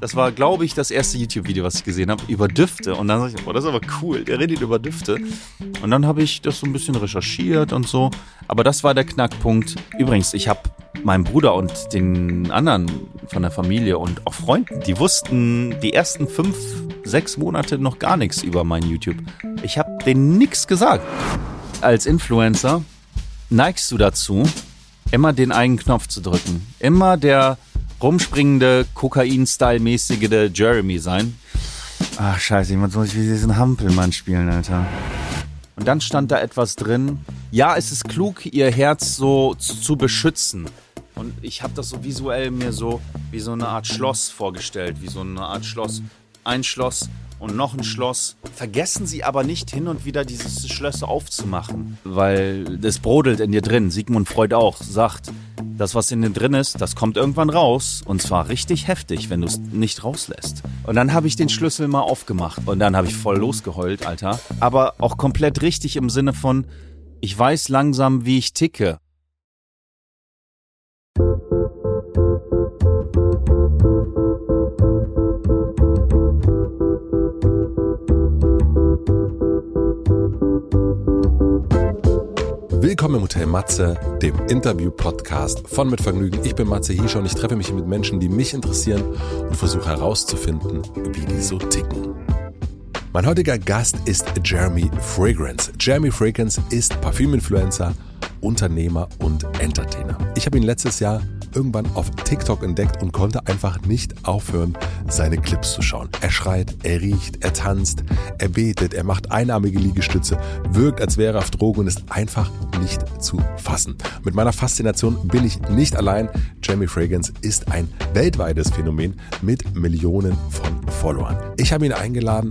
Das war, glaube ich, das erste YouTube-Video, was ich gesehen habe, über Düfte. Und dann dachte ich, boah, das ist aber cool, der redet über Düfte. Und dann habe ich das so ein bisschen recherchiert und so. Aber das war der Knackpunkt. Übrigens, ich habe meinem Bruder und den anderen von der Familie und auch Freunden, die wussten die ersten fünf, sechs Monate noch gar nichts über mein YouTube. Ich habe denen nichts gesagt. Als Influencer neigst du dazu, immer den einen Knopf zu drücken. Immer der rumspringende, Kokain-Style-mäßige Jeremy sein. Ach, scheiße, jemand ich wie diesen Hampelmann spielen, Alter. Und dann stand da etwas drin. Ja, es ist klug, ihr Herz so zu, zu beschützen. Und ich habe das so visuell mir so wie so eine Art Schloss vorgestellt, wie so eine Art Schloss. Ein Schloss und noch ein Schloss. Vergessen Sie aber nicht hin und wieder diese Schlösser aufzumachen, weil das brodelt in dir drin. Sigmund Freud auch sagt, das, was in dir drin ist, das kommt irgendwann raus und zwar richtig heftig, wenn du es nicht rauslässt. Und dann habe ich den Schlüssel mal aufgemacht und dann habe ich voll losgeheult, Alter. Aber auch komplett richtig im Sinne von, ich weiß langsam, wie ich ticke. Willkommen im Hotel Matze, dem Interview-Podcast von Mit Vergnügen. Ich bin Matze Hiescher und ich treffe mich mit Menschen, die mich interessieren und versuche herauszufinden, wie die so ticken. Mein heutiger Gast ist Jeremy Fragrance. Jeremy Fragrance ist Parfüminfluencer, Unternehmer und Entertainer. Ich habe ihn letztes Jahr irgendwann auf TikTok entdeckt und konnte einfach nicht aufhören, seine Clips zu schauen. Er schreit, er riecht, er tanzt, er betet, er macht einarmige Liegestütze, wirkt, als wäre er auf Drogen und ist einfach nicht zu fassen. Mit meiner Faszination bin ich nicht allein. Jamie Fragrance ist ein weltweites Phänomen mit Millionen von Followern. Ich habe ihn eingeladen,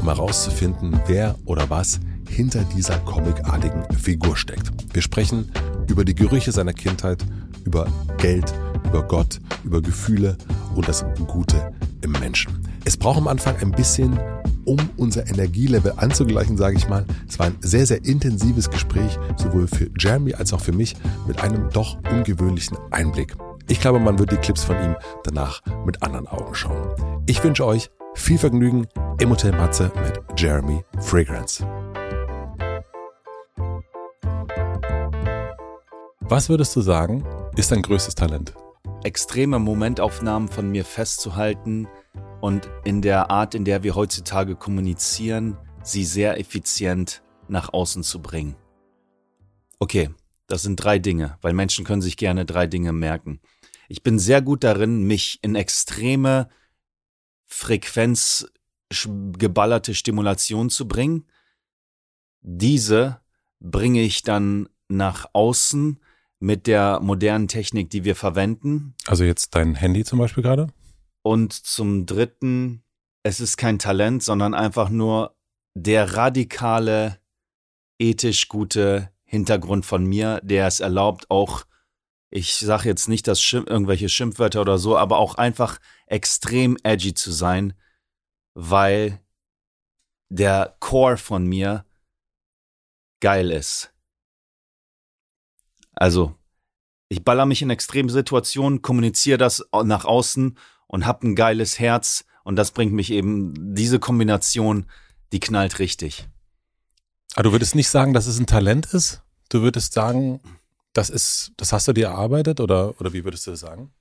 um herauszufinden, wer oder was hinter dieser comicartigen Figur steckt. Wir sprechen über die Gerüche seiner Kindheit, über Geld, über Gott, über Gefühle und das Gute im Menschen. Es braucht am Anfang ein bisschen, um unser Energielevel anzugleichen, sage ich mal. Es war ein sehr, sehr intensives Gespräch, sowohl für Jeremy als auch für mich, mit einem doch ungewöhnlichen Einblick. Ich glaube, man wird die Clips von ihm danach mit anderen Augen schauen. Ich wünsche euch viel Vergnügen im Hotel Matze mit Jeremy Fragrance. Was würdest du sagen, ist dein größtes Talent? Extreme Momentaufnahmen von mir festzuhalten und in der Art, in der wir heutzutage kommunizieren, sie sehr effizient nach außen zu bringen. Okay, das sind drei Dinge, weil Menschen können sich gerne drei Dinge merken. Ich bin sehr gut darin, mich in extreme Frequenz geballerte Stimulation zu bringen. Diese bringe ich dann nach außen mit der modernen Technik, die wir verwenden. Also jetzt dein Handy zum Beispiel gerade? Und zum Dritten, es ist kein Talent, sondern einfach nur der radikale, ethisch gute Hintergrund von mir, der es erlaubt, auch, ich sage jetzt nicht dass Schimpf, irgendwelche Schimpfwörter oder so, aber auch einfach extrem edgy zu sein, weil der Core von mir geil ist. Also, ich baller mich in extremen Situationen, kommuniziere das nach außen und hab ein geiles Herz und das bringt mich eben, diese Kombination, die knallt richtig. Aber du würdest nicht sagen, dass es ein Talent ist? Du würdest sagen, das ist, das hast du dir erarbeitet oder, oder wie würdest du das sagen?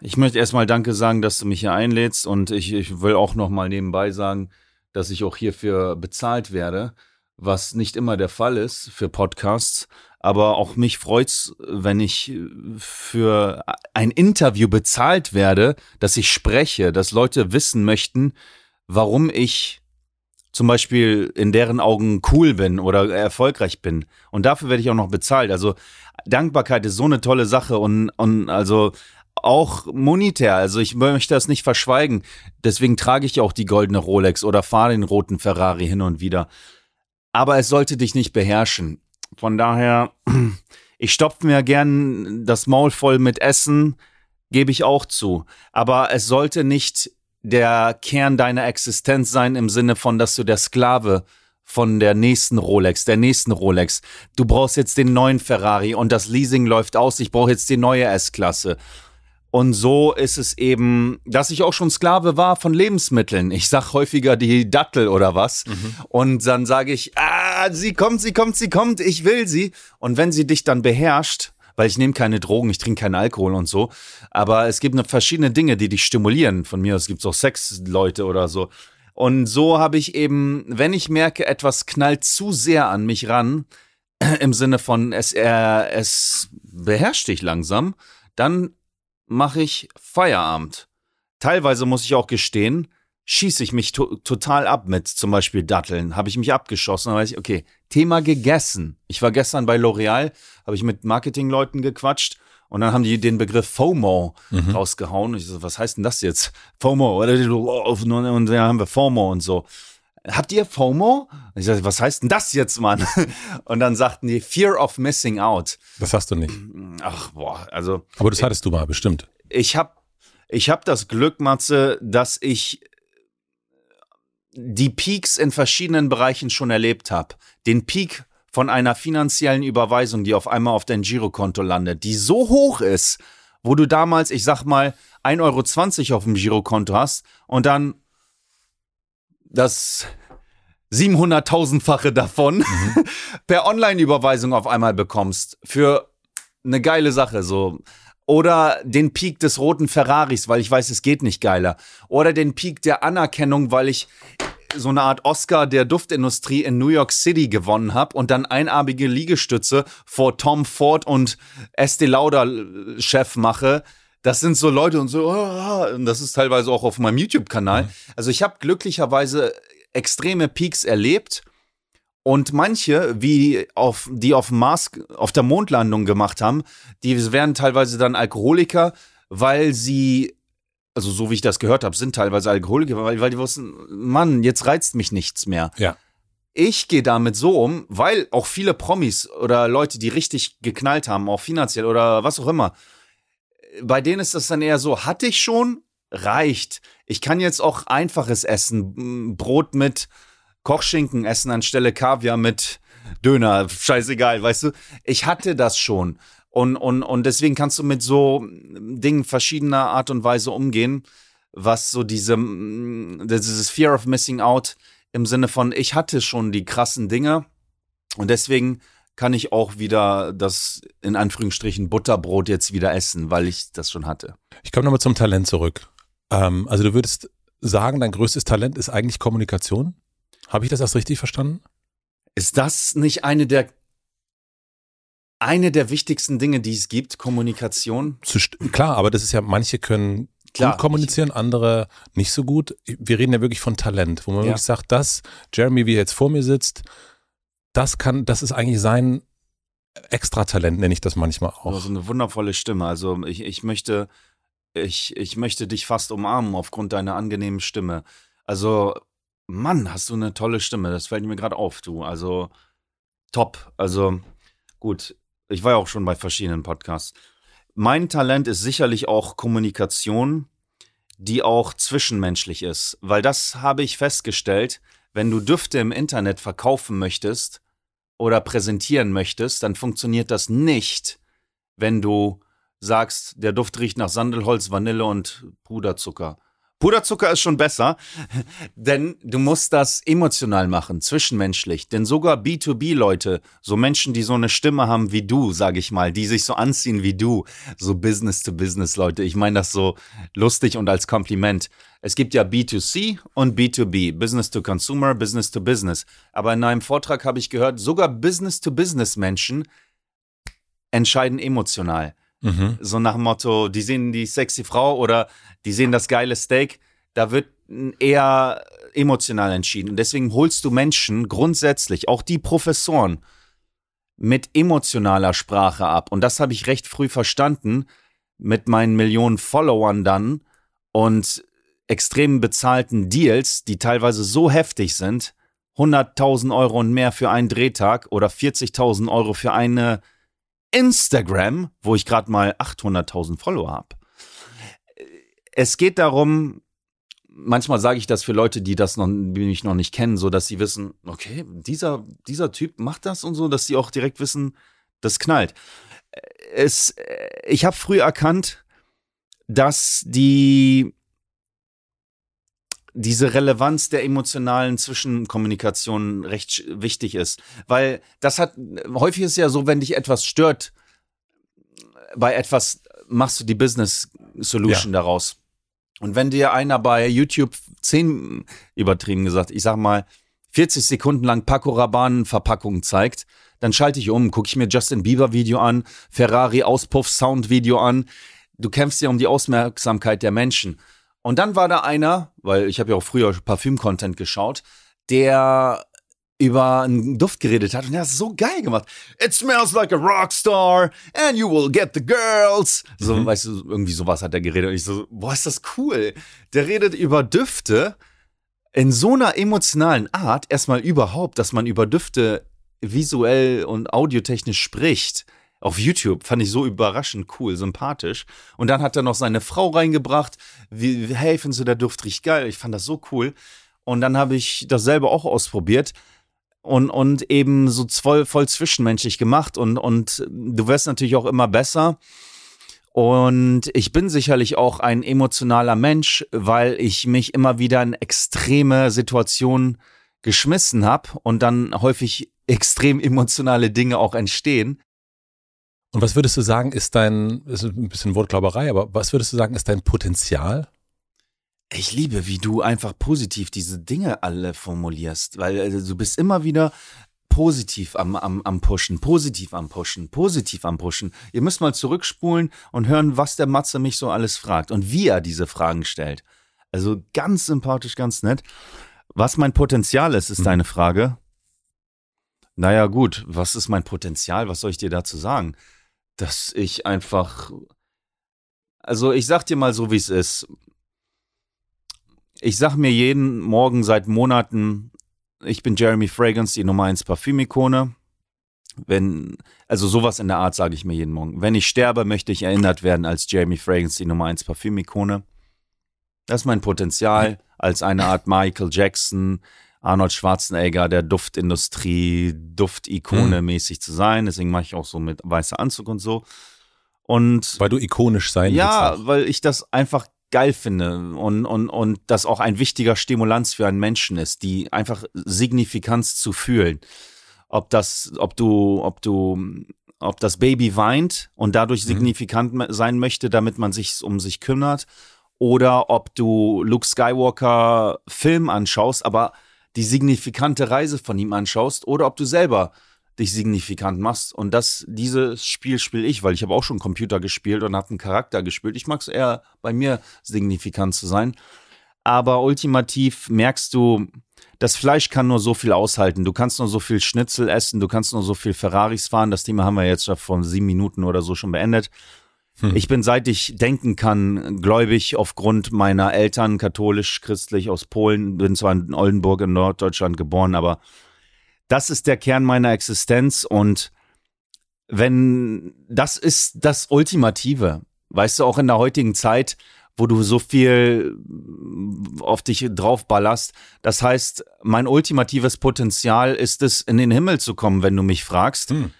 Ich möchte erstmal Danke sagen, dass du mich hier einlädst und ich, ich will auch nochmal nebenbei sagen, dass ich auch hierfür bezahlt werde, was nicht immer der Fall ist für Podcasts. Aber auch mich freut's, wenn ich für ein Interview bezahlt werde, dass ich spreche, dass Leute wissen möchten, warum ich zum Beispiel in deren Augen cool bin oder erfolgreich bin. Und dafür werde ich auch noch bezahlt. Also Dankbarkeit ist so eine tolle Sache und, und also auch monetär. Also ich möchte das nicht verschweigen. Deswegen trage ich auch die goldene Rolex oder fahre den roten Ferrari hin und wieder. Aber es sollte dich nicht beherrschen. Von daher, ich stopfe mir gern das Maul voll mit Essen, gebe ich auch zu. Aber es sollte nicht der Kern deiner Existenz sein im Sinne von, dass du der Sklave von der nächsten Rolex, der nächsten Rolex. Du brauchst jetzt den neuen Ferrari und das Leasing läuft aus. Ich brauche jetzt die neue S-Klasse. Und so ist es eben, dass ich auch schon Sklave war von Lebensmitteln. Ich sag häufiger die Dattel oder was. Mhm. Und dann sage ich, ah, sie kommt, sie kommt, sie kommt, ich will sie. Und wenn sie dich dann beherrscht, weil ich nehme keine Drogen, ich trinke keinen Alkohol und so. Aber es gibt noch verschiedene Dinge, die dich stimulieren. Von mir aus gibt es auch Sexleute oder so. Und so habe ich eben, wenn ich merke, etwas knallt zu sehr an mich ran, im Sinne von es, äh, es beherrscht dich langsam, dann mache ich Feierabend. Teilweise muss ich auch gestehen, schieße ich mich to total ab mit zum Beispiel Datteln. Habe ich mich abgeschossen, dann weiß ich, okay, Thema gegessen. Ich war gestern bei L'Oreal, habe ich mit Marketingleuten gequatscht und dann haben die den Begriff FOMO mhm. rausgehauen. Ich so, was heißt denn das jetzt? FOMO. Und dann haben wir FOMO und so. Habt ihr FOMO? Ich sage, was heißt denn das jetzt, Mann? Und dann sagten die Fear of Missing Out. Das hast du nicht. Ach, boah, also. Aber das hattest du mal, bestimmt. Ich habe ich hab das Glück, Matze, dass ich die Peaks in verschiedenen Bereichen schon erlebt habe. Den Peak von einer finanziellen Überweisung, die auf einmal auf dein Girokonto landet, die so hoch ist, wo du damals, ich sag mal, 1,20 Euro auf dem Girokonto hast und dann das 700.000-fache davon mhm. per Online-Überweisung auf einmal bekommst. Für eine geile Sache, so. Oder den Peak des roten Ferraris, weil ich weiß, es geht nicht geiler. Oder den Peak der Anerkennung, weil ich so eine Art Oscar der Duftindustrie in New York City gewonnen habe und dann einarmige Liegestütze vor Tom Ford und Estee Lauder Chef mache. Das sind so Leute und so, oh, und das ist teilweise auch auf meinem YouTube-Kanal. Mhm. Also ich habe glücklicherweise extreme Peaks erlebt. Und manche, wie auf, die auf Mars, auf der Mondlandung gemacht haben, die werden teilweise dann Alkoholiker, weil sie also so wie ich das gehört habe, sind teilweise Alkoholiker, weil, weil die wussten, Mann, jetzt reizt mich nichts mehr. Ja. Ich gehe damit so um, weil auch viele Promis oder Leute, die richtig geknallt haben, auch finanziell oder was auch immer, bei denen ist das dann eher so, hatte ich schon, reicht. Ich kann jetzt auch einfaches essen, Brot mit Kochschinken essen anstelle Kaviar mit Döner, scheißegal, weißt du? Ich hatte das schon. Und, und, und deswegen kannst du mit so Dingen verschiedener Art und Weise umgehen, was so diese, dieses Fear of Missing Out im Sinne von, ich hatte schon die krassen Dinge und deswegen kann ich auch wieder das in Anführungsstrichen Butterbrot jetzt wieder essen, weil ich das schon hatte. Ich komme nochmal zum Talent zurück. Ähm, also du würdest sagen, dein größtes Talent ist eigentlich Kommunikation? Habe ich das erst richtig verstanden? Ist das nicht eine der eine der wichtigsten Dinge, die es gibt, Kommunikation. Klar, aber das ist ja, manche können Klar, gut kommunizieren, ich, andere nicht so gut. Wir reden ja wirklich von Talent, wo man ja. wirklich sagt, das, Jeremy, wie er jetzt vor mir sitzt, das kann, das ist eigentlich sein Extratalent, nenne ich das manchmal auch. So eine wundervolle Stimme. Also ich, ich möchte, ich, ich möchte dich fast umarmen aufgrund deiner angenehmen Stimme. Also, Mann, hast du eine tolle Stimme. Das fällt mir gerade auf, du. Also, top. Also, gut. Ich war ja auch schon bei verschiedenen Podcasts. Mein Talent ist sicherlich auch Kommunikation, die auch zwischenmenschlich ist, weil das habe ich festgestellt, wenn du Düfte im Internet verkaufen möchtest oder präsentieren möchtest, dann funktioniert das nicht, wenn du sagst, der Duft riecht nach Sandelholz, Vanille und Puderzucker. Puderzucker ist schon besser, denn du musst das emotional machen, zwischenmenschlich. Denn sogar B2B-Leute, so Menschen, die so eine Stimme haben wie du, sag ich mal, die sich so anziehen wie du, so Business-to-Business-Leute. Ich meine das so lustig und als Kompliment. Es gibt ja B2C und B2B, Business-to-Consumer, Business-to-Business. Aber in einem Vortrag habe ich gehört, sogar Business-to-Business-Menschen entscheiden emotional. Mhm. So nach dem Motto, die sehen die sexy Frau oder die sehen das geile Steak. Da wird eher emotional entschieden. Und deswegen holst du Menschen grundsätzlich, auch die Professoren, mit emotionaler Sprache ab. Und das habe ich recht früh verstanden mit meinen Millionen Followern dann und extrem bezahlten Deals, die teilweise so heftig sind, 100.000 Euro und mehr für einen Drehtag oder 40.000 Euro für eine Instagram, wo ich gerade mal 800.000 Follower habe. Es geht darum, manchmal sage ich das für Leute, die das noch, die mich noch nicht kennen, so dass sie wissen, okay, dieser, dieser Typ macht das und so, dass sie auch direkt wissen, das knallt. Es, ich habe früh erkannt, dass die diese Relevanz der emotionalen Zwischenkommunikation recht wichtig ist. Weil das hat, häufig ist ja so, wenn dich etwas stört, bei etwas machst du die Business Solution ja. daraus. Und wenn dir einer bei YouTube zehn, übertrieben gesagt, ich sag mal, 40 Sekunden lang Paco Rabanne Verpackungen zeigt, dann schalte ich um, gucke ich mir Justin Bieber Video an, Ferrari Auspuff Sound Video an. Du kämpfst ja um die Aufmerksamkeit der Menschen. Und dann war da einer, weil ich habe ja auch früher Parfüm-Content geschaut, der über einen Duft geredet hat und er hat so geil gemacht. It smells like a rockstar and you will get the girls. So, mhm. weißt du, irgendwie sowas hat er geredet und ich so, boah, ist das cool. Der redet über Düfte in so einer emotionalen Art, erstmal überhaupt, dass man über Düfte visuell und audiotechnisch spricht auf YouTube. Fand ich so überraschend cool, sympathisch. Und dann hat er noch seine Frau reingebracht. Wie, hey, findest du der Duft riecht geil? Ich fand das so cool. Und dann habe ich das selber auch ausprobiert und, und eben so voll, voll zwischenmenschlich gemacht. Und, und du wirst natürlich auch immer besser. Und ich bin sicherlich auch ein emotionaler Mensch, weil ich mich immer wieder in extreme Situationen geschmissen habe und dann häufig extrem emotionale Dinge auch entstehen. Und was würdest du sagen, ist dein, ist ein bisschen Wortglauberei, aber was würdest du sagen, ist dein Potenzial? Ich liebe, wie du einfach positiv diese Dinge alle formulierst, weil also, du bist immer wieder positiv am, am, am Pushen, positiv am Pushen, positiv am Pushen. Ihr müsst mal zurückspulen und hören, was der Matze mich so alles fragt und wie er diese Fragen stellt. Also ganz sympathisch, ganz nett. Was mein Potenzial ist, ist mhm. deine Frage. Naja, gut, was ist mein Potenzial? Was soll ich dir dazu sagen? Dass ich einfach. Also ich sag dir mal so, wie es ist. Ich sag mir jeden Morgen seit Monaten, ich bin Jeremy Fragrance, die Nummer 1 Parfümikone. Wenn, also sowas in der Art sage ich mir jeden Morgen. Wenn ich sterbe, möchte ich erinnert werden als Jeremy Fragrance, die Nummer 1 Parfümikone. Das ist mein Potenzial als eine Art Michael Jackson, Arnold Schwarzenegger der Duftindustrie, Duftikone mhm. mäßig zu sein. Deswegen mache ich auch so mit weißer Anzug und so. Und weil du ikonisch sein ja, willst. Ja, weil ich das einfach geil finde und, und, und das auch ein wichtiger Stimulanz für einen Menschen ist, die einfach Signifikanz zu fühlen. Ob das, ob du, ob du, ob das Baby weint und dadurch mhm. signifikant sein möchte, damit man sich um sich kümmert, oder ob du Luke Skywalker Film anschaust, aber die signifikante Reise von ihm anschaust oder ob du selber dich signifikant machst. Und das, dieses Spiel spiele ich, weil ich habe auch schon Computer gespielt und habe einen Charakter gespielt. Ich mag es eher bei mir signifikant zu sein. Aber ultimativ merkst du, das Fleisch kann nur so viel aushalten. Du kannst nur so viel Schnitzel essen, du kannst nur so viel Ferraris fahren. Das Thema haben wir jetzt schon vor sieben Minuten oder so schon beendet. Hm. Ich bin, seit ich denken kann, gläubig aufgrund meiner Eltern, katholisch-christlich aus Polen, bin zwar in Oldenburg in Norddeutschland geboren, aber das ist der Kern meiner Existenz und wenn, das ist das Ultimative. Weißt du, auch in der heutigen Zeit, wo du so viel auf dich draufballerst. Das heißt, mein ultimatives Potenzial ist es, in den Himmel zu kommen, wenn du mich fragst. Hm.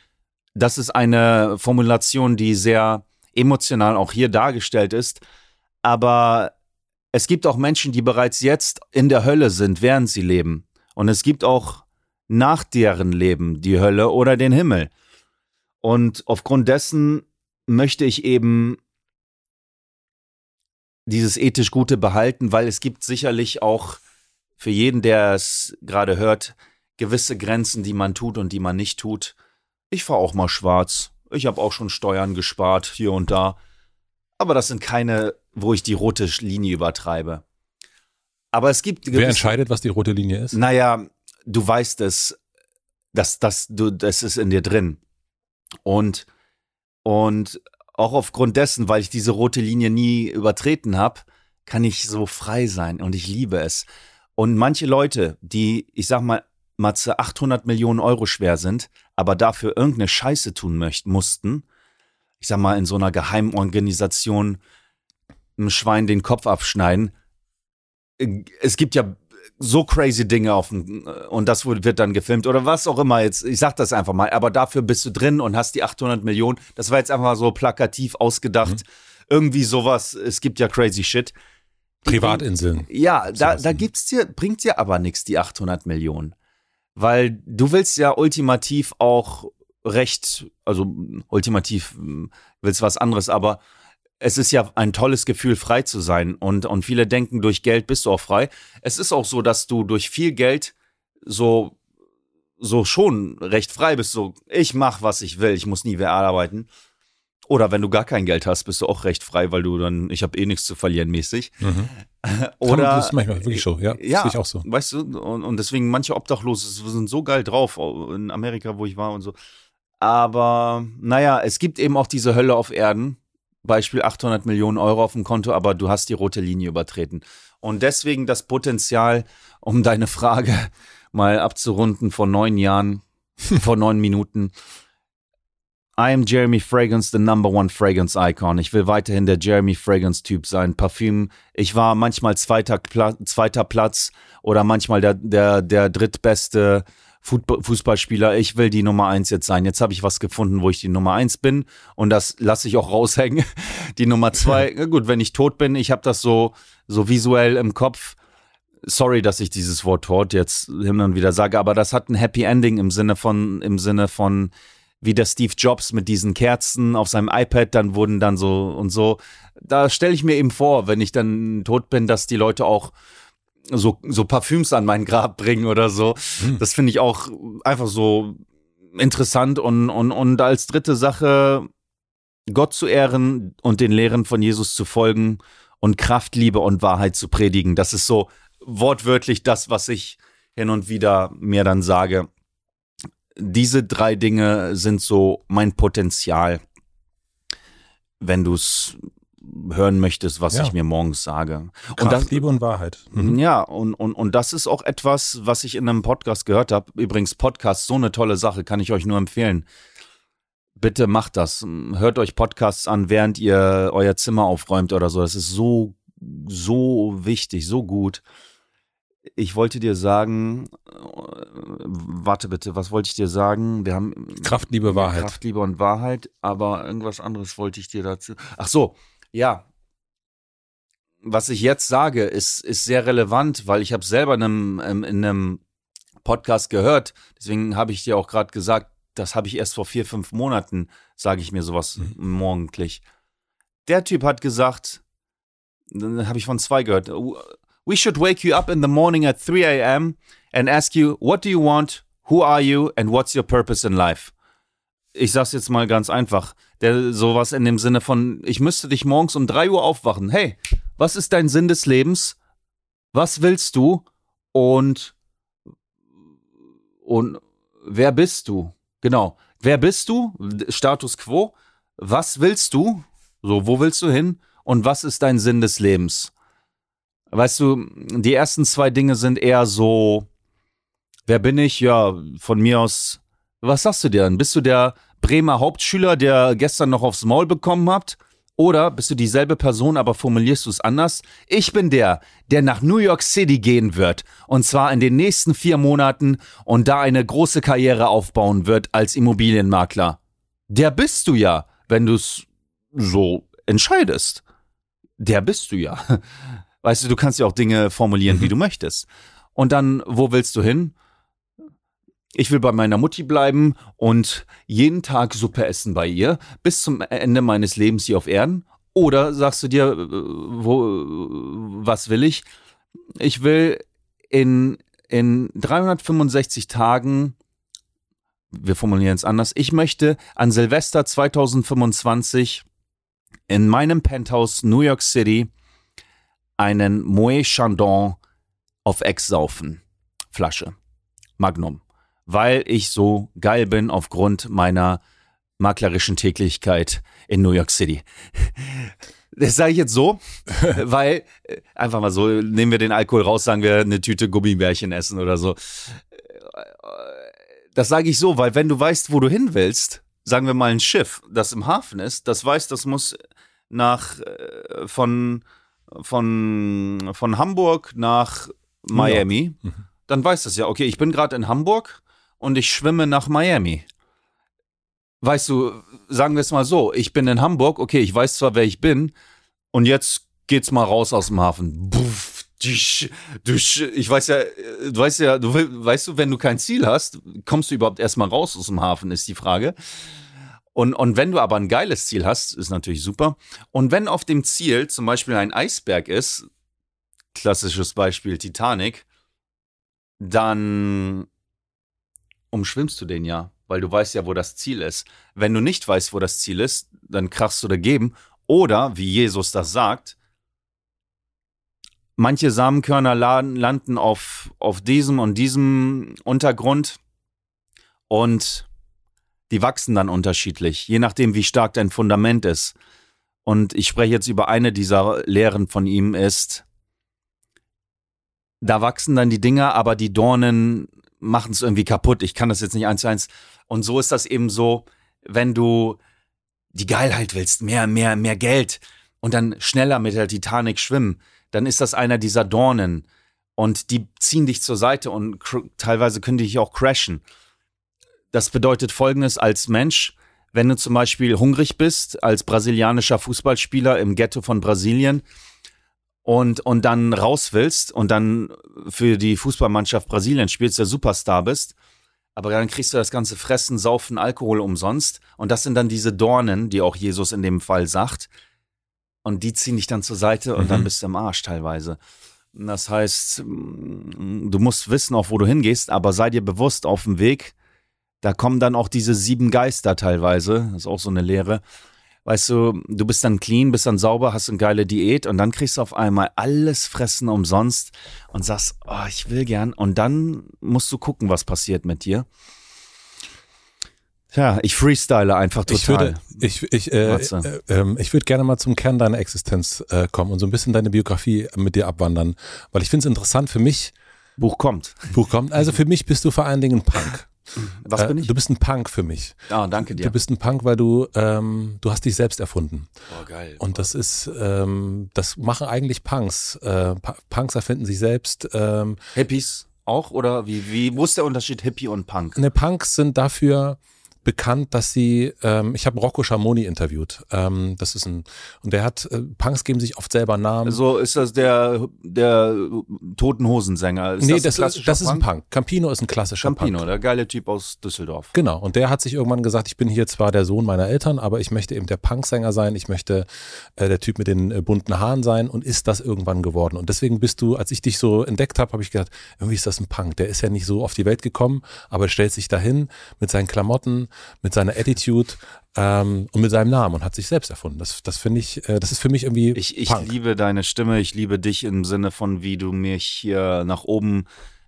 Das ist eine Formulation, die sehr emotional auch hier dargestellt ist. Aber es gibt auch Menschen, die bereits jetzt in der Hölle sind, während sie leben. Und es gibt auch nach deren Leben die Hölle oder den Himmel. Und aufgrund dessen möchte ich eben dieses ethisch Gute behalten, weil es gibt sicherlich auch für jeden, der es gerade hört, gewisse Grenzen, die man tut und die man nicht tut. Ich fahre auch mal schwarz. Ich habe auch schon Steuern gespart, hier und da. Aber das sind keine, wo ich die rote Linie übertreibe. Aber es gibt. Wer entscheidet, was die rote Linie ist? Naja, du weißt es, dass das, du, das ist in dir drin. Und, und auch aufgrund dessen, weil ich diese rote Linie nie übertreten habe, kann ich so frei sein und ich liebe es. Und manche Leute, die, ich sag mal, Matze 800 Millionen Euro schwer sind, aber dafür irgendeine Scheiße tun möchten, mussten, ich sag mal, in so einer Geheimorganisation einem Schwein den Kopf abschneiden. Es gibt ja so crazy Dinge auf dem, und das wird dann gefilmt oder was auch immer jetzt. Ich sag das einfach mal, aber dafür bist du drin und hast die 800 Millionen. Das war jetzt einfach so plakativ ausgedacht. Mhm. irgendwie sowas. Es gibt ja crazy shit. Privatinseln. Ja, da, da gibt's dir, bringt dir aber nichts, die 800 Millionen. Weil du willst ja ultimativ auch recht, also ultimativ mm, willst was anderes, aber es ist ja ein tolles Gefühl, frei zu sein. Und, und viele denken, durch Geld bist du auch frei. Es ist auch so, dass du durch viel Geld so, so schon recht frei bist. So, ich mach, was ich will, ich muss nie mehr arbeiten. Oder wenn du gar kein Geld hast, bist du auch recht frei, weil du dann, ich habe eh nichts zu verlieren mäßig. Mhm. Oder das ist manchmal wirklich so, ja. ja, ich auch so. Weißt du, und, und deswegen manche Obdachlose sind so geil drauf, in Amerika, wo ich war und so. Aber naja, es gibt eben auch diese Hölle auf Erden. Beispiel 800 Millionen Euro auf dem Konto, aber du hast die rote Linie übertreten. Und deswegen das Potenzial, um deine Frage mal abzurunden vor neun Jahren, vor neun Minuten. I am Jeremy Fragrance, the number one Fragrance Icon. Ich will weiterhin der Jeremy Fragrance Typ sein. Parfüm. Ich war manchmal zweiter, Pla zweiter Platz oder manchmal der, der, der drittbeste Fußballspieler. Ich will die Nummer eins jetzt sein. Jetzt habe ich was gefunden, wo ich die Nummer eins bin. Und das lasse ich auch raushängen. Die Nummer zwei, gut, wenn ich tot bin, ich habe das so, so visuell im Kopf. Sorry, dass ich dieses Wort tot jetzt hin und wieder sage, aber das hat ein Happy Ending im Sinne von, im Sinne von, wie der Steve Jobs mit diesen Kerzen auf seinem iPad, dann wurden dann so und so. Da stelle ich mir eben vor, wenn ich dann tot bin, dass die Leute auch so, so Parfüms an mein Grab bringen oder so. Das finde ich auch einfach so interessant und, und, und als dritte Sache, Gott zu ehren und den Lehren von Jesus zu folgen und Kraft, Liebe und Wahrheit zu predigen. Das ist so wortwörtlich das, was ich hin und wieder mir dann sage. Diese drei Dinge sind so mein Potenzial, wenn du es hören möchtest, was Ja. ich mir morgens sage. Kraft, und das, Liebe und Wahrheit. Mhm. ja, und, und, und das ist auch etwas, was ich in einem Podcast gehört habe. Übrigens, Podcast, so eine tolle Sache, kann ich euch nur empfehlen. Bitte macht das. Hört euch Podcasts an, während ihr euer Zimmer aufräumt oder so. Das ist so, so wichtig, so gut. Ich wollte dir sagen, äh, warte bitte, was wollte ich dir sagen? Wir haben Kraft, Liebe, Wahrheit. Kraft, Liebe und Wahrheit, aber irgendwas anderes wollte ich dir dazu. Ach so, ja. Was ich jetzt sage, ist, ist sehr relevant, weil ich habe selber in einem, ähm, in einem Podcast gehört. Deswegen habe ich dir auch gerade gesagt, das habe ich erst vor vier, fünf Monaten, sage ich mir sowas morgendlich. Der Typ hat gesagt, dann habe ich von zwei gehört, we should wake you up in the morning at 3 a.m. and ask you, what do you want, who are you and what's your purpose in life? Ich sag's jetzt mal ganz einfach, der sowas in dem Sinne von, ich müsste dich morgens um 3 Uhr aufwachen. Hey, was ist dein Sinn des Lebens? Was willst du? Und und wer bist du? Genau. Wer bist du? Status quo. Was willst du? So, wo willst du hin? Und was ist dein Sinn des Lebens? Weißt du, die ersten zwei Dinge sind eher so, wer bin ich? Ja, von mir aus, was sagst du dir dann? Bist du der Bremer Hauptschüler, der gestern noch aufs Maul bekommen hat? Oder bist du dieselbe Person, aber formulierst du es anders? Ich bin der, der nach New York City gehen wird. Und zwar in den nächsten vier Monaten und da eine große Karriere aufbauen wird als Immobilienmakler. Der bist du ja, wenn du es so entscheidest. Der bist du ja. Weißt du, du kannst ja auch Dinge formulieren, wie du möchtest. Und dann, wo willst du hin? Ich will bei meiner Mutti bleiben und jeden Tag Suppe essen bei ihr bis zum Ende meines Lebens hier auf Erden. Oder sagst du dir, äh, wo, was will ich? Ich will in, in 365 Tagen, wir formulieren es anders, ich möchte an Silvester 2025 in meinem Penthouse New York City einen Moët Chandon auf Ex saufen. Flasche. Magnum. Weil ich so geil bin aufgrund meiner maklerischen Tätigkeit in New York City. Das sage ich jetzt so, weil äh, einfach mal so, nehmen wir den Alkohol raus, sagen wir eine Tüte Gummibärchen essen oder so. Das sage ich so, weil wenn du weißt, wo du hin willst, sagen wir mal ein Schiff, das im Hafen ist, das weiß, das muss nach äh, von von von Hamburg nach Miami, dann weiß das ja, okay, ich bin gerade in Hamburg und ich schwimme nach Miami. weißt du, sagen wir es mal so, ich bin in Hamburg, okay, ich weiß zwar, wer ich bin, und jetzt geht's mal raus aus dem Hafen. Buff, tsch, tsch. Ich weiß ja, du weißt ja, du weißt du, wenn du kein Ziel hast, kommst du überhaupt erstmal raus aus dem Hafen, ist die Frage. Und, und wenn du aber ein geiles Ziel hast, ist natürlich super. Und wenn auf dem Ziel zum Beispiel ein Eisberg ist, klassisches Beispiel Titanic, dann umschwimmst du den ja, weil du weißt ja, wo das Ziel ist. Wenn du nicht weißt, wo das Ziel ist, dann krachst du dagegen. Oder, wie Jesus das sagt, manche Samenkörner landen auf, auf diesem und diesem Untergrund und die wachsen dann unterschiedlich, je nachdem, wie stark dein Fundament ist. Und ich spreche jetzt über eine dieser Lehren von ihm ist, da wachsen dann die Dinger, aber die Dornen machen es irgendwie kaputt. Ich kann das jetzt nicht eins zu eins. Und so ist das eben so, wenn du die Geilheit willst, mehr, mehr, mehr Geld und dann schneller mit der Titanic schwimmen, dann ist das einer dieser Dornen. Und die ziehen dich zur Seite und teilweise können die dich auch crashen. Das bedeutet folgendes als Mensch, wenn du zum Beispiel hungrig bist, als brasilianischer Fußballspieler im Ghetto von Brasilien und, und dann raus willst und dann für die Fußballmannschaft Brasilien spielst, der Superstar bist, aber dann kriegst du das ganze Fressen, Saufen, Alkohol umsonst. Und das sind dann diese Dornen, die auch Jesus in dem Fall sagt. Und die ziehen dich dann zur Seite und Mhm. dann bist du im Arsch teilweise. Das heißt, mm, du musst wissen, auch wo du hingehst, aber sei dir bewusst auf dem Weg, da kommen dann auch diese sieben Geister teilweise. Das ist auch so eine Lehre. Weißt du, du bist dann clean, bist dann sauber, hast eine geile Diät und dann kriegst du auf einmal alles fressen umsonst und sagst, oh, ich will gern. Und dann musst du gucken, was passiert mit dir. Tja, ich freestyle einfach total. Ich würde, ich, ich, äh, äh, ähm, ich würde gerne mal zum Kern deiner Existenz äh, kommen und so ein bisschen deine Biografie mit dir abwandern, weil ich finde es interessant für mich. Buch kommt. Buch kommt. Also für mich bist du vor allen Dingen ein Punk. Was Äh, bin ich? Du bist ein Punk für mich. Ah, danke dir. Du bist ein Punk, weil du, ähm, du hast dich selbst erfunden. Boah, geil. Und das ist, ähm, das machen eigentlich Punks. Äh, Punks erfinden sich selbst. Ähm, Hippies auch? Oder wie, wie, wo ist der Unterschied Hippie und Punk? Ne, Punks sind dafür bekannt, dass sie, ähm, ich habe Rocco Schamoni interviewt. Ähm, das ist ein, und der hat, äh, Punks geben sich oft selber Namen. So ist das der, der Toten Hosensänger. Ist nee, das, das, ist, das ist ein Punk. Campino ist ein klassischer Campino, Punk. der geile Typ aus Düsseldorf. Genau, und der hat sich irgendwann gesagt, ich bin hier zwar der Sohn meiner Eltern, aber ich möchte eben der Punksänger sein, ich möchte äh, der Typ mit den äh, bunten Haaren sein und ist das irgendwann geworden. Und deswegen bist du, als ich dich so entdeckt habe, habe ich gedacht, irgendwie ist das ein Punk. Der ist ja nicht so auf die Welt gekommen, aber er stellt sich dahin mit seinen Klamotten, mit seiner Attitude ähm, und mit seinem Namen und hat sich selbst erfunden. Das, das finde ich, äh, das ist für mich irgendwie Ich, ich Punk. liebe deine Stimme, ich liebe dich im Sinne von, wie du mich hier nach oben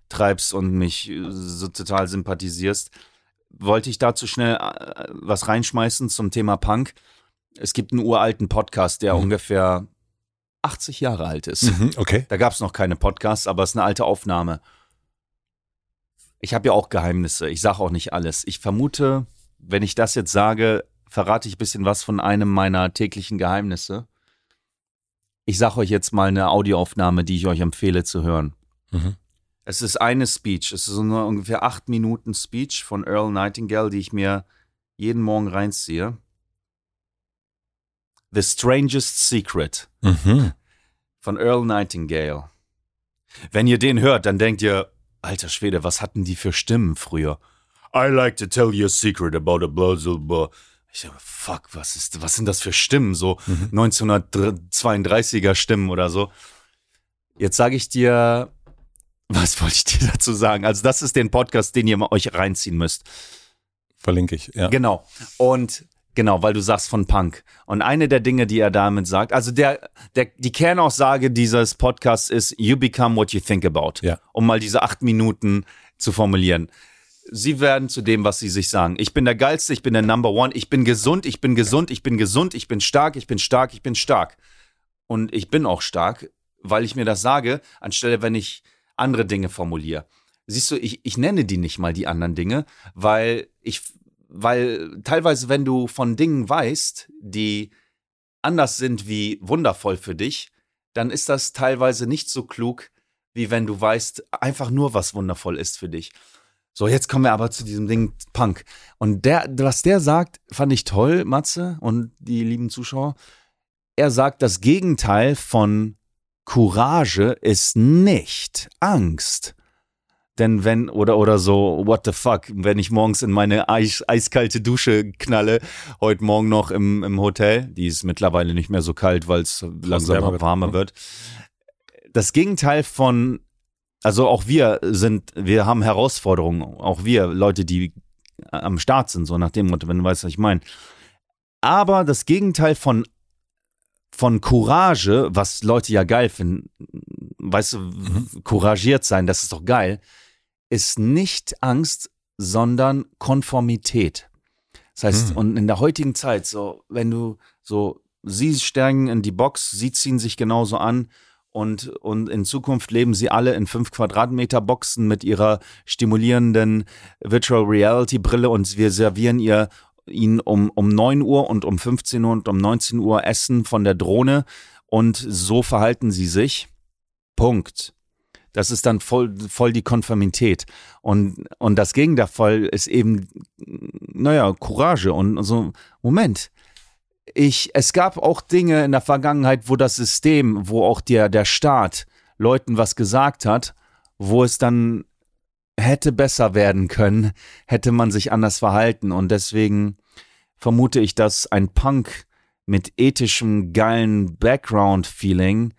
treibst und mich äh, so total sympathisierst. Wollte ich dazu schnell äh, was reinschmeißen zum Thema Punk? Es gibt einen uralten Podcast, der Mhm. ungefähr 80 Jahre alt ist. Mhm, okay. Da gab es noch keine Podcasts, aber es ist eine alte Aufnahme. Ich habe ja auch Geheimnisse. Ich sage auch nicht alles. Ich vermute, wenn ich das jetzt sage, verrate ich ein bisschen was von einem meiner täglichen Geheimnisse. Ich sage euch jetzt mal eine Audioaufnahme, die ich euch empfehle zu hören. Mhm. Es ist eine Speech. Es ist so eine ungefähr acht Minuten Speech von Earl Nightingale, die ich mir jeden Morgen reinziehe. The Strangest Secret Mhm. von Earl Nightingale. Wenn ihr den hört, dann denkt ihr, alter Schwede, was hatten die für Stimmen früher? I like to tell you a secret about a blah, blah, blah. Ich dachte, fuck, was ist, was sind das für Stimmen? So 1932er Stimmen oder so. Jetzt sage ich dir, was wollte ich dir dazu sagen? Also das ist den Podcast, den ihr mal euch reinziehen müsst. Verlinke ich, ja. Genau. Und genau, weil du sagst von Punk. Und eine der Dinge, die er damit sagt, also der, der, die Kernaussage dieses Podcasts ist, you become what you think about. Ja. Um mal diese acht Minuten zu formulieren. Sie werden zu dem, was sie sich sagen. Ich bin der Geilste, ich bin der Number One, ich bin gesund, ich bin gesund, ich bin gesund, ich bin stark, ich bin stark, ich bin stark. Und ich bin auch stark, weil ich mir das sage, anstelle, wenn ich andere Dinge formuliere. Siehst du, ich, ich nenne die nicht mal die anderen Dinge, weil ich, weil teilweise, wenn du von Dingen weißt, die anders sind wie wundervoll für dich, dann ist das teilweise nicht so klug, wie wenn du weißt, einfach nur was wundervoll ist für dich. So, jetzt kommen wir aber zu diesem Ding Punk. Und der, was der sagt, fand ich toll, Matze und die lieben Zuschauer. Er sagt, das Gegenteil von Courage ist nicht Angst. Denn wenn, oder, oder so, what the fuck, wenn ich morgens in meine eis, eiskalte Dusche knalle, heute Morgen noch im, im Hotel, die ist mittlerweile nicht mehr so kalt, weil es langsam warmer ne? wird. Das Gegenteil von, also auch wir sind, wir haben Herausforderungen, auch wir, Leute, die am Start sind, so nach dem Motto, wenn du weißt, was ich meine. Aber das Gegenteil von von Courage, was Leute ja geil finden, weißt du, couragiert sein, das ist doch geil, ist nicht Angst, sondern Konformität. Das heißt, Hm. und in der heutigen Zeit, so, wenn du so, sie steigen in die Box, sie ziehen sich genauso an und, und in Zukunft leben sie alle in fünf Quadratmeter Boxen mit ihrer stimulierenden Virtual Reality Brille und wir servieren ihr ihnen um, um 9 Uhr und um 15 Uhr und um 19 Uhr Essen von der Drohne und so verhalten sie sich. Punkt. Das ist dann voll, voll die Konformität. Und, und das Gegenteil ist eben, naja, Courage und so, Moment. Ich, es gab auch Dinge in der Vergangenheit, wo das System, wo auch der, der Staat Leuten was gesagt hat, wo es dann hätte besser werden können, hätte man sich anders verhalten. Und deswegen vermute ich, dass ein Punk mit ethischem, geilen Background-Feeling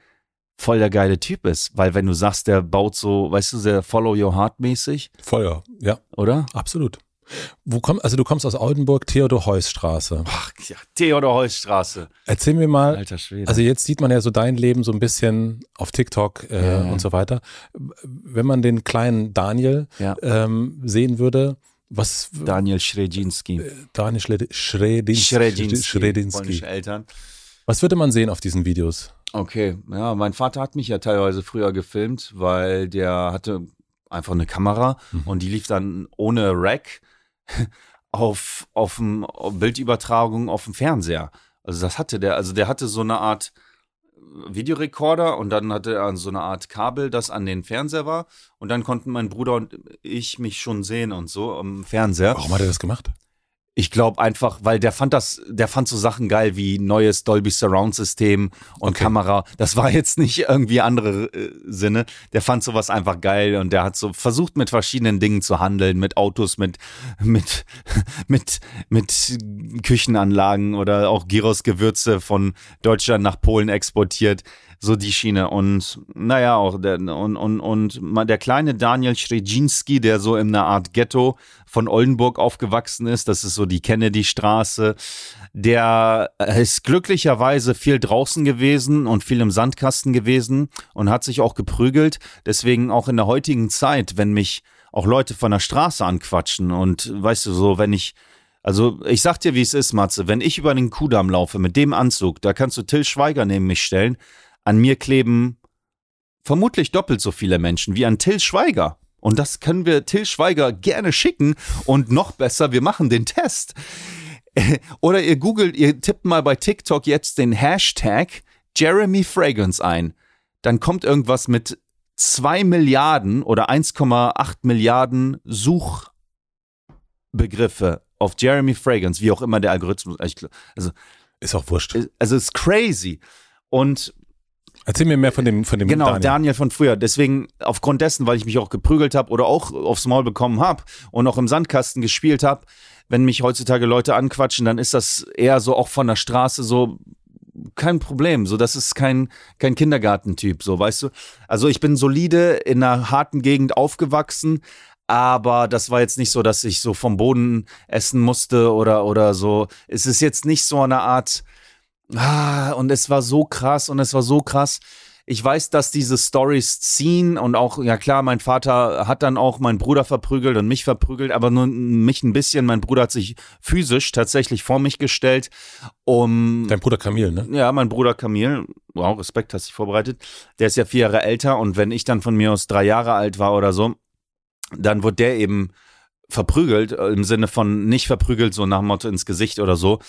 voll der geile Typ ist. Weil wenn du sagst, der baut so, weißt du, sehr Follow Your Heart mäßig, Feuer, ja, oder? absolut. Wo komm, also du kommst aus Oldenburg, Theodor-Heuss-Straße. Ach ja, Theodor-Heuss-Straße. Erzähl mir mal, Alter Schwede. also jetzt sieht man ja so dein Leben so ein bisschen auf TikTok äh, Ja. und so weiter. Wenn man den kleinen Daniel Ja. ähm, sehen würde, was Daniel Schredzinski. Daniel Schredi- Schredinski. Schredinski. Polnische Eltern. Was würde man sehen auf diesen Videos? Okay, ja, mein Vater hat mich ja teilweise früher gefilmt, weil der hatte einfach eine Kamera und die lief dann ohne Rack auf, auf, dem, Bildübertragung auf dem Fernseher. Also das hatte der, also der hatte so eine Art Videorekorder und dann hatte er so eine Art Kabel, das an den Fernseher war und dann konnten mein Bruder und ich mich schon sehen und so am Fernseher. Warum hat er das gemacht? Ich glaube einfach, weil der fand das, der fand so Sachen geil wie neues Dolby Surround System und Okay. Kamera. Das war jetzt nicht irgendwie andere äh, Sinne. Der fand sowas einfach geil und der hat so versucht mit verschiedenen Dingen zu handeln, mit Autos, mit mit mit mit Küchenanlagen oder auch Gyros Gewürze von Deutschland nach Polen exportiert. So die Schiene und naja auch der und und und der kleine Daniel Schredzinski, der so in einer Art Ghetto von Oldenburg aufgewachsen ist, das ist so die Kennedy-Straße, der ist glücklicherweise viel draußen gewesen und viel im Sandkasten gewesen und hat sich auch geprügelt. Deswegen auch in der heutigen Zeit, wenn mich auch Leute von der Straße anquatschen und weißt du so, wenn ich also ich sag dir, wie es ist, Matze, wenn ich über den Kudamm laufe mit dem Anzug, da kannst du Till Schweiger neben mich stellen, an mir kleben vermutlich doppelt so viele Menschen wie an Till Schweiger. Und das können wir Till Schweiger gerne schicken. Und noch besser, wir machen den Test. Oder ihr googelt, ihr tippt mal bei TikTok jetzt den Hashtag Jeremy Fragrance ein. Dann kommt irgendwas mit 2 Milliarden oder 1,8 Milliarden Suchbegriffe auf Jeremy Fragrance, wie auch immer der Algorithmus. Also, Ist auch wurscht. also es ist crazy. Und Erzähl mir mehr von dem, von dem Genau, Daniel. Daniel. von früher. Deswegen, aufgrund dessen, weil ich mich auch geprügelt habe oder auch aufs Maul bekommen habe und auch im Sandkasten gespielt habe, wenn mich heutzutage Leute anquatschen, dann ist das eher so auch von der Straße so kein Problem. So, das ist kein, kein Kindergartentyp, so, weißt du? Also ich bin solide in einer harten Gegend aufgewachsen, aber das war jetzt nicht so, dass ich so vom Boden essen musste oder, oder so. Es ist jetzt nicht so eine Art, Ah, und es war so krass und es war so krass. Ich weiß, dass diese Stories ziehen und auch, ja klar, mein Vater hat dann auch meinen Bruder verprügelt und mich verprügelt, aber nur mich ein bisschen. Mein Bruder hat sich physisch tatsächlich vor mich gestellt, um Dein Bruder Kamil, ne? ja, mein Bruder Kamil, wow, Respekt, hast dich vorbereitet. Der ist ja vier Jahre älter und wenn ich dann von mir aus drei Jahre alt war oder so, dann wurde der eben verprügelt, äh, im Sinne von nicht verprügelt, so nach dem Motto ins Gesicht oder so.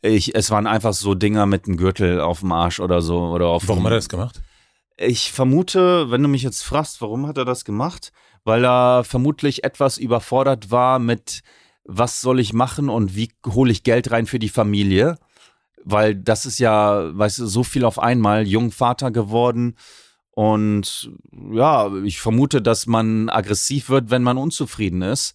Ich, es waren einfach so Dinger mit einem Gürtel auf dem Arsch oder so oder auf Warum hat er das gemacht? Ich vermute, wenn du mich jetzt fragst, warum hat er das gemacht? weil er vermutlich etwas überfordert war mit, was soll ich machen und wie hole ich Geld rein für die Familie. Weil das ist ja, weißt du, so viel auf einmal, Jungvater geworden. Und ja, ich vermute, dass man aggressiv wird, wenn man unzufrieden ist.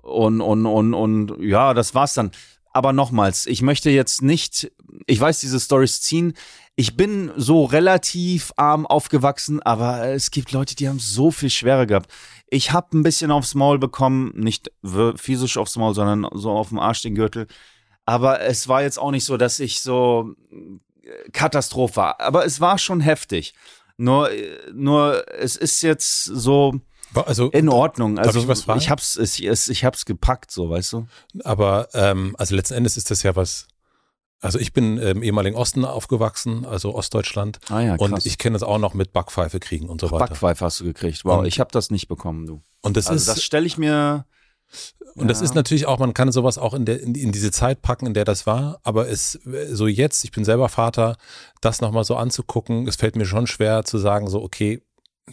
Und, und, und, und ja, das war's dann. Aber nochmals, ich möchte jetzt nicht, ich weiß, diese Stories ziehen. Ich bin so relativ arm aufgewachsen, aber es gibt Leute, die haben so viel schwerer gehabt. Ich habe ein bisschen aufs Maul bekommen, nicht physisch aufs Maul, sondern so auf dem Arsch den Gürtel. Aber es war jetzt auch nicht so, dass ich so äh, Katastrophe war. Aber es war schon heftig. Nur, äh, nur es ist jetzt so, also, in Ordnung. Also ich, was fragen? ich hab's, ich, ich hab's gepackt, so, weißt du? Aber ähm, also letzten Endes ist das ja was. Also ich bin im ehemaligen Osten aufgewachsen, also Ostdeutschland. Ah ja, krass. Und ich kenne das auch noch mit Backpfeife kriegen und so weiter. Backpfeife hast du gekriegt. Wow, Und- ich habe das nicht bekommen, du. Und das Also ist das stelle ich mir. Und das Ja. ist natürlich auch, man kann sowas auch in, der, in, in diese Zeit packen, in der das war, aber es so jetzt, ich bin selber Vater, das nochmal so anzugucken, es fällt mir schon schwer zu sagen, so, okay,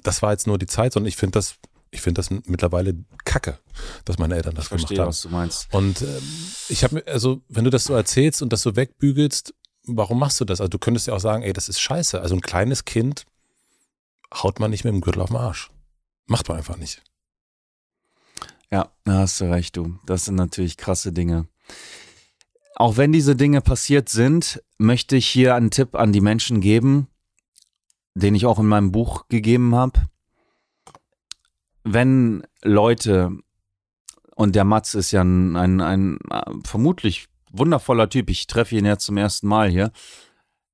das war jetzt nur die Zeit, sondern ich finde das, ich finde das mittlerweile kacke, dass meine Eltern das Ich gemacht verstehe, haben. was du meinst. Und ähm, ich habe mir, also wenn du das so erzählst und das so wegbügelst, warum machst du das? Also du könntest ja auch sagen, ey, das ist scheiße. Also ein kleines Kind haut man nicht mit dem Gürtel auf den Arsch. Macht man einfach nicht. Ja, da hast du recht, du. Das sind natürlich krasse Dinge. Auch wenn diese Dinge passiert sind, möchte ich hier einen Tipp an die Menschen geben, den ich auch in meinem Buch gegeben habe. Wenn Leute, und der Mats ist ja ein, ein, ein äh, vermutlich wundervoller Typ, ich treffe ihn ja zum ersten Mal hier,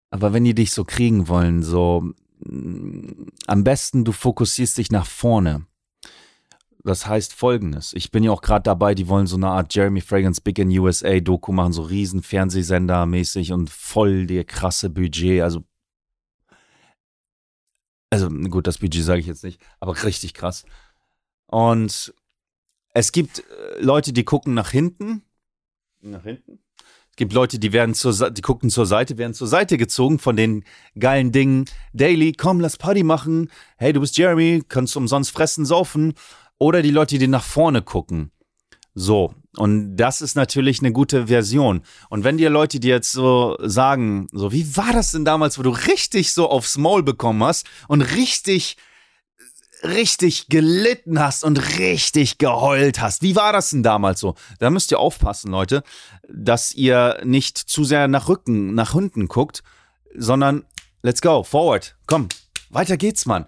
aber wenn die dich so kriegen wollen, so mm, am besten du fokussierst dich nach vorne. Das heißt folgendes. Ich bin ja auch gerade dabei, die wollen so eine Art Jeremy Fragrance Big in USA Doku machen, so riesen Fernsehsender mäßig und voll der krasse Budget. Also, also gut, das Budget sage ich jetzt nicht, aber richtig krass. Und es gibt äh, Leute, die gucken nach hinten. Nach hinten? Es gibt Leute, die werden zur, Sa- die gucken zur Seite, werden zur Seite gezogen von den geilen Dingen. Daily, komm, lass Party machen. Hey, du bist Jeremy, kannst umsonst fressen, saufen. Oder die Leute, die nach vorne gucken. So. Und das ist natürlich eine gute Version. Und wenn dir Leute, die jetzt so sagen, so, wie war das denn damals, wo du richtig so aufs Maul bekommen hast und richtig, richtig gelitten hast und richtig geheult hast? Wie war das denn damals so? Da müsst ihr aufpassen, Leute, dass ihr nicht zu sehr nach Rücken, nach hinten guckt, sondern let's go, forward, komm, weiter geht's, Mann.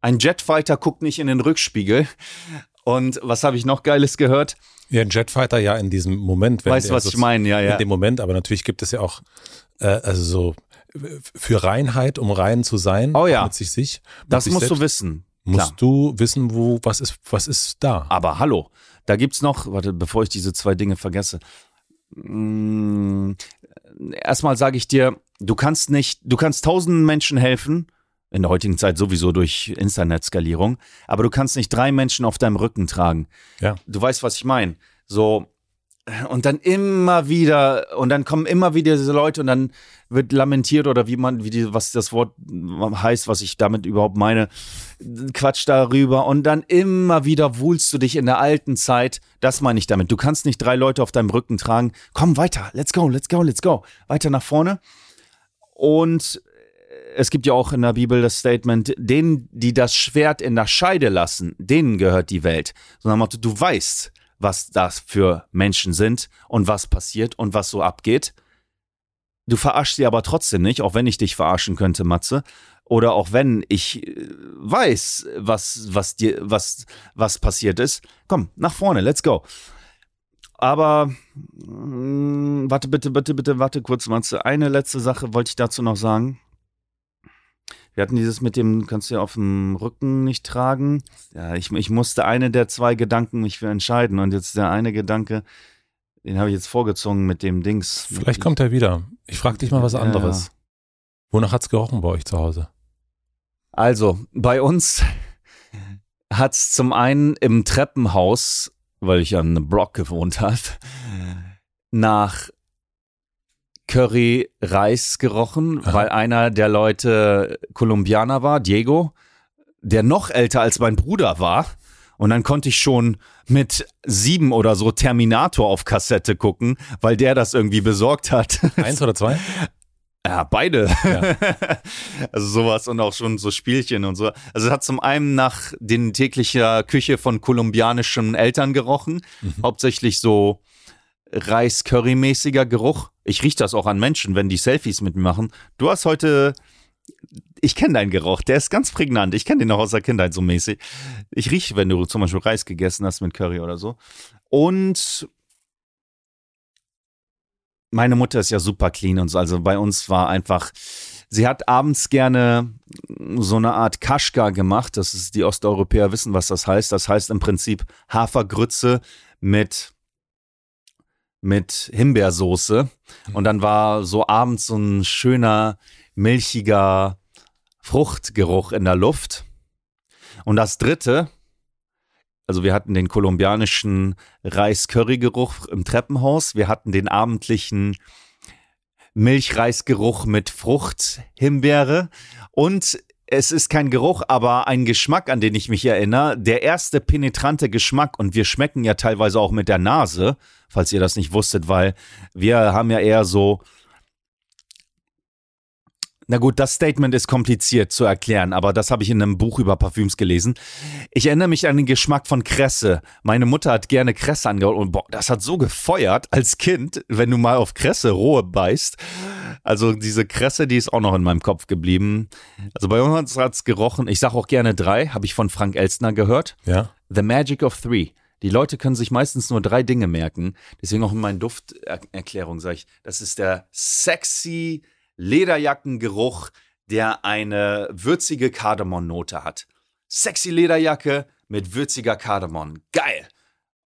Ein Jetfighter guckt nicht in den Rückspiegel. Und was habe ich noch Geiles gehört? Ja, ein Jetfighter ja in diesem Moment. wenn Weißt du, was ich meine? Ja, ja. In dem Moment, aber natürlich gibt es ja auch, äh, also so, für Reinheit, um rein zu sein, Oh ja. mit sich, sich mit Das sich musst du selbst, wissen. musst Klar. du wissen, wo, was ist, was ist da. Aber hallo, da gibt's noch, warte, bevor ich diese zwei Dinge vergesse. Mm, Erstmal sage ich dir, du kannst nicht, du kannst tausenden Menschen helfen, in der heutigen Zeit sowieso durch Internetskalierung, aber du kannst nicht drei Menschen auf deinem Rücken tragen. Ja. Du weißt, was ich meine. So, und dann immer wieder, und dann kommen immer wieder diese Leute und dann wird lamentiert oder wie man, wie die, was das Wort heißt, was ich damit überhaupt meine, Quatsch darüber und dann immer wieder wohlst du dich in der alten Zeit. Das meine ich damit. Du kannst nicht drei Leute auf deinem Rücken tragen. Komm weiter, let's go, let's go, let's go. Weiter nach vorne. Und es gibt ja auch in der Bibel das Statement, denen, die das Schwert in der Scheide lassen, denen gehört die Welt. Sondern Motto, du weißt, was das für Menschen sind und was passiert und was so abgeht. Du verarschst sie aber trotzdem nicht, auch wenn ich dich verarschen könnte, Matze. Oder auch wenn ich äh, weiß, was, was dir, was, was passiert ist. Komm, nach vorne, let's go. Aber mh, warte, bitte, bitte, bitte, warte kurz, Matze. Eine letzte Sache wollte ich dazu noch sagen. Wir hatten dieses mit dem, kannst du ja auf dem Rücken nicht tragen. Ja, ich, ich musste eine der zwei Gedanken mich für entscheiden. Und jetzt der eine Gedanke, den habe ich jetzt vorgezogen mit dem Dings. Vielleicht kommt er wieder. Ich frage dich mal was anderes. ja. Wonach hat's gerochen bei euch zu Hause? Also, bei uns hat's zum einen im Treppenhaus, weil ich an einem Block gewohnt habe, nach Curry Reis gerochen, weil einer der Leute Kolumbianer war, Diego, der noch älter als mein Bruder war. Und dann konnte ich schon mit sieben oder so Terminator auf Kassette gucken, weil der das irgendwie besorgt hat. Eins oder zwei? Ja, beide. Ja. also sowas und auch schon so Spielchen und so. Also es hat zum einen nach den täglicher Küche von kolumbianischen Eltern gerochen. Mhm. Hauptsächlich so Reis-Curry-mäßiger Geruch. Ich rieche das auch an Menschen, wenn die Selfies mit mir machen. Du hast heute ich kenne deinen Geruch, der ist ganz prägnant. Ich kenne den noch aus der Kindheit so mäßig. Ich rieche, wenn du zum Beispiel Reis gegessen hast mit Curry oder so. Und meine Mutter ist ja super clean und so. Also bei uns war einfach, sie hat abends gerne so eine Art Kaschka gemacht. Das ist, die Osteuropäer wissen, was das heißt. Das heißt im Prinzip Hafergrütze mit mit Himbeersoße. Und dann war so abends so ein schöner, milchiger Fruchtgeruch in der Luft. Und das dritte, also wir hatten den kolumbianischen Reis-Curry-Geruch im Treppenhaus. Wir hatten den abendlichen Milchreisgeruch mit Frucht, Himbeere. Und es ist kein Geruch, aber ein Geschmack, an den ich mich erinnere. Der erste penetrante Geschmack. Und wir schmecken ja teilweise auch mit der Nase, falls ihr das nicht wusstet, weil wir haben ja eher so na gut, das Statement ist kompliziert zu erklären, aber das habe ich in einem Buch über Parfüms gelesen. Ich erinnere mich an den Geschmack von Kresse. Meine Mutter hat gerne Kresse angehauen und boah, das hat so gefeuert als Kind, wenn du mal auf Kresse rohe beißt. Also diese Kresse, die ist auch noch in meinem Kopf geblieben. Also bei uns hat es gerochen. Ich sage auch gerne drei, habe ich von Frank Elstner gehört. Ja. The Magic of Three. Die Leute können sich meistens nur drei Dinge merken. Deswegen auch in meinen Dufterklärungen sage ich, das ist der sexy Lederjackengeruch, der eine würzige Kardamomnote hat. Sexy Lederjacke mit würziger Kardamom. Geil.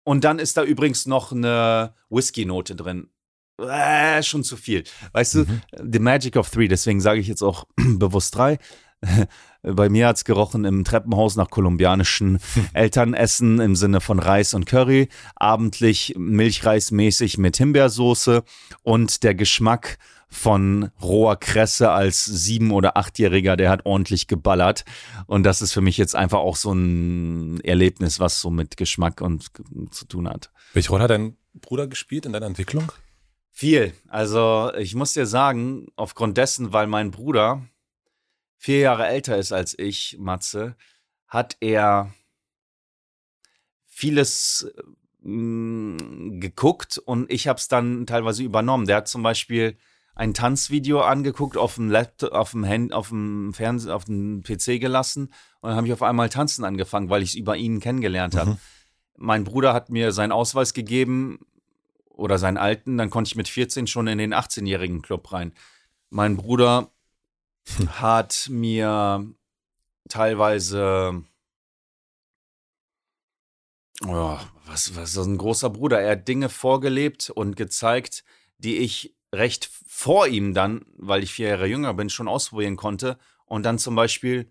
Und dann ist da übrigens noch eine Whisky-Note drin. Äh, schon zu viel. Weißt mhm. du, The Magic of Three, deswegen sage ich jetzt auch bewusst drei. Bei mir hat es gerochen im Treppenhaus nach kolumbianischen Elternessen im Sinne von Reis und Curry, abendlich Milchreismäßig mit Himbeersoße und der Geschmack von roher Kresse als sieben- oder achtjähriger, der hat ordentlich geballert. Und das ist für mich jetzt einfach auch so ein Erlebnis, was so mit Geschmack und zu tun hat. Welche Rolle hat dein Bruder gespielt in deiner Entwicklung? Viel. Also ich muss dir sagen, aufgrund dessen, weil mein Bruder vier Jahre älter ist als ich, Matze, hat er vieles mh, mm, geguckt und ich habe es dann teilweise übernommen. Der hat zum Beispiel ein Tanzvideo angeguckt, auf dem Laptop, auf dem Hand, auf dem Fernsehen, auf dem PC gelassen und dann habe ich auf einmal tanzen angefangen, weil ich es über ihn kennengelernt habe. Mhm. Mein Bruder hat mir seinen Ausweis gegeben oder seinen alten, dann konnte ich mit 14 schon in den 18-jährigen Club rein. Mein Bruder hm. hat mir teilweise oh, was, was ist ein großer Bruder. Er hat Dinge vorgelebt und gezeigt, die ich recht vor ihm dann, weil ich vier Jahre jünger bin, schon ausprobieren konnte und dann zum Beispiel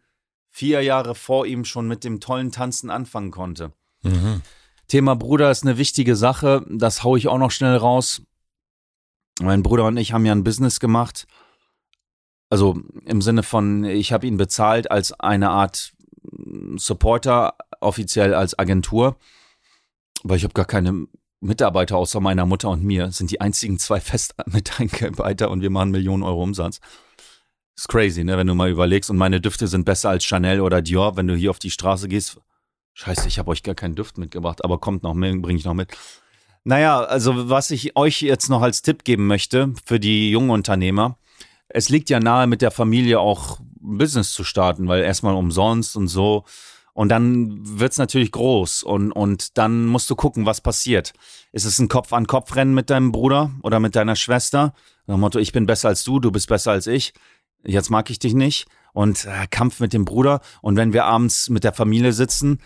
vier Jahre vor ihm schon mit dem tollen Tanzen anfangen konnte. Mhm. Thema Bruder ist eine wichtige Sache, das haue ich auch noch schnell raus. Mein Bruder und ich haben ja ein Business gemacht. Also im Sinne von, ich habe ihn bezahlt als eine Art Supporter, offiziell als Agentur. Aber ich habe gar keine Mitarbeiter außer meiner Mutter und mir sind die einzigen zwei Festmitarbeiter und wir machen Millionen Euro Umsatz. Ist crazy, ne, wenn du mal überlegst. Und meine Düfte sind besser als Chanel oder Dior. Wenn du hier auf die Straße gehst, scheiße, ich habe euch gar keinen Duft mitgebracht, aber kommt noch, bringe ich noch mit. Naja, also was ich euch jetzt noch als Tipp geben möchte für die jungen Unternehmer, es liegt ja nahe, mit der Familie auch Business zu starten, weil erstmal umsonst und so. Und dann wird's natürlich groß und, und dann musst du gucken, was passiert. Ist es ein Kopf-an-Kopf-Rennen mit deinem Bruder oder mit deiner Schwester? Nach dem Motto, ich bin besser als du, du bist besser als ich. Jetzt mag ich dich nicht. Und äh, Kampf mit dem Bruder. Und wenn wir abends mit der Familie sitzen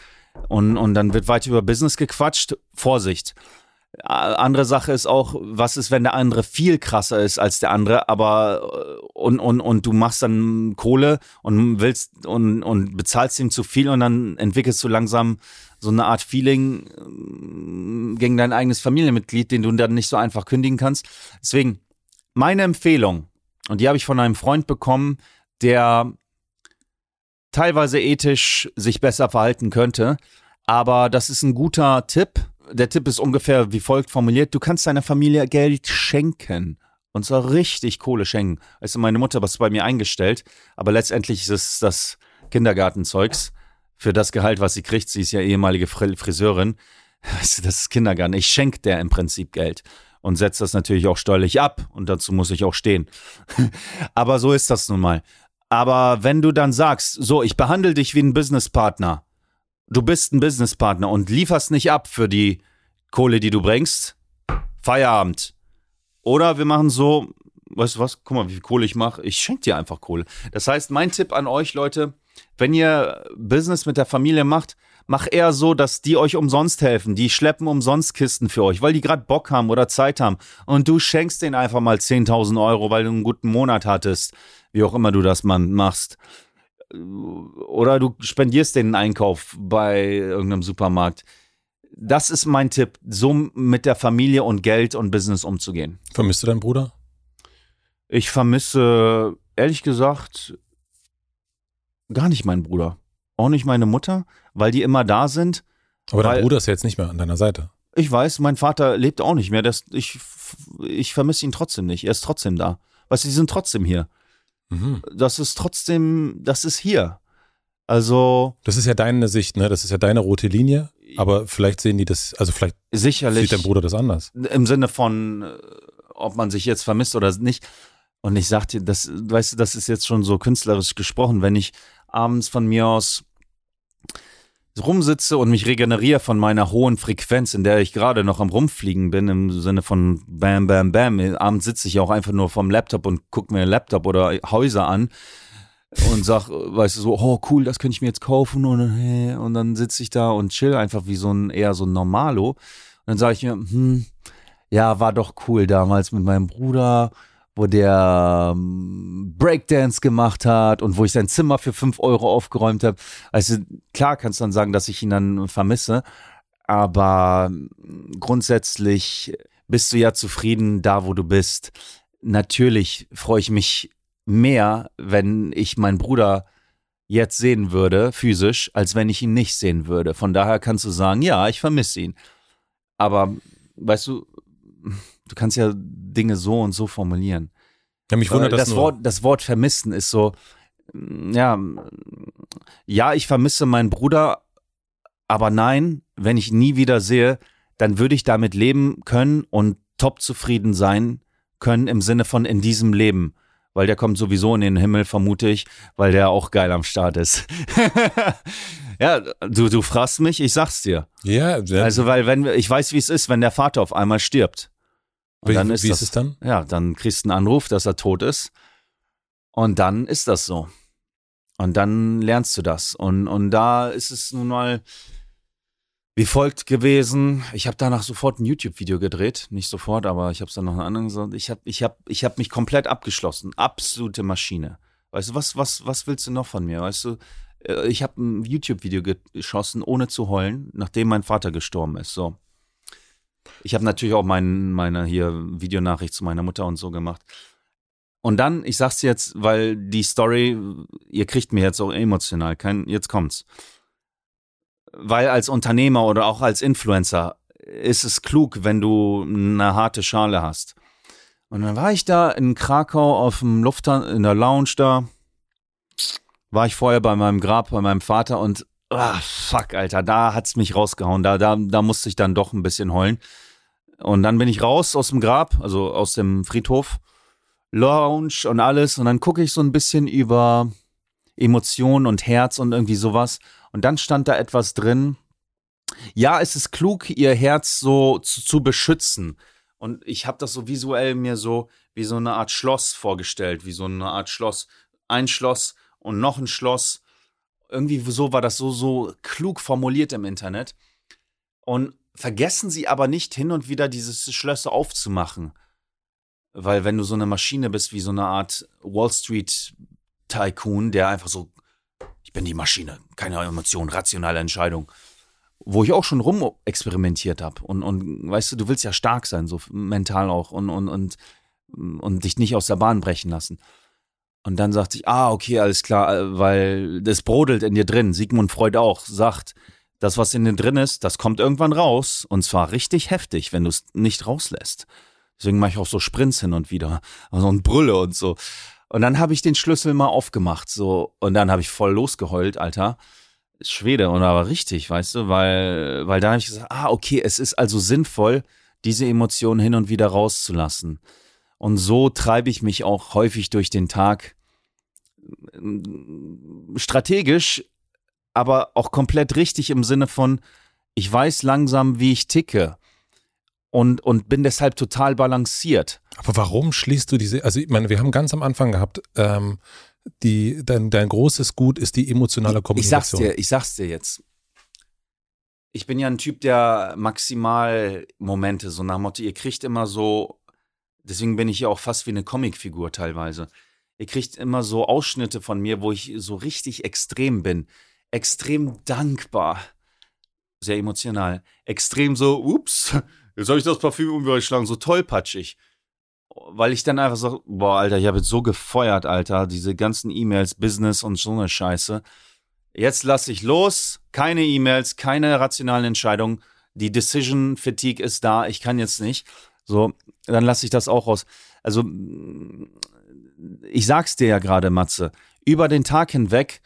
und, und dann wird weiter über Business gequatscht, Vorsicht. Andere Sache ist auch, was ist, wenn der andere viel krasser ist als der andere, aber äh, und, und, und du machst dann Kohle und willst und, und bezahlst ihm zu viel und dann entwickelst du langsam so eine Art Feeling ähm, gegen dein eigenes Familienmitglied, den du dann nicht so einfach kündigen kannst. Deswegen, meine Empfehlung, und die habe ich von einem Freund bekommen, der teilweise ethisch sich besser verhalten könnte, Aber das ist ein guter Tipp. Der Tipp ist ungefähr wie folgt formuliert. Du kannst deiner Familie Geld schenken. Und zwar richtig Kohle schenken. Also meine Mutter was bei mir eingestellt, aber letztendlich ist es das Kindergartenzeugs für das Gehalt, was sie kriegt. Sie ist ja ehemalige Friseurin. Weißt du, das ist Kindergarten. Ich schenke der im Prinzip Geld und setze das natürlich auch steuerlich ab und dazu muss ich auch stehen. aber so ist das nun mal. Aber wenn du dann sagst, so, ich behandle dich wie ein Businesspartner, du bist ein Businesspartner und lieferst nicht ab für die Kohle, die du bringst, Feierabend. Oder wir machen so, weißt du was, guck mal, wie viel Kohle ich mache, ich schenke dir einfach Kohle. Das heißt, mein Tipp an euch, Leute, wenn ihr Business mit der Familie macht, mach eher so, dass die euch umsonst helfen. Die schleppen umsonst Kisten für euch, weil die gerade Bock haben oder Zeit haben. Und du schenkst denen einfach mal 10.000 Euro, weil du einen guten Monat hattest. Wie auch immer du das machst. Oder du spendierst den Einkauf bei irgendeinem Supermarkt. Das ist mein Tipp, so mit der Familie und Geld und Business umzugehen. Vermisst du deinen Bruder? Ich vermisse, ehrlich gesagt, gar nicht meinen Bruder. Auch nicht meine Mutter, weil die immer da sind. Aber dein Bruder ist ja jetzt nicht mehr an deiner Seite. Ich weiß, mein Vater lebt auch nicht mehr. Das, ich ich vermisse ihn trotzdem nicht. Er ist trotzdem da. Weißt du, die sind trotzdem hier. Mhm. Das ist trotzdem, das ist hier. Also. Das ist ja deine Sicht, ne? Das ist ja deine rote Linie. Aber vielleicht sehen die das, also vielleicht sicherlich sieht dein Bruder das anders. Im Sinne von, äh, ob man sich jetzt vermisst oder nicht. Und ich sag dir, das, weißt du, das ist jetzt schon so künstlerisch gesprochen, wenn ich abends von mir aus rumsitze und mich regeneriere von meiner hohen Frequenz, in der ich gerade noch am Rumfliegen bin, im Sinne von Bam, Bam, Bam. Abends sitze ich auch einfach nur vom Laptop und gucke mir Laptop oder Häuser an und sag, weißt du, so, oh cool, das könnte ich mir jetzt kaufen und, und dann sitze ich da und chill einfach wie so ein, eher so ein Normalo. Und dann sage ich mir, hm, ja, war doch cool damals mit meinem Bruder wo der ähm, Breakdance gemacht hat und wo ich sein Zimmer für fünf Euro aufgeräumt habe. Also klar kannst du dann sagen, dass ich ihn dann vermisse, aber grundsätzlich bist du ja zufrieden da, wo du bist. Natürlich freue ich mich mehr, wenn ich meinen Bruder jetzt sehen würde, physisch, als wenn ich ihn nicht sehen würde. Von daher kannst du sagen, ja, ich vermisse ihn. Aber weißt du, du kannst ja Dinge so und so formulieren. Ja, mich wundert das, das nur. Wort, das Wort vermissen ist so, ja, ja, ich vermisse meinen Bruder, aber nein, wenn ich ihn nie wieder sehe, dann würde ich damit leben können und top zufrieden sein können im Sinne von in diesem Leben. Weil der kommt sowieso in den Himmel, vermute ich, weil der auch geil am Start ist. ja, du, du fragst mich, ich sag's dir. Ja, also weil wenn ich weiß, wie es ist, wenn der Vater auf einmal stirbt. Und wie, dann ist, wie das, ist es dann? Ja, dann kriegst du einen Anruf, dass er tot ist. Und dann ist das so. Und dann lernst du das. Und, und da ist es nun mal wie folgt gewesen. Ich habe danach sofort ein YouTube-Video gedreht. Nicht sofort, aber ich habe es dann noch einen anderen gesagt. Ich habe ich hab, ich hab mich komplett abgeschlossen. Absolute Maschine. Weißt du, was, was, was willst du noch von mir? Weißt du, äh, ich habe ein YouTube-Video geschossen, ohne zu heulen, nachdem mein Vater gestorben ist. So. Ich habe natürlich auch mein, meine hier Videonachricht zu meiner Mutter und so gemacht. Und dann, ich sag's jetzt, weil die Story, ihr kriegt mir jetzt auch emotional, kein, jetzt kommt's. Weil als Unternehmer oder auch als Influencer ist es klug, wenn du eine harte Schale hast. Und dann war ich da in Krakau auf dem Lufthansa, in der Lounge da. War ich vorher bei meinem Grab, bei meinem Vater und ah, fuck, Alter, da hat's mich rausgehauen. Da, da, da musste ich dann doch ein bisschen heulen. Und dann bin ich raus aus dem Grab, also aus dem Friedhof, Lounge und alles. Und dann gucke ich so ein bisschen über Emotionen und Herz und irgendwie sowas. Und dann stand da etwas drin. Ja, es ist klug, ihr Herz so zu, zu beschützen. Und ich habe das so visuell mir so wie so eine Art Schloss vorgestellt, wie so eine Art Schloss. Ein Schloss und noch ein Schloss. Irgendwie so war das so, so klug formuliert im Internet. Und vergessen sie aber nicht hin und wieder diese Schlösser aufzumachen. Weil wenn du so eine Maschine bist wie so eine Art Wall Street Tycoon, der einfach so, ich bin die Maschine, keine Emotion, rationale Entscheidung. Wo ich auch schon rum experimentiert habe. Und, und weißt du, du willst ja stark sein, so mental auch und, und, und, und dich nicht aus der Bahn brechen lassen. Und dann sagt sich, ah, okay, alles klar, weil das brodelt in dir drin. Sigmund Freud auch sagt, das, was in dir drin ist, das kommt irgendwann raus und zwar richtig heftig, wenn du es nicht rauslässt. Deswegen mache ich auch so Sprints hin und wieder also und Brülle und so. Und dann habe ich den Schlüssel mal aufgemacht so und dann habe ich voll losgeheult, Alter. Schwede und aber richtig, weißt du, weil weil da habe ich gesagt, ah okay, es ist also sinnvoll, diese Emotionen hin und wieder rauszulassen. Und so treibe ich mich auch häufig durch den Tag strategisch aber auch komplett richtig im Sinne von, ich weiß langsam, wie ich ticke und, und bin deshalb total balanciert. Aber warum schließt du diese, also ich meine, wir haben ganz am Anfang gehabt, ähm, die, dein, dein großes Gut ist die emotionale Kommunikation. Ich sag's dir, ich sag's dir jetzt. Ich bin ja ein Typ, der maximal Momente, so nach Motto, ihr kriegt immer so, deswegen bin ich ja auch fast wie eine Comicfigur teilweise. Ihr kriegt immer so Ausschnitte von mir, wo ich so richtig extrem bin extrem dankbar, sehr emotional, extrem so, ups, jetzt habe ich das Parfüm umgeschlagen, so tollpatschig. Weil ich dann einfach so, boah, Alter, ich habe jetzt so gefeuert, Alter, diese ganzen E-Mails, Business und so eine Scheiße. Jetzt lasse ich los, keine E-Mails, keine rationalen Entscheidungen. Die Decision Fatigue ist da, ich kann jetzt nicht. So, dann lasse ich das auch raus. Also, ich sag's dir ja gerade, Matze, über den Tag hinweg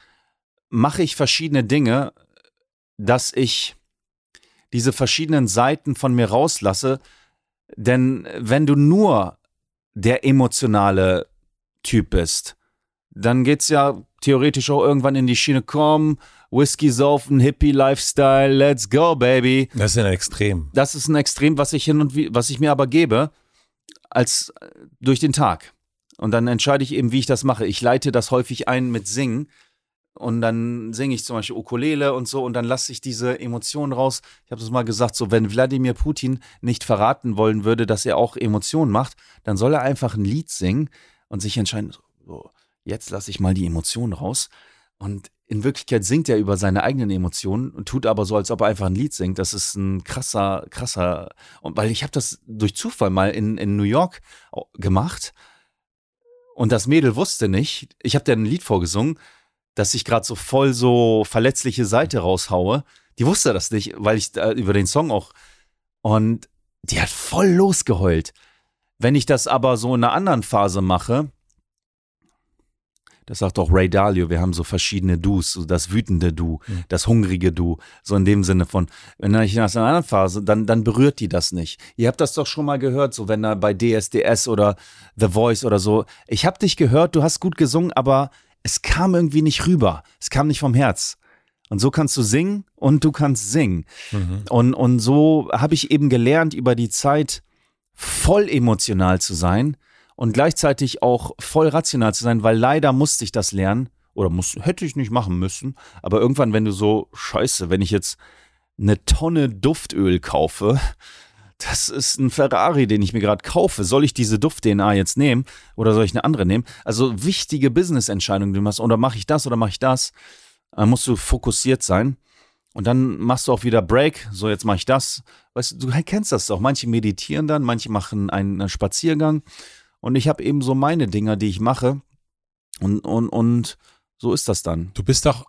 mache ich verschiedene Dinge, dass ich diese verschiedenen Seiten von mir rauslasse. Denn wenn du nur der emotionale Typ bist, dann geht's ja theoretisch auch irgendwann in die Schiene, komm, Whisky saufen, Hippie-Lifestyle, let's go, baby. Das ist ein Extrem. Das ist ein Extrem, was ich hin und wie, was ich mir aber gebe, als äh, durch den Tag. Und dann entscheide ich eben, wie ich das mache. Ich leite das häufig ein mit Singen und dann singe ich zum Beispiel Ukulele und so und dann lasse ich diese Emotionen raus. Ich habe das mal gesagt, so wenn Wladimir Putin nicht verraten wollen würde, dass er auch Emotionen macht, dann soll er einfach ein Lied singen und sich entscheiden, so, jetzt lasse ich mal die Emotionen raus. Und in Wirklichkeit singt er über seine eigenen Emotionen und tut aber so, als ob er einfach ein Lied singt. Das ist ein krasser, krasser. Und weil ich habe das durch Zufall mal in, in New York gemacht und das Mädel wusste nicht. Ich habe dir ein Lied vorgesungen dass ich gerade so voll so verletzliche Seite raushaue. Die wusste das nicht, weil ich äh, über den Song auch. Und die hat voll losgeheult. Wenn ich das aber so in einer anderen Phase mache, das sagt auch Ray Dalio, wir haben so verschiedene Dus, so das wütende Du, mhm. das hungrige Du, so in dem Sinne von, wenn ich in einer anderen Phase, dann, dann berührt die das nicht. Ihr habt das doch schon mal gehört, so wenn er bei DSDS oder The Voice oder so, ich hab dich gehört, du hast gut gesungen, aber es kam irgendwie nicht rüber. Es kam nicht vom Herz. Und so kannst du singen und du kannst singen. Mhm. Und, und so habe ich eben gelernt, über die Zeit voll emotional zu sein und gleichzeitig auch voll rational zu sein, weil leider musste ich das lernen oder muss, hätte ich nicht machen müssen. Aber irgendwann, wenn du so, scheiße, wenn ich jetzt eine Tonne Duftöl kaufe, das ist ein Ferrari, den ich mir gerade kaufe. Soll ich diese Duft-DNA jetzt nehmen oder soll ich eine andere nehmen? Also wichtige Business-Entscheidungen, die du machst. Oder mache ich das oder mache ich das? Da musst du fokussiert sein. Und dann machst du auch wieder Break. So, jetzt mache ich das. Weißt du, du kennst das auch. Manche meditieren dann, manche machen einen Spaziergang. Und ich habe eben so meine Dinger, die ich mache. Und, und, und so ist das dann. Du bist doch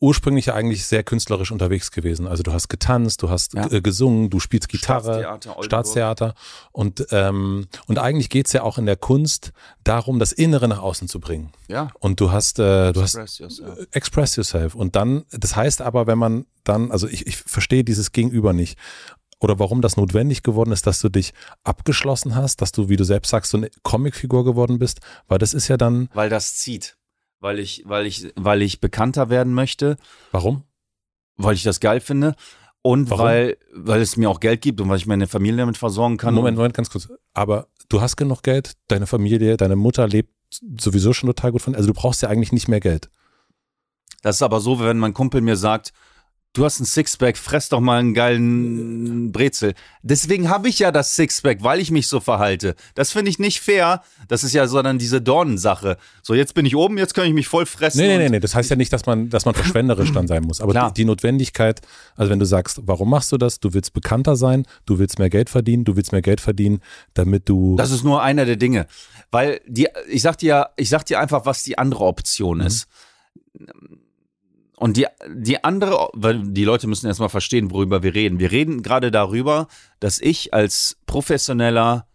ursprünglich eigentlich sehr künstlerisch unterwegs gewesen. Also du hast getanzt, du hast ja. gesungen, du spielst Gitarre, Staatstheater, Staatstheater. Und, ähm, und eigentlich geht's ja auch in der Kunst darum, das Innere nach außen zu bringen. Ja. Und du hast, äh, du express hast yourself. Express yourself. Und dann, das heißt aber, wenn man dann, also ich, ich verstehe dieses Gegenüber nicht oder warum das notwendig geworden ist, dass du dich abgeschlossen hast, dass du, wie du selbst sagst, so eine Comicfigur geworden bist, weil das ist ja dann. Weil das zieht weil ich, weil ich, weil ich bekannter werden möchte. Warum? Weil ich das geil finde. Und Warum? weil, weil es mir auch Geld gibt und weil ich meine Familie damit versorgen kann. Moment, Moment, ganz kurz. Aber du hast genug Geld, deine Familie, deine Mutter lebt sowieso schon total gut von. Also du brauchst ja eigentlich nicht mehr Geld. Das ist aber so, wenn mein Kumpel mir sagt, du hast ein Sixpack, fress doch mal einen geilen Brezel. Deswegen habe ich ja das Sixpack, weil ich mich so verhalte. Das finde ich nicht fair. Das ist ja so dann diese Dornensache. So, jetzt bin ich oben, jetzt kann ich mich voll fressen. Nee, nee, nee, nee. Das heißt ja nicht, dass man, dass man verschwenderisch dann sein muss. Aber die, die, Notwendigkeit, also wenn du sagst, warum machst du das? Du willst bekannter sein, du willst mehr Geld verdienen, du willst mehr Geld verdienen, damit du. Das ist nur einer der Dinge. Weil die, ich sag dir, ich sag dir einfach, was die andere Option mhm. ist Und die, die andere, weil die Leute müssen erstmal verstehen, worüber wir reden. Wir reden gerade darüber, dass ich als professioneller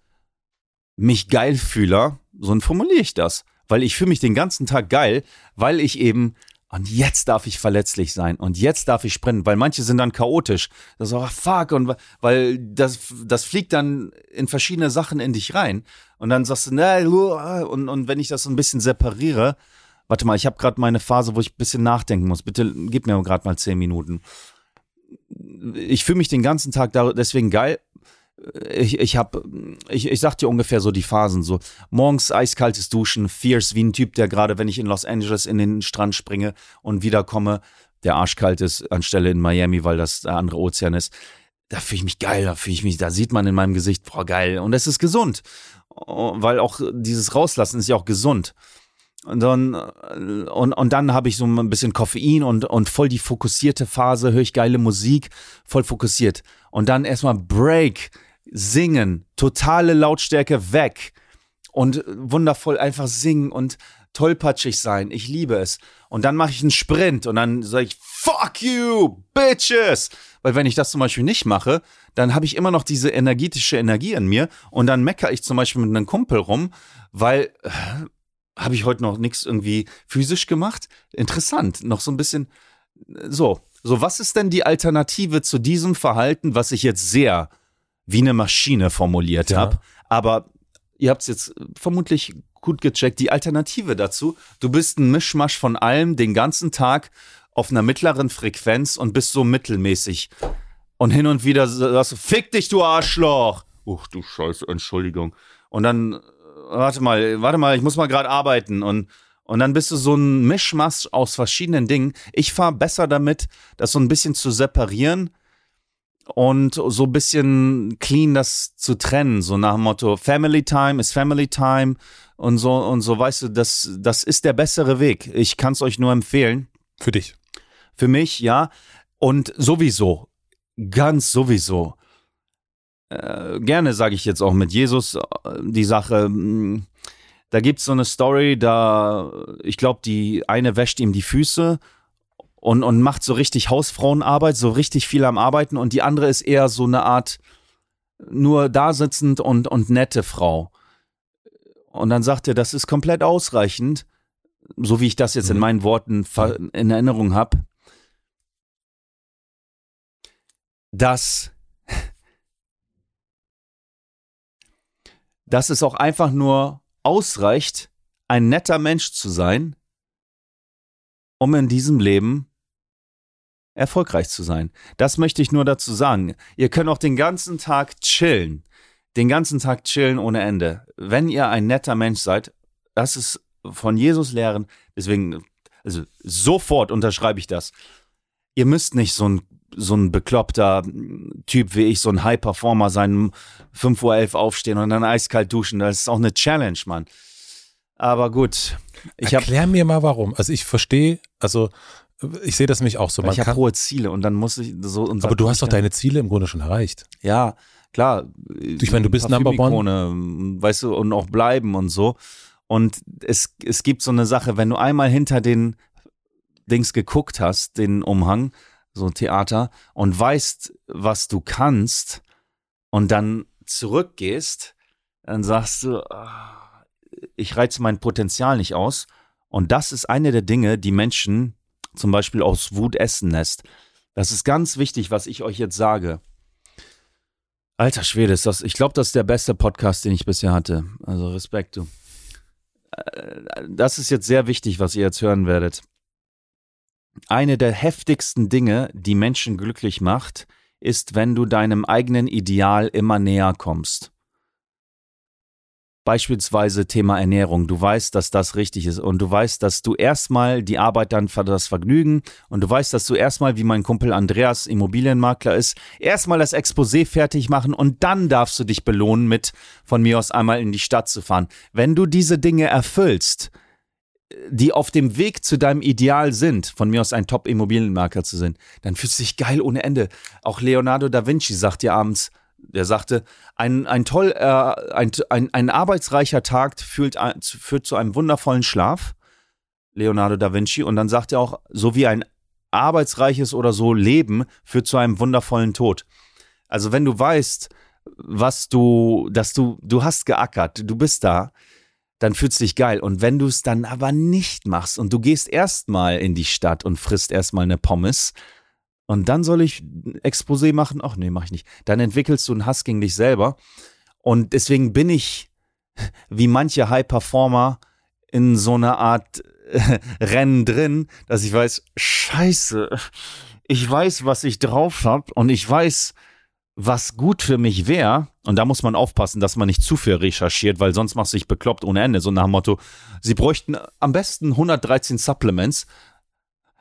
mich geil fühler, so formuliere ich das, weil ich fühle mich den ganzen Tag geil, weil ich eben und jetzt darf ich verletzlich sein und jetzt darf ich sprinten, weil manche sind dann chaotisch. Das ist auch fuck und weil das das fliegt dann in verschiedene Sachen in dich rein und dann sagst du ne und und wenn ich das so ein bisschen separiere, warte mal, ich habe gerade meine Phase, wo ich ein bisschen nachdenken muss. Bitte gib mir gerade mal zehn Minuten. Ich fühle mich den ganzen Tag deswegen geil, ich, ich habe, ich, ich sag dir ungefähr so die Phasen so. Morgens eiskaltes Duschen, fierce wie ein Typ, der gerade, wenn ich in Los Angeles in den Strand springe und wiederkomme, der arschkalt ist, anstelle in Miami, weil das der andere Ozean ist. Da fühle ich mich geil, da fühle ich mich, da sieht man in meinem Gesicht, boah, geil. Und es ist gesund. Weil auch dieses Rauslassen ist ja auch gesund. Und dann, und, und dann habe ich so ein bisschen Koffein und, und voll die fokussierte Phase, höre ich geile Musik, voll fokussiert. Und dann erstmal Break singen, totale Lautstärke weg und wundervoll einfach singen und tollpatschig sein. Ich liebe es. Und dann mache ich einen Sprint und dann sage ich, fuck you, bitches. Weil wenn ich das zum Beispiel nicht mache, dann habe ich immer noch diese energetische Energie in mir und dann meckere ich zum Beispiel mit einem Kumpel rum, weil äh, habe ich heute noch nichts irgendwie physisch gemacht. Interessant, noch so ein bisschen so. So, was ist denn die Alternative zu diesem Verhalten, was ich jetzt sehr wie eine Maschine formuliert ja. habe. Aber ihr habt es jetzt vermutlich gut gecheckt. Die Alternative dazu, du bist ein Mischmasch von allem den ganzen Tag auf einer mittleren Frequenz und bist so mittelmäßig. Und hin und wieder sagst du, fick dich, du Arschloch. Uch, du Scheiße, Entschuldigung. Und dann, warte mal, warte mal, ich muss mal gerade arbeiten. Und, und dann bist du so ein Mischmasch aus verschiedenen Dingen. Ich fahre besser damit, das so ein bisschen zu separieren und so ein bisschen clean das zu trennen, so nach dem Motto Family Time ist Family Time und so und so, weißt du, das, das ist der bessere Weg. Ich kann es euch nur empfehlen. Für dich. Für mich, ja. Und sowieso, ganz sowieso. Äh, gerne sage ich jetzt auch mit Jesus äh, die Sache. Hm, da gibt's so eine Story, da, ich glaube, die eine wäscht ihm die Füße und, und macht so richtig Hausfrauenarbeit, so richtig viel am Arbeiten und die andere ist eher so eine Art nur da sitzend und, und nette Frau. Und dann sagt er, das ist komplett ausreichend, so wie ich das jetzt mhm. in meinen Worten in Erinnerung habe, dass, dass es auch einfach nur ausreicht, ein netter Mensch zu sein, um in diesem Leben erfolgreich zu sein. Das möchte ich nur dazu sagen. Ihr könnt auch den ganzen Tag chillen. Den ganzen Tag chillen ohne Ende. Wenn ihr ein netter Mensch seid, das ist von Jesus lehren. Deswegen, also sofort unterschreibe ich das. Ihr müsst nicht so ein so ein bekloppter Typ wie ich, so ein High Performer sein, 5.11 Uhr aufstehen und dann eiskalt duschen. Das ist auch eine Challenge, Mann. Aber gut. Ich Erklär hab, mir mal warum. Also ich verstehe, also ich sehe das nämlich auch so. Man ich habe hohe Ziele und dann muss ich so. aber du hast doch deine Ziele im Grunde schon erreicht. Ja, klar. Ich meine, du bist Number One. Weißt du, und auch bleiben und so. Und es, es gibt so eine Sache, wenn du einmal hinter den Dings geguckt hast, den Umhang, so ein Theater, und weißt, was du kannst, und dann zurückgehst, dann sagst du, ah, ich reize mein Potenzial nicht aus. Und das ist eine der Dinge, die Menschen zum Beispiel aus Wut essen lässt. Das ist ganz wichtig, was ich euch jetzt sage. Alter Schwede, ist das, ich glaube, das ist der beste Podcast, den ich bisher hatte. Also Respekt, du. Äh, das ist jetzt sehr wichtig, was ihr jetzt hören werdet. Eine der heftigsten Dinge, die Menschen glücklich macht, ist, wenn du deinem eigenen Ideal immer näher kommst. Beispielsweise Thema Ernährung. Du weißt, dass das richtig ist und du weißt, dass du erstmal die Arbeit dann für das Vergnügen und du weißt, dass du erstmal, wie mein Kumpel Andreas Immobilienmakler ist, erstmal das Exposé fertig machen und dann darfst du dich belohnen mit von mir aus einmal in die Stadt zu fahren. Wenn du diese Dinge erfüllst, die auf dem Weg zu deinem Ideal sind, von mir aus ein Top-Immobilienmakler zu sein, dann fühlst du dich geil ohne Ende. Auch Leonardo da Vinci sagt dir abends, der sagte, ein, ein toll, äh, ein, ein, ein arbeitsreicher Tag führt, führt zu einem wundervollen Schlaf. Leonardo da Vinci. Und dann sagt er auch, so wie ein arbeitsreiches oder so Leben führt zu einem wundervollen Tod. Also wenn du weißt, was du, dass du, du hast geackert, du bist da, dann fühlst du dich geil. Und wenn du es dann aber nicht machst und du gehst erstmal in die Stadt und frisst erstmal eine Pommes und dann soll ich Exposé machen, ach nee, mach ich nicht. Dann entwickelst du einen Hass gegen dich selber. Und deswegen bin ich wie manche High Performer in so einer Art Rennen drin, dass ich weiß, scheiße, ich weiß, was ich drauf hab und ich weiß, was gut für mich wäre, und da muss man aufpassen, dass man nicht zu viel recherchiert, weil sonst machst du dich bekloppt ohne Ende. So nach dem Motto, sie bräuchten am besten 113 Supplements,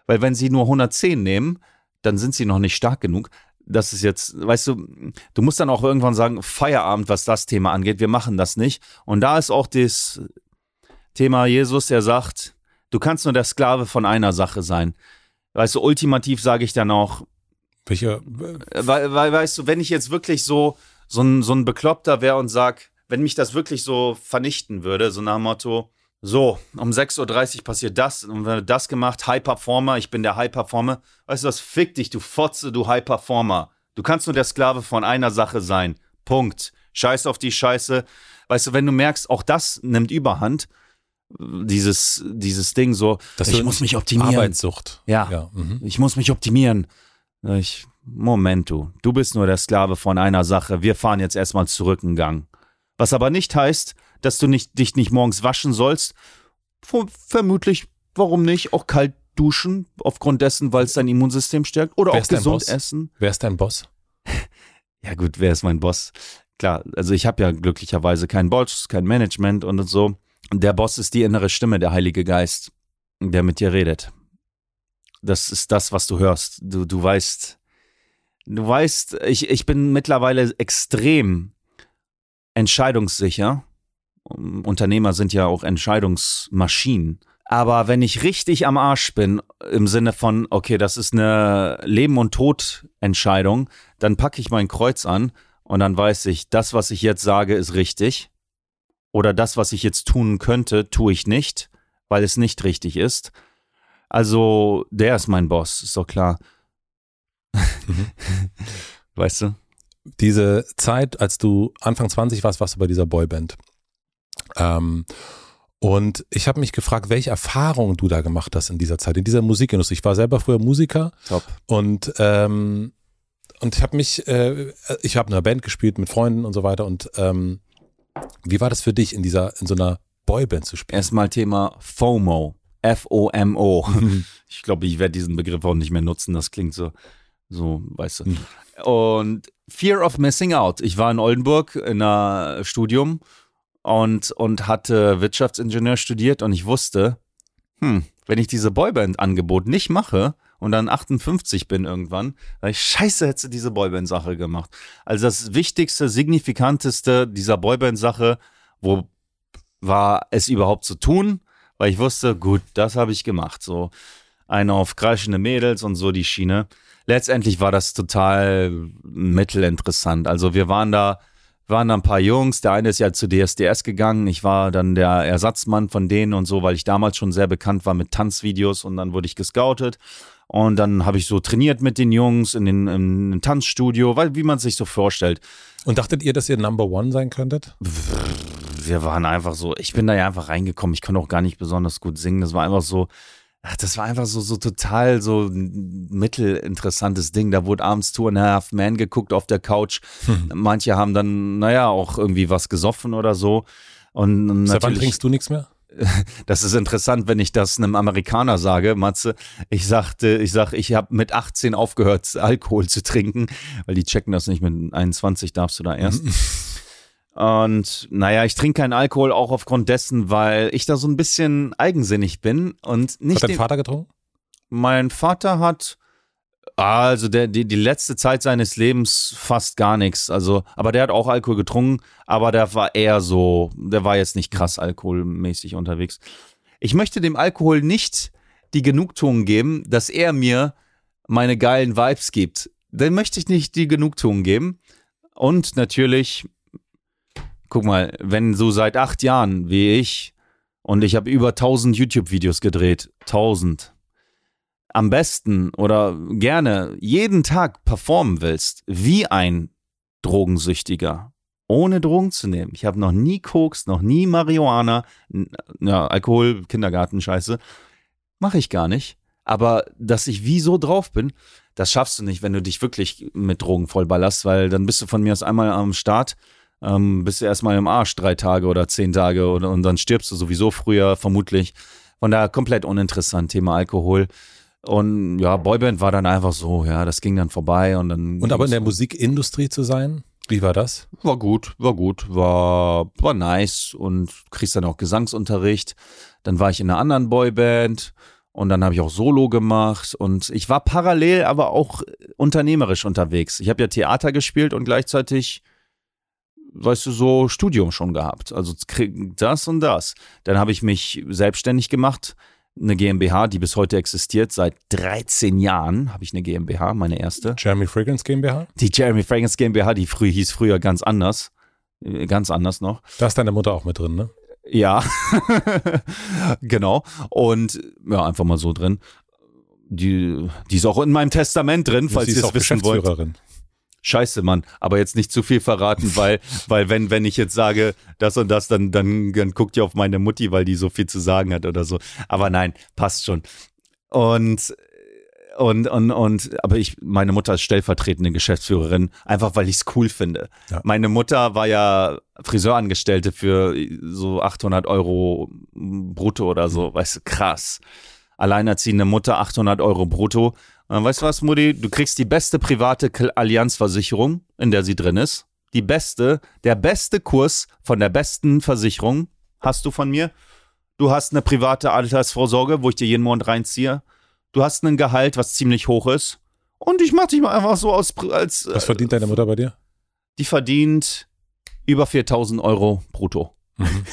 weil wenn sie nur 110 nehmen, dann sind sie noch nicht stark genug. Das ist jetzt, weißt du, du musst dann auch irgendwann sagen, Feierabend, was das Thema angeht, wir machen das nicht. Und da ist auch das Thema Jesus, der sagt, du kannst nur der Sklave von einer Sache sein. Weißt du, ultimativ sage ich dann auch, welche? Weil, weil, weißt du, wenn ich jetzt wirklich so, so ein, so ein Bekloppter wäre und sag, wenn mich das wirklich so vernichten würde, so nach dem Motto, so, um 6.30 Uhr passiert das und wenn das gemacht, High Performer, ich bin der High Performer. Weißt du was, fick dich, du Fotze, du High Performer. Du kannst nur der Sklave von einer Sache sein. Punkt. Scheiß auf die Scheiße. Weißt du, wenn du merkst, auch das nimmt Überhand, dieses, dieses Ding so, das ich muss mich optimieren. Arbeitssucht. Ja, ja. Mhm. ich muss mich optimieren. Ich, Moment, du. Du bist nur der Sklave von einer Sache. Wir fahren jetzt erstmal zurück einen Gang. Was aber nicht heißt, dass du nicht, dich nicht morgens waschen sollst. Vermutlich, warum nicht, auch kalt duschen, aufgrund dessen, weil es dein Immunsystem stärkt. Oder wer auch gesund essen. Wer ist dein Boss? ja, gut, wer ist mein Boss? Klar, also ich habe ja glücklicherweise keinen Boss, kein Management und so. Der Boss ist die innere Stimme, der Heilige Geist, der mit dir redet. Das ist das, was du hörst. Du, du weißt, du weißt, ich, ich bin mittlerweile extrem entscheidungssicher. Unternehmer sind ja auch Entscheidungsmaschinen. Aber wenn ich richtig am Arsch bin, im Sinne von, okay, das ist eine Leben- und Tod-Entscheidung, dann packe ich mein Kreuz an und dann weiß ich, das, was ich jetzt sage, ist richtig. Oder das, was ich jetzt tun könnte, tue ich nicht, weil es nicht richtig ist. Also, der ist mein Boss, ist doch klar. Mhm. weißt du? Diese Zeit, als du Anfang 20 warst, warst du bei dieser Boyband. Ähm, und ich habe mich gefragt, welche Erfahrungen du da gemacht hast in dieser Zeit, in dieser Musikindustrie. Ich war selber früher Musiker. Top. Und ähm, und ich habe mich, äh, ich habe in einer Band gespielt mit Freunden und so weiter. Und ähm, wie war das für dich, in dieser, in so einer Boyband zu spielen? Erstmal Thema FOMO. F-O-M-O. Mhm. Ich glaube, ich werde diesen Begriff auch nicht mehr nutzen. Das klingt so, so, weißt du. Mhm. Und Fear of Missing Out. Ich war in Oldenburg in einem Studium und, und hatte Wirtschaftsingenieur studiert und ich wusste, hm, wenn ich diese Boyband-Angebot nicht mache und dann 58 bin irgendwann, weil ich scheiße hätte diese Boyband-Sache gemacht. Also das wichtigste, signifikanteste dieser Boyband-Sache, wo war es überhaupt zu tun? Weil ich wusste, gut, das habe ich gemacht. So eine auf kreischende Mädels und so die Schiene. Letztendlich war das total mittelinteressant. Also wir waren da, waren da ein paar Jungs. Der eine ist ja zu DSDS gegangen. Ich war dann der Ersatzmann von denen und so, weil ich damals schon sehr bekannt war mit Tanzvideos und dann wurde ich gescoutet. Und dann habe ich so trainiert mit den Jungs in den im Tanzstudio, weil wie man sich so vorstellt. Und dachtet ihr, dass ihr Number One sein könntet? Wir waren einfach so, ich bin da ja einfach reingekommen, ich konnte auch gar nicht besonders gut singen, das war einfach so, das war einfach so, so total so mittelinteressantes Ding. Da wurde abends Two and a Half Man geguckt auf der Couch. Hm. Manche haben dann, naja, auch irgendwie was gesoffen oder so. Und Seit wann trinkst du nichts mehr? Das ist interessant, wenn ich das einem Amerikaner sage, Matze. Ich sagte, ich sag, ich habe mit 18 aufgehört, Alkohol zu trinken, weil die checken das nicht. Mit 21 darfst du da erst. Und naja, ich trinke keinen Alkohol auch aufgrund dessen, weil ich da so ein bisschen eigensinnig bin und nicht. Hat dein Vater getrunken? Mein Vater hat also der, die, die letzte Zeit seines Lebens fast gar nichts. Also, aber der hat auch Alkohol getrunken, aber der war eher so, der war jetzt nicht krass alkoholmäßig unterwegs. Ich möchte dem Alkohol nicht die Genugtuung geben, dass er mir meine geilen Vibes gibt. Dann möchte ich nicht die Genugtuung geben. Und natürlich guck mal, wenn so seit acht Jahren wie ich und ich habe über 1000 YouTube-Videos gedreht, 1000. am besten oder gerne jeden Tag performen willst, wie ein Drogensüchtiger, ohne Drogen zu nehmen. Ich habe noch nie Koks, noch nie Marihuana, ja, Alkohol, Kindergarten, Scheiße. Mache ich gar nicht. Aber dass ich wie so drauf bin, das schaffst du nicht, wenn du dich wirklich mit Drogen vollballerst, weil dann bist du von mir aus einmal am Start, ähm, bist du erstmal im Arsch drei Tage oder zehn Tage und, und dann stirbst du sowieso früher, vermutlich. Von daher komplett uninteressant, Thema Alkohol. Und ja, Boyband war dann einfach so, ja, das ging dann vorbei und dann. Und aber in der Musikindustrie zu sein? Wie war das? War gut, war gut, war, war nice und kriegst dann auch Gesangsunterricht. Dann war ich in einer anderen Boyband und dann habe ich auch Solo gemacht und ich war parallel aber auch unternehmerisch unterwegs. Ich habe ja Theater gespielt und gleichzeitig, weißt du, so Studium schon gehabt. Also das und das. Dann habe ich mich selbstständig gemacht eine GmbH, die bis heute existiert. Seit 13 Jahren habe ich eine GmbH, meine erste. Jeremy Fragrance GmbH? Die Jeremy Fragrance GmbH, die früh, hieß früher ganz anders. Äh, ganz anders noch. Da ist deine Mutter auch mit drin, ne? Ja, genau. Und ja, einfach mal so drin. Die, die ist auch in meinem Testament drin, falls ihr es wissen wollt. Scheiße, Mann, aber jetzt nicht zu viel verraten, weil, weil wenn, wenn ich jetzt sage, das und das, dann, dann, dann guckt ihr auf meine Mutti, weil die so viel zu sagen hat oder so. Aber nein, passt schon. Und, und, und, und, aber ich, meine Mutter ist stellvertretende Geschäftsführerin, einfach weil ich es cool finde. Ja. Meine Mutter war ja Friseurangestellte für so 800 Euro brutto oder so, mhm. weißt du, krass. Alleinerziehende Mutter, 800 Euro brutto weißt du was, Mutti? Du kriegst die beste private Allianzversicherung, in der sie drin ist. Die beste, der beste Kurs von der besten Versicherung hast du von mir. Du hast eine private Altersvorsorge, wo ich dir jeden Monat reinziehe. Du hast ein Gehalt, was ziemlich hoch ist. Und ich mach dich mal einfach so aus als. Was verdient deine Mutter bei dir? Die verdient über 4000 Euro brutto. Mhm.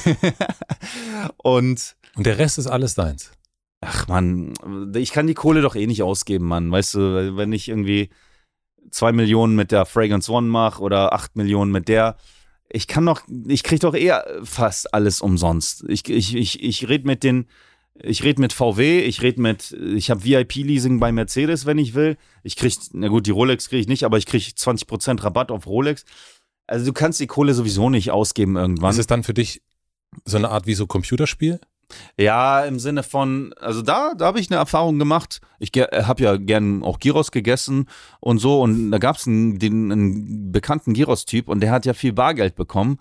und, und der Rest ist alles deins. Ach man, ich kann die Kohle doch eh nicht ausgeben, Mann. Weißt du, wenn ich irgendwie zwei Millionen mit der Fragrance One mache oder acht Millionen mit der, ich kann doch, ich krieg doch eher fast alles umsonst. Ich, ich, ich, ich rede mit den, ich rede mit VW, ich rede mit, ich habe VIP-Leasing bei Mercedes, wenn ich will. Ich krieg, na gut, die Rolex kriege ich nicht, aber ich kriege 20% Rabatt auf Rolex. Also du kannst die Kohle sowieso nicht ausgeben irgendwann. Ist es dann für dich so eine Art wie so Computerspiel? Ja, im Sinne von, also da, da habe ich eine Erfahrung gemacht. Ich habe ja gern auch Giros gegessen und so und da gab es einen, einen bekannten Giros-Typ und der hat ja viel Bargeld bekommen.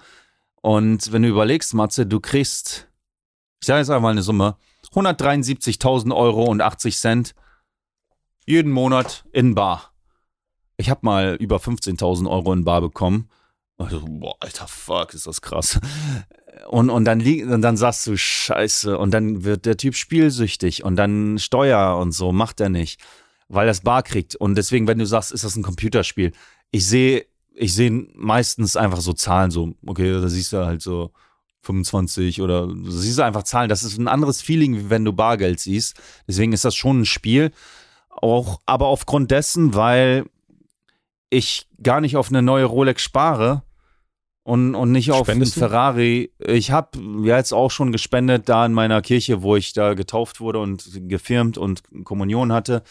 Und wenn du überlegst, Matze, du kriegst, ich sage jetzt einfach mal eine Summe, 173.000 Euro und 80 Cent jeden Monat in Bar. Ich habe mal über 15.000 Euro in Bar bekommen. Also, boah, alter Fuck, ist das krass. Und, und, dann, und dann sagst du, scheiße, und dann wird der Typ spielsüchtig und dann Steuer und so macht er nicht, weil er das Bar kriegt. Und deswegen, wenn du sagst, ist das ein Computerspiel, ich sehe ich sehe meistens einfach so Zahlen, so, okay, da siehst du halt so 25 oder du siehst einfach Zahlen. Das ist ein anderes Feeling, wie wenn du Bargeld siehst. Deswegen ist das schon ein Spiel. Auch, aber aufgrund dessen, weil ich gar nicht auf eine neue Rolex spare, und, und nicht auf einen Ferrari. Ich habe ja jetzt auch schon gespendet da in meiner Kirche, wo ich da getauft wurde und gefirmt und Kommunion hatte.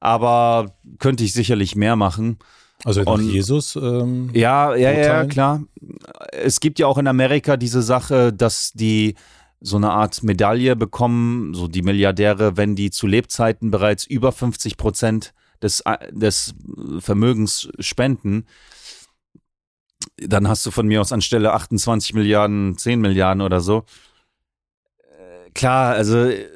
Aber könnte ich sicherlich mehr machen. Also und, Jesus? Ähm, ja, ja, ja, klar. Es gibt ja auch in Amerika diese Sache, dass die so eine Art Medaille bekommen, so die Milliardäre, wenn die zu Lebzeiten bereits über 50 Prozent des, des Vermögens spenden dann hast du von mir aus anstelle 28 Milliarden, 10 Milliarden oder so. Äh, klar, also äh,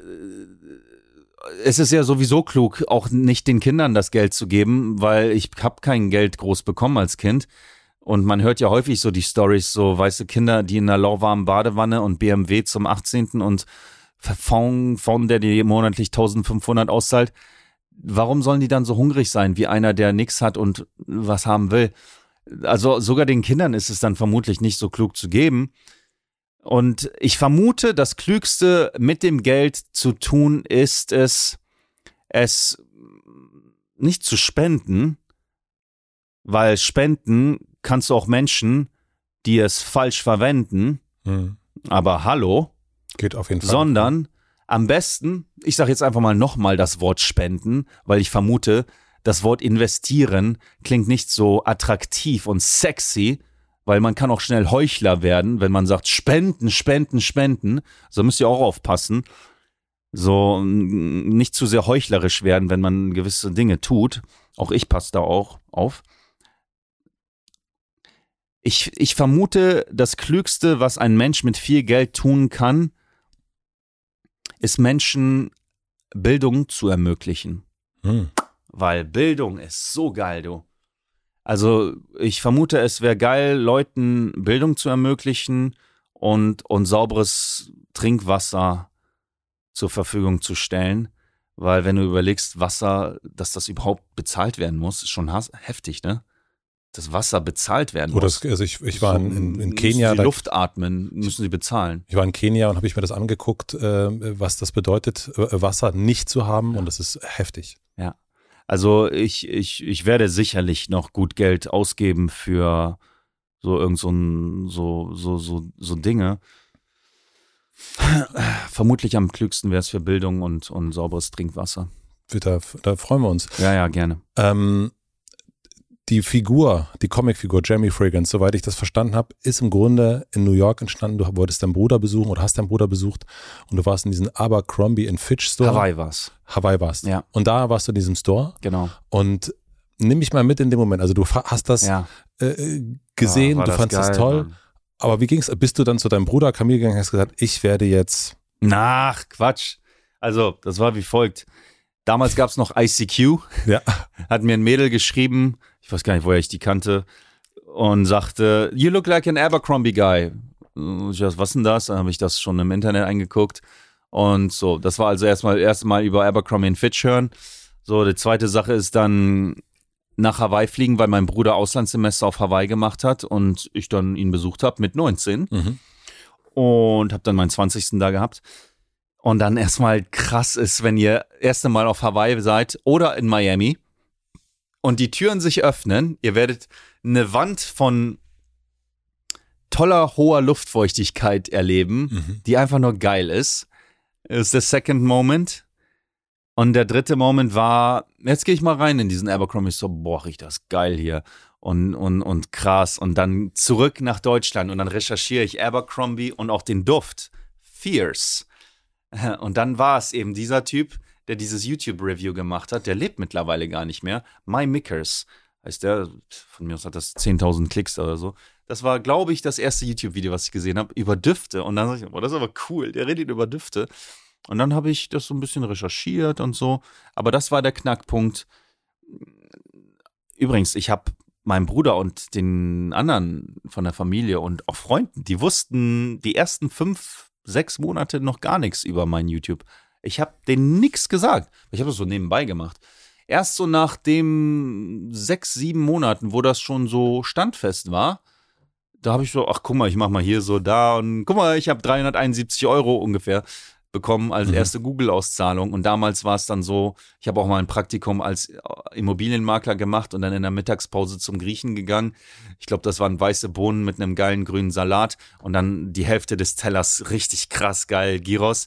es ist ja sowieso klug, auch nicht den Kindern das Geld zu geben, weil ich habe kein Geld groß bekommen als Kind. Und man hört ja häufig so die Stories, so weiße Kinder, die in einer lauwarmen Badewanne und BMW zum 18. und Fonds, Fonds, der dir monatlich 1500 auszahlt. Warum sollen die dann so hungrig sein wie einer, der nichts hat und was haben will? Also sogar den Kindern ist es dann vermutlich nicht so klug zu geben. Und ich vermute, das Klügste mit dem Geld zu tun ist es, es nicht zu spenden, weil spenden kannst du auch Menschen, die es falsch verwenden, mhm. aber hallo, geht auf jeden Fall, sondern Am besten, ich sage jetzt einfach mal nochmal das Wort spenden, weil ich vermute, das Wort investieren klingt nicht so attraktiv und sexy, weil man kann auch schnell Heuchler werden, wenn man sagt spenden, spenden, spenden. So müsst ihr auch aufpassen. So nicht zu sehr heuchlerisch werden, wenn man gewisse Dinge tut. Auch ich passe da auch auf. Ich, ich vermute, das Klügste, was ein Mensch mit viel Geld tun kann, ist Menschen Bildung zu ermöglichen. Hm. Weil Bildung ist so geil, du. Also ich vermute, es wäre geil, Leuten Bildung zu ermöglichen und, und sauberes Trinkwasser zur Verfügung zu stellen. Weil wenn du überlegst, Wasser, dass das überhaupt bezahlt werden muss, ist schon heftig, ne? das Wasser bezahlt werden muss. Das, also ich, ich war in, in, in Kenia. Sie da, Luft atmen, müssen sie bezahlen. Ich war in Kenia und habe ich mir das angeguckt, äh, was das bedeutet, äh, Wasser nicht zu haben ja. und das ist heftig. Also ich, ich, ich werde sicherlich noch gut Geld ausgeben für so irgend so, so, so, so, so Dinge. Vermutlich am klügsten wäre es für Bildung und, und sauberes Trinkwasser. Da, da freuen wir uns. Ja, ja, gerne. Ähm, die Figur, die Comicfigur Jeremy Fragrance, soweit ich das verstanden habe, ist im Grunde in New York entstanden. Du wolltest deinen Bruder besuchen oder hast deinen Bruder besucht und du warst in diesem Abercrombie in Fitch Store. Hawaii war's. Hawaii warst. Ja. Und da warst du in diesem Store. Genau. Und nimm mich mal mit in dem Moment. Also du hast das ja. äh, gesehen, ja, du fandest das toll. Mann. Aber wie ging's? Bist du dann zu deinem Bruder Camille gegangen und hast gesagt, ich werde jetzt. Nach Quatsch. Also, das war wie folgt. Damals gab's noch ICQ. Ja. Hat mir ein Mädel geschrieben, ich weiß gar nicht, woher ich die kannte, und sagte, You look like an Abercrombie guy. Ich dachte, was denn das? Dann habe ich das schon im Internet eingeguckt. Und so, das war also erstmal erstmal über Abercrombie und Fitch hören. So, die zweite Sache ist dann nach Hawaii fliegen, weil mein Bruder Auslandssemester auf Hawaii gemacht hat und ich dann ihn besucht habe mit 19. Mhm. Und habe dann meinen 20. da gehabt. Und dann erstmal krass ist, wenn ihr erste Mal auf Hawaii seid oder in Miami und die Türen sich öffnen, ihr werdet eine Wand von toller hoher Luftfeuchtigkeit erleben, mhm. die einfach nur geil ist. Ist der Second Moment. Und der dritte Moment war, jetzt gehe ich mal rein in diesen Abercrombie so, boah, riecht das geil hier und, und, und krass. Und dann zurück nach Deutschland und dann recherchiere ich Abercrombie und auch den Duft. Fierce. Und dann war es eben dieser Typ, der dieses YouTube-Review gemacht hat, der lebt mittlerweile gar nicht mehr. My Mickers heißt der, von mir aus hat das 10.000 Klicks oder so. Das war, glaube ich, das erste YouTube-Video, was ich gesehen habe, über Düfte. Und dann sag ich, boah, das ist aber cool, der redet über Düfte. Und dann habe ich das so ein bisschen recherchiert und so. Aber das war der Knackpunkt. Übrigens, ich habe meinem Bruder und den anderen von der Familie und auch Freunden, die wussten die ersten fünf, sechs Monate noch gar nichts über mein YouTube. Ich habe denen nichts gesagt. Ich habe das so nebenbei gemacht. Erst so nach dem sechs, sieben Monaten, wo das schon so standfest war, da habe ich so, ach guck mal, ich mach mal hier so da und guck mal, ich habe 371 Euro ungefähr bekommen als mhm. erste Google-Auszahlung. Und damals war es dann so, ich habe auch mal ein Praktikum als Immobilienmakler gemacht und dann in der Mittagspause zum Griechen gegangen. Ich glaube, das waren weiße Bohnen mit einem geilen grünen Salat und dann die Hälfte des Tellers richtig krass geil, Giros.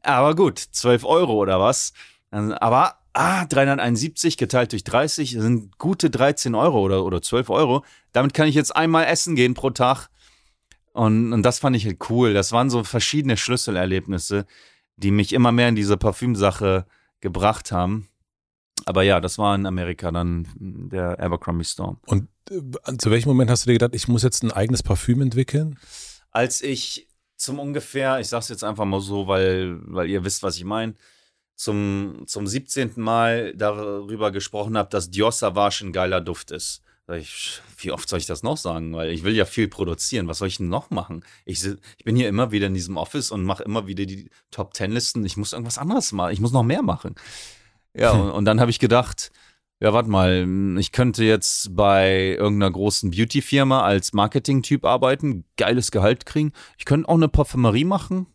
Aber gut, 12 Euro oder was. Aber ah, 371 geteilt durch 30 sind gute 13 Euro oder, oder 12 Euro. Damit kann ich jetzt einmal essen gehen pro Tag. Und, und das fand ich halt cool. Das waren so verschiedene Schlüsselerlebnisse, die mich immer mehr in diese Parfümsache gebracht haben. Aber ja, das war in Amerika dann der Abercrombie Storm. Und äh, zu welchem Moment hast du dir gedacht, ich muss jetzt ein eigenes Parfüm entwickeln? Als ich zum ungefähr, ich sag's jetzt einfach mal so, weil, weil ihr wisst, was ich meine, zum, zum 17. Mal darüber gesprochen habe, dass Dior Savage ein geiler Duft ist. Ich, wie oft soll ich das noch sagen? Weil ich will ja viel produzieren. Was soll ich denn noch machen? Ich, ich bin hier immer wieder in diesem Office und mache immer wieder die Top Ten Listen. Ich muss irgendwas anderes machen. Ich muss noch mehr machen. Ja, hm. und, und dann habe ich gedacht, ja, warte mal, ich könnte jetzt bei irgendeiner großen Beauty-Firma als Marketing-Typ arbeiten, geiles Gehalt kriegen. Ich könnte auch eine Parfümerie machen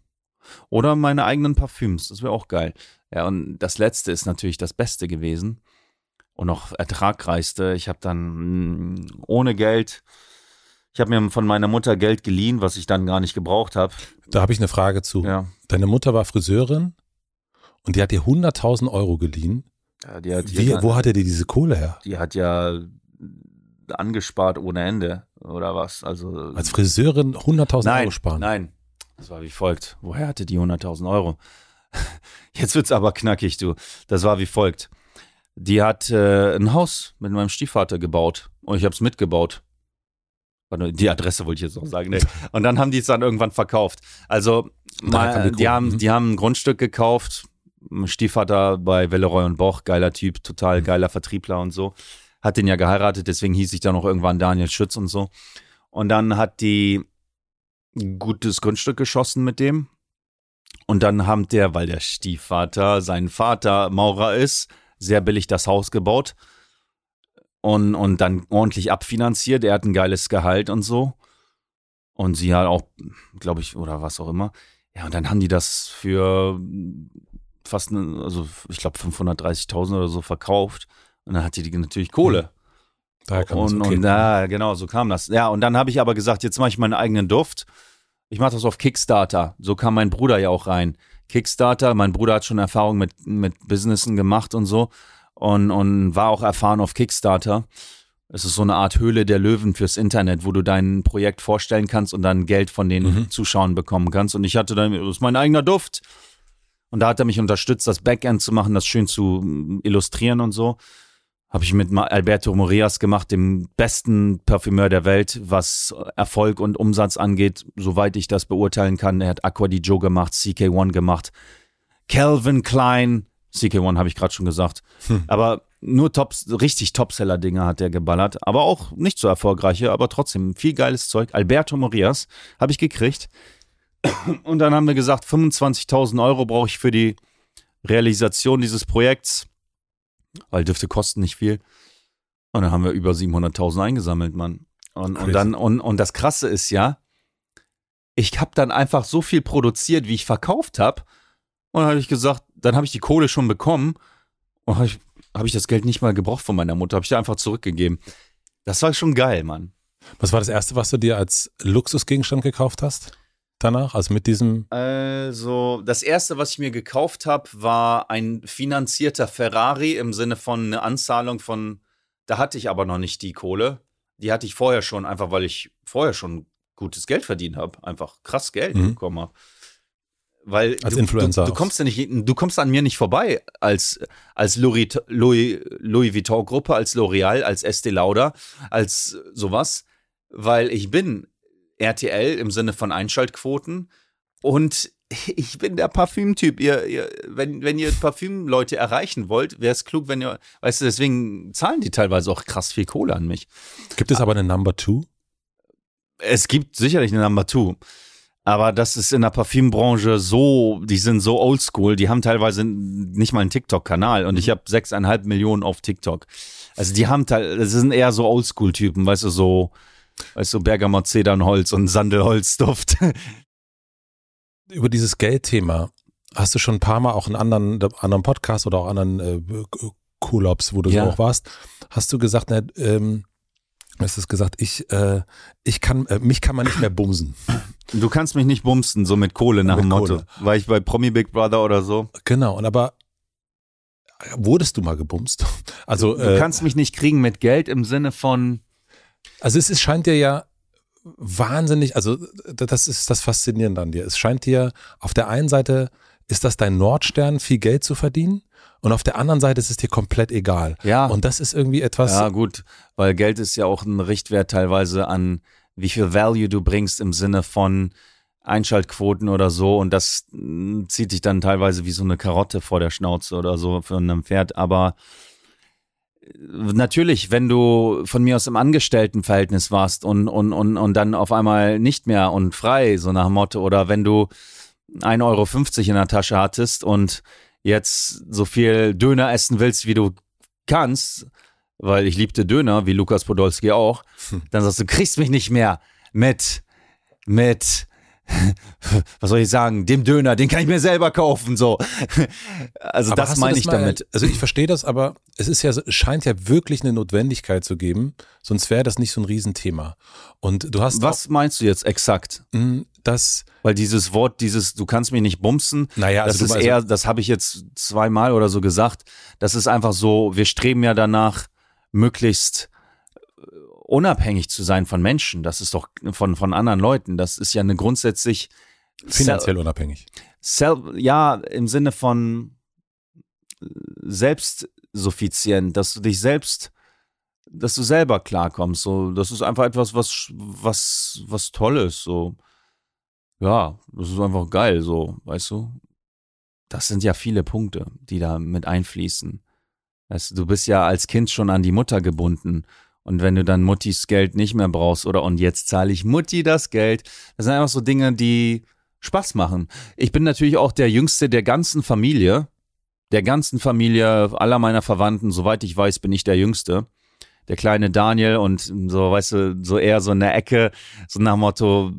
oder meine eigenen Parfüms. Das wäre auch geil. Ja, und das letzte ist natürlich das Beste gewesen und auch ertragreichste. Ich habe dann mm, ohne Geld, Ich habe mir von meiner Mutter Geld geliehen, was ich dann gar nicht gebraucht habe. Da habe ich eine Frage zu. Ja. Deine Mutter war Friseurin und die hat dir 100.000 Euro geliehen. ja die, hat, Wie, wo hatte die diese Kohle her? die hat ja angespart ohne Ende oder was? Also Als Friseurin 100.000 nein, Euro sparen. nein. Das war wie folgt. Woher hatte die 100.000 Euro? Jetzt wird's aber knackig, du. Das war wie folgt. Die hat äh, ein Haus mit meinem Stiefvater gebaut und ich habe es mitgebaut. Die Adresse wollte ich jetzt noch sagen. Nee. Und dann haben die es dann irgendwann verkauft. Also mal, die haben, mhm. die haben ein Grundstück gekauft. Stiefvater bei Welleroy und Boch, geiler Typ, Mhm. total geiler Vertriebler und so. Hat den ja geheiratet, deswegen hieß ich dann auch irgendwann Daniel Schütz und so. Und dann hat die ein gutes Grundstück geschossen mit dem. Und dann haben der, weil der Stiefvater, sein Vater Maurer ist, sehr billig das Haus gebaut und, und dann ordentlich abfinanziert. Er hat ein geiles Gehalt und so. Und sie hat auch, glaube ich, oder was auch immer. Ja, und dann haben die das für fast, ne, also ich glaube 530.000 oder so verkauft. Und dann hatte die natürlich Kohle. Daher kam das, Und, okay. und ja, genau, so kam das. Ja, und dann habe ich aber gesagt, jetzt mache ich meinen eigenen Duft. Ich mache das auf Kickstarter. So kam mein Bruder ja auch rein. Kickstarter, mein Bruder hat schon Erfahrung mit, mit Businessen gemacht und so und, und war auch erfahren auf Kickstarter. Es ist so eine Art Höhle der Löwen fürs Internet, wo du dein Projekt vorstellen kannst und dann Geld von den Mhm. Zuschauern bekommen kannst. Und ich hatte dann, das ist mein eigener Duft. Und da hat er mich unterstützt, das Backend zu machen, das schön zu mm, illustrieren und so. Habe ich mit Alberto Moreas gemacht, dem besten Parfümeur der Welt, was Erfolg und Umsatz angeht, soweit ich das beurteilen kann. Er hat Aqua di Joe gemacht, CK1 gemacht, Calvin Klein, CK1 habe ich gerade schon gesagt. Hm. Aber nur Tops, richtig Topseller-Dinge hat er geballert. Aber auch nicht so erfolgreiche, aber trotzdem viel geiles Zeug. Alberto Moreas habe ich gekriegt. Und dann haben wir gesagt, 25.000 Euro brauche ich für die Realisation dieses Projekts, weil Düfte kosten nicht viel. Und dann haben wir über 700.000 eingesammelt, Mann. Und, und dann und, und das Krasse ist ja, ich habe dann einfach so viel produziert, wie ich verkauft habe. Und dann habe ich gesagt, dann habe ich die Kohle schon bekommen und habe ich, hab ich das Geld nicht mal gebraucht von meiner Mutter, habe ich dir einfach zurückgegeben. Das war schon geil, Mann. Was war das erste, was du dir als Luxusgegenstand gekauft hast? Danach? Also mit diesem. Also, das erste, was ich mir gekauft habe, war ein finanzierter Ferrari im Sinne von eine Anzahlung von, da hatte ich aber noch nicht die Kohle. Die hatte ich vorher schon, einfach weil ich vorher schon gutes Geld verdient habe. Einfach krass Geld Mhm. bekommen habe. Weil Als du, Influencer Du, du kommst ja nicht, du kommst an mir nicht vorbei als, als Louis, Louis, Louis Vuitton Gruppe, als L'Oreal, als Estee Lauder, als sowas, weil ich bin RTL im Sinne von Einschaltquoten und ich bin der Parfümtyp. Ihr, ihr, wenn, wenn ihr Parfümleute erreichen wollt, wäre es klug, wenn ihr, weißt du, deswegen zahlen die teilweise auch krass viel Kohle an mich. Gibt es aber eine Number Two? Es gibt sicherlich eine Number Two. Aber das ist in der Parfümbranche so, die sind so oldschool, die haben teilweise nicht mal einen TikTok-Kanal und ich habe sechseinhalb Millionen auf TikTok. Also die haben teil, das sind eher so Oldschool-Typen, weißt du, so, weißt du, Bergamot, Zedernholz und Sandelholzduft. Über dieses Geldthema hast du schon ein paar Mal auch in anderen, anderen Podcasts oder auch anderen äh, Collabs, wo du Ja. so auch warst, hast du gesagt, ne, ähm, hast du gesagt, ich, äh, ich kann, äh, mich kann man nicht mehr bumsen. Du kannst mich nicht bumsten, so mit Kohle nach Mit dem Motto. Kohle. War ich bei Promi Big Brother oder so? Genau, und aber wurdest du mal gebumst? Also, Du äh, kannst mich nicht kriegen mit Geld im Sinne von, also es ist, scheint dir ja wahnsinnig, also das ist das Faszinierende an dir. Es scheint dir auf der einen Seite ist das dein Nordstern, viel Geld zu verdienen und auf der anderen Seite ist es dir komplett egal. ja, Und das ist irgendwie etwas, Ja, gut, weil Geld ist ja auch ein Richtwert teilweise an, wie viel Value du bringst im Sinne von Einschaltquoten oder so. Und das mm, zieht dich dann teilweise wie so eine Karotte vor der Schnauze oder so für einem Pferd. Aber natürlich, wenn du von mir aus im Angestelltenverhältnis warst und, und, und, und dann auf einmal nicht mehr und frei, so nach Motto, oder wenn du 1,50 Euro in der Tasche hattest und jetzt so viel Döner essen willst, wie du kannst, weil ich liebte Döner, wie Lukas Podolski auch, Hm. dann sagst du, kriegst mich nicht mehr mit, mit was soll ich sagen, dem Döner, den kann ich mir selber kaufen, so. Also Aber das meine ich mal- damit. Also ich verstehe das, aber es ist ja, scheint ja wirklich eine Notwendigkeit zu geben, sonst wäre das nicht so ein Riesenthema. Und du hast Was meinst du jetzt exakt? auch, mh, das, Weil dieses Wort, dieses, du kannst mich nicht bumsen, naja, das also ist du, also, eher, das habe ich jetzt zweimal oder so gesagt. Das ist einfach so, wir streben ja danach, möglichst unabhängig zu sein von Menschen. Das ist doch von, von anderen Leuten. Das ist ja eine grundsätzlich finanziell unabhängig. Self, ja, im Sinne von selbstsuffizient, dass du dich selbst, dass du selber klarkommst. So, das ist einfach etwas, was, was, was toll ist. So, ja, das ist einfach geil. So, weißt du. Das sind ja viele Punkte, die da mit einfließen. Weißt du, du bist ja als Kind schon an die Mutter gebunden. Und wenn du dann Muttis Geld nicht mehr brauchst oder und jetzt zahle ich Mutti das Geld, das sind einfach so Dinge, die Spaß machen. Ich bin natürlich auch der Jüngste der ganzen Familie. Der ganzen Familie, aller meiner Verwandten, soweit ich weiß, bin ich der Jüngste. Der kleine Daniel und so, weißt du, so eher so in der Ecke, so nach Motto,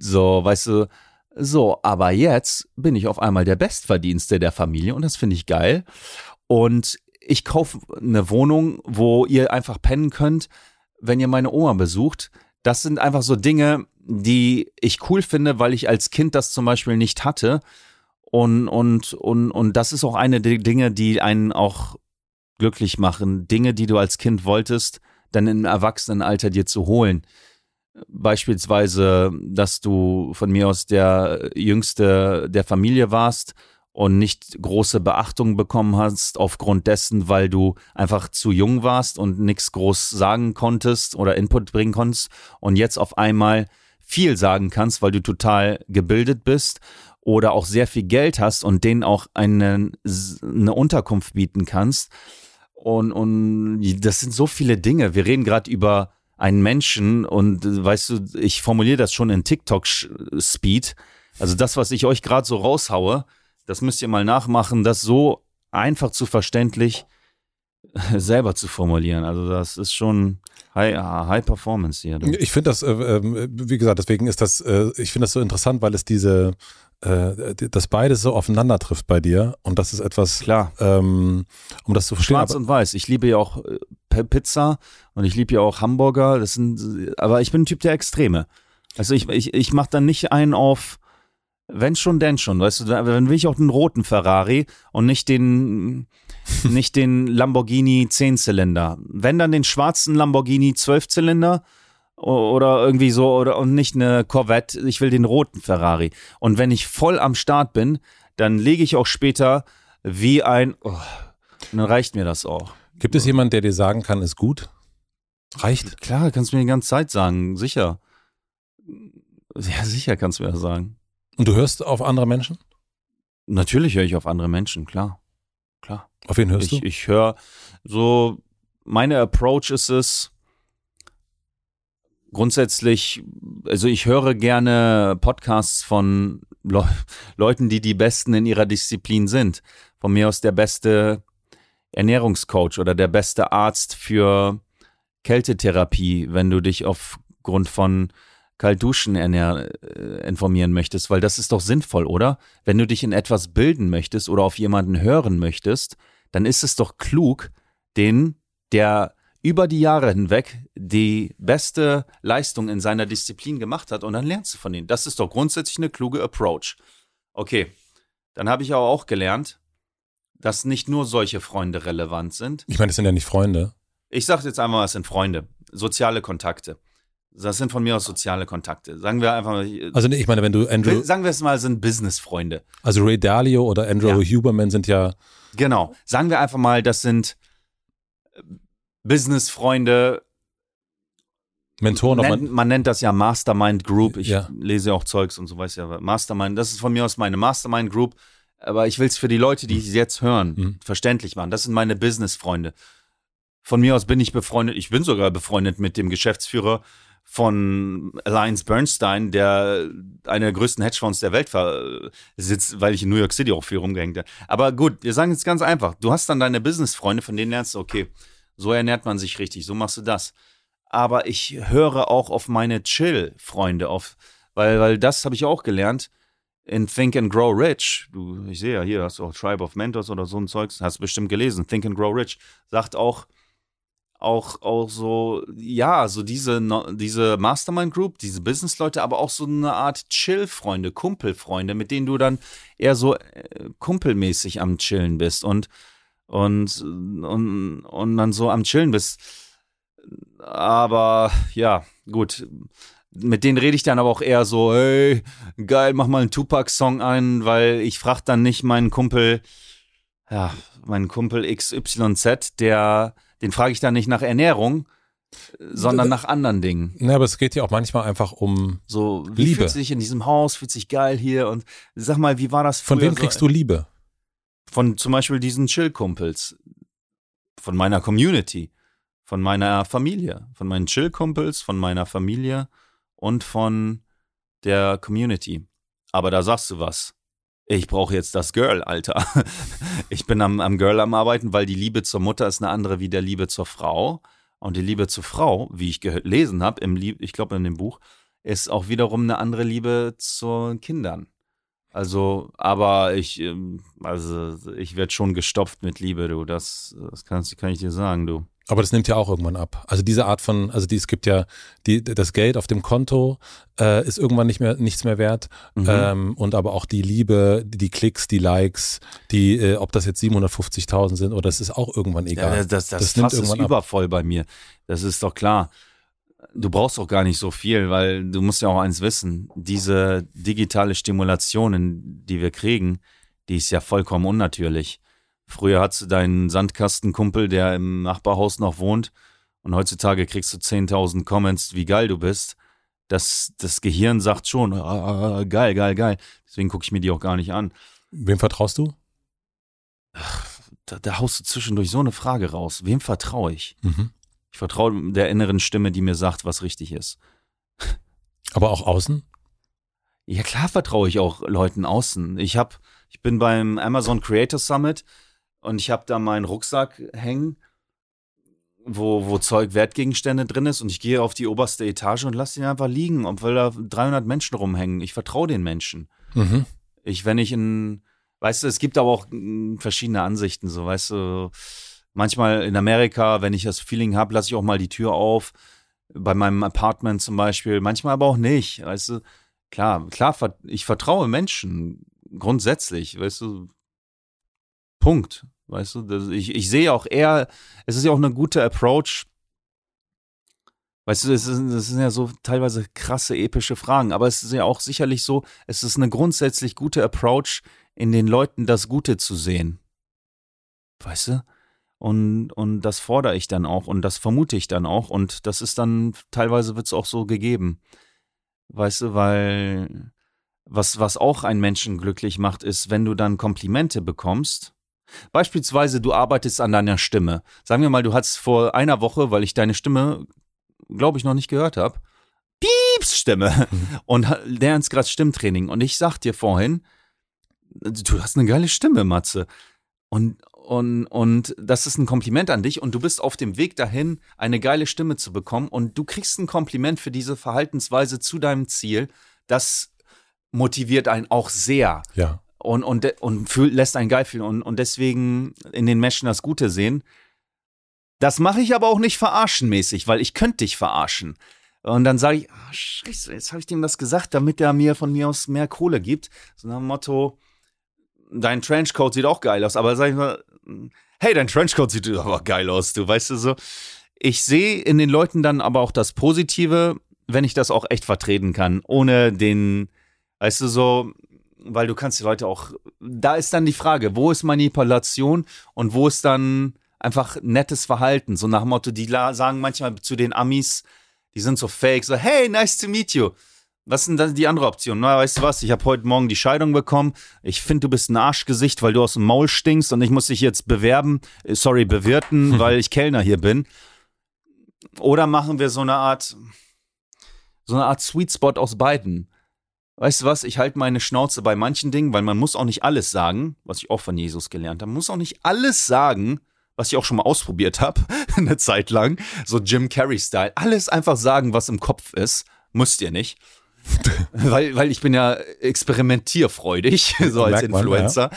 so, weißt du, so, aber jetzt bin ich auf einmal der Bestverdienste der Familie und das finde ich geil. Und ich kaufe eine Wohnung, wo ihr einfach pennen könnt, wenn ihr meine Oma besucht. Das sind einfach so Dinge, die ich cool finde, weil ich als Kind das zum Beispiel nicht hatte. Und, und, und, und das ist auch eine der Dinge, die einen auch glücklich machen. Dinge, die du als Kind wolltest, dann im Erwachsenenalter dir zu holen. Beispielsweise, dass du von mir aus der Jüngste der Familie warst und nicht große Beachtung bekommen hast aufgrund dessen, weil du einfach zu jung warst und nichts groß sagen konntest oder Input bringen konntest und jetzt auf einmal viel sagen kannst, weil du total gebildet bist oder auch sehr viel Geld hast und denen auch eine, eine Unterkunft bieten kannst. Und, und das sind so viele Dinge. Wir reden gerade über einen Menschen und weißt du, ich formuliere das schon in TikTok-Speed. Also das, was ich euch gerade so raushaue, das müsst ihr mal nachmachen, das so einfach zu verständlich selber zu formulieren. Also das ist schon High, high Performance hier. Du. Ich finde das, äh, äh, wie gesagt, deswegen ist das, äh, ich finde das so interessant, weil es diese, äh, das beides so aufeinander trifft bei dir und das ist etwas, Klar. ähm, um das zu verstehen. Schwarz und weiß. Ich liebe ja auch äh, Pizza und ich liebe ja auch Hamburger. Das sind, aber ich bin ein Typ der Extreme. Also ich, ich, ich mache dann nicht einen auf, wenn schon, denn schon. Weißt du, dann will ich auch den roten Ferrari und nicht den, nicht den Lamborghini Zehnzylinder. Wenn dann den schwarzen Lamborghini Zwölfzylinder oder irgendwie so oder und nicht eine Corvette. Ich will den roten Ferrari. Und wenn ich voll am Start bin, dann lege ich auch später wie ein. Oh, dann reicht mir das auch. Gibt es jemanden, der dir sagen kann, ist gut? Reicht? Klar, kannst du mir die ganze Zeit sagen, sicher. Ja, sicher kannst du mir das sagen. Und du hörst auf andere Menschen? Natürlich höre ich auf andere Menschen, klar. Klar. Auf wen hörst Ich, du? ich höre so, meine Approach ist es, grundsätzlich, also ich höre gerne Podcasts von Le Leuten, die die Besten in ihrer Disziplin sind. Von mir aus der beste Ernährungscoach oder der beste Arzt für Kältetherapie, wenn du dich aufgrund von Kaltduschen ernähr, äh, informieren möchtest, weil das ist doch sinnvoll, oder? Wenn du dich in etwas bilden möchtest oder auf jemanden hören möchtest, dann ist es doch klug, den, der über die Jahre hinweg die beste Leistung in seiner Disziplin gemacht hat und dann lernst du von denen. Das ist doch grundsätzlich eine kluge Approach. Okay, dann habe ich aber auch gelernt, dass nicht nur solche Freunde relevant sind. Ich meine, das sind ja nicht Freunde. Ich sage jetzt einmal, es sind Freunde, soziale Kontakte. Das sind von mir aus soziale Kontakte. Sagen wir einfach mal, Also nee, ich meine, wenn du Andrew, sagen wir es mal, sind Business-Freunde. also Ray Dalio oder Andrew Ja. Huberman sind ja, Genau. Sagen wir einfach mal, das sind äh, Business-Freunde. Mentoren. man, man nennt das ja Mastermind Group. Ich Ja. lese auch Zeugs und so weiß ja. Mastermind, das ist von mir aus meine Mastermind Group. Aber ich will es für die Leute, die es jetzt hören, Mhm. verständlich machen. Das sind meine Business-Freunde. Von mir aus bin ich befreundet. Ich bin sogar befreundet mit dem Geschäftsführer von Alliance Bernstein, der einer der größten Hedgefonds der Welt sitzt, weil ich in New York City auch viel rumgehängt habe. Aber gut, wir sagen jetzt ganz einfach. Du hast dann deine Business-Freunde, von denen lernst du, okay, so ernährt man sich richtig, so machst du das. Aber ich höre auch auf meine Chill-Freunde, auf Weil, weil das habe ich auch gelernt in Think and Grow Rich. Du, ich sehe ja hier, hast du auch Tribe of Mentors oder so ein Zeugs, hast du bestimmt gelesen. Think and Grow Rich sagt auch, auch, auch so, ja, so diese, diese Mastermind Group, diese Business-Leute, aber auch so eine Art Chill-Freunde, Kumpelfreunde, mit denen du dann eher so äh, kumpelmäßig am Chillen bist und, und, und, und dann so am Chillen bist. Aber ja, gut. Mit denen rede ich dann aber auch eher so, hey, geil, mach mal einen Tupac-Song ein, weil ich frage dann nicht meinen Kumpel, ja, meinen Kumpel XYZ, der den frage ich dann nicht nach Ernährung, sondern nach anderen Dingen. Ja, aber es geht ja auch manchmal einfach um so, wie Liebe. fühlt sich in diesem Haus, fühlt sich geil hier und sag mal, wie war das früher? Von wem kriegst du Liebe? Von zum Beispiel diesen Chill-Kumpels, von meiner Community, von meiner Familie, von meinen Chill-Kumpels, von meiner Familie und von der Community. Aber da sagst du was ich brauche jetzt das Girl, Alter. Ich bin am, am Girl am Arbeiten, weil die Liebe zur Mutter ist eine andere wie der Liebe zur Frau. Und die Liebe zur Frau, wie ich gelesen habe, im ich glaube in dem Buch, ist auch wiederum eine andere Liebe zu Kindern. Also, aber ich, ähm, also ich werde schon gestopft mit Liebe, du. Das, das kannst, kann ich dir sagen, du. Aber das nimmt ja auch irgendwann ab. Also diese Art von, also die, es gibt ja die, das Geld auf dem Konto äh, ist irgendwann nicht mehr nichts mehr wert mhm. ähm, und aber auch die Liebe, die, Klicks, die Likes, die, äh, ob das jetzt 750.000 sind oder das ist auch irgendwann egal. Ja, das, das, das, das nimmt irgendwann ist übervoll bei mir. Das ist doch klar. Du brauchst doch gar nicht so viel, weil du musst ja auch eins wissen: Diese digitale Stimulation, die wir kriegen, die ist ja vollkommen unnatürlich. Früher hattest du deinen Sandkastenkumpel, der im Nachbarhaus noch wohnt. Und heutzutage kriegst du 10.000 Comments, wie geil du bist. Das, das Gehirn sagt schon, ah, geil, geil, geil. Deswegen gucke ich mir die auch gar nicht an. Wem vertraust du? Ach, da, da, haust du zwischendurch so eine Frage raus. Wem vertraue ich? Mhm. Ich vertraue der inneren Stimme, die mir sagt, was richtig ist. Aber auch außen? Ja, klar vertraue ich auch Leuten außen. Ich hab, ich bin beim Amazon Creator Summit und ich habe da meinen Rucksack hängen, wo, wo Zeug, Wertgegenstände drin ist und ich gehe auf die oberste Etage und lasse ihn einfach liegen, obwohl da 300 Menschen rumhängen. Ich vertraue den Menschen. Mhm. Ich, wenn ich in, weißt du, es gibt aber auch hm, verschiedene Ansichten, so, weißt du, manchmal in Amerika, wenn ich das Feeling habe, lasse ich auch mal die Tür auf, bei meinem Apartment zum Beispiel, manchmal aber auch nicht, weißt du, klar, klar, ich vertraue Menschen grundsätzlich, weißt du, Punkt. Weißt du, ich, ich sehe auch eher, es ist ja auch eine gute Approach. Weißt du, das, ist, das sind ja so teilweise krasse, epische Fragen, aber es ist ja auch sicherlich so, es ist eine grundsätzlich gute Approach, in den Leuten das Gute zu sehen. Weißt du? Und, und das fordere ich dann auch und das vermute ich dann auch und das ist dann, teilweise wird es auch so gegeben. Weißt du, weil was, was auch einen Menschen glücklich macht, ist, wenn du dann Komplimente bekommst Beispielsweise, du arbeitest an deiner Stimme. Sagen wir mal, du hast vor einer Woche, weil ich deine Stimme, glaube ich, noch nicht gehört habe, Pieps Stimme mhm. und lernst gerade Stimmtraining. Und ich sag dir vorhin, du hast eine geile Stimme, Matze. Und, und, und das ist ein Kompliment an dich und du bist auf dem Weg dahin, eine geile Stimme zu bekommen und du kriegst ein Kompliment für diese Verhaltensweise zu deinem Ziel. Das motiviert einen auch sehr. Ja und, und, und fühl, lässt einen geil fühlen und, und deswegen in den Menschen das Gute sehen. Das mache ich aber auch nicht verarschenmäßig, weil ich könnte dich verarschen. Und dann sage ich, oh, scheiße, jetzt habe ich dem das gesagt, damit er mir von mir aus mehr Kohle gibt. So nach dem Motto, dein Trenchcoat sieht auch geil aus, aber sag ich mal, hey, dein Trenchcoat sieht aber geil aus, du weißt du so. Ich sehe in den Leuten dann aber auch das Positive, wenn ich das auch echt vertreten kann, ohne den, weißt du so, weil du kannst die Leute auch, da ist dann die Frage, wo ist Manipulation und wo ist dann einfach nettes Verhalten, so nach dem Motto, die sagen manchmal zu den Amis, die sind so fake, so hey, nice to meet you. Was sind dann die andere Option? Na, weißt du was? Ich habe heute Morgen die Scheidung bekommen. Ich finde, du bist ein Arschgesicht, weil du aus dem Maul stinkst und ich muss dich jetzt bewerben, äh, sorry, bewirten, weil ich Kellner hier bin. Oder machen wir so eine Art, so eine Art Sweet Spot aus beiden weißt du was, ich halte meine Schnauze bei manchen Dingen, weil man muss auch nicht alles sagen, was ich auch von Jesus gelernt habe. Man muss auch nicht alles sagen, was ich auch schon mal ausprobiert habe, eine Zeit lang, so Jim Carrey-Style. Alles einfach sagen, was im Kopf ist, müsst ihr nicht. weil, weil ich bin ja experimentierfreudig, so als Merkt man, Influencer.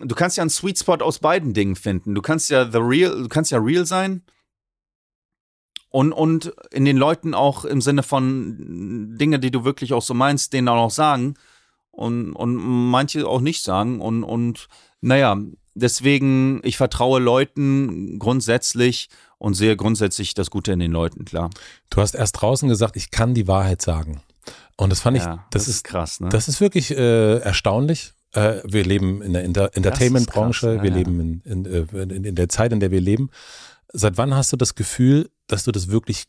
Du kannst ja einen Sweet Spot aus beiden Dingen finden. Du kannst ja the real, du kannst ja real sein und, und in den Leuten auch im Sinne von Dinge, die du wirklich auch so meinst, denen auch noch sagen und, und manche auch nicht sagen und, und naja, deswegen, ich vertraue Leuten grundsätzlich und sehe grundsätzlich das Gute in den Leuten, klar. Du hast erst draußen gesagt, ich kann die Wahrheit sagen. Und das fand ich, Ja, das, ist, krass, ne? das ist wirklich äh, erstaunlich. Äh, wir leben in der Inter Entertainment-Branche, ja, wir ja. leben in, in, äh, in, in der Zeit, in der wir leben. Seit wann hast du das Gefühl, dass du das wirklich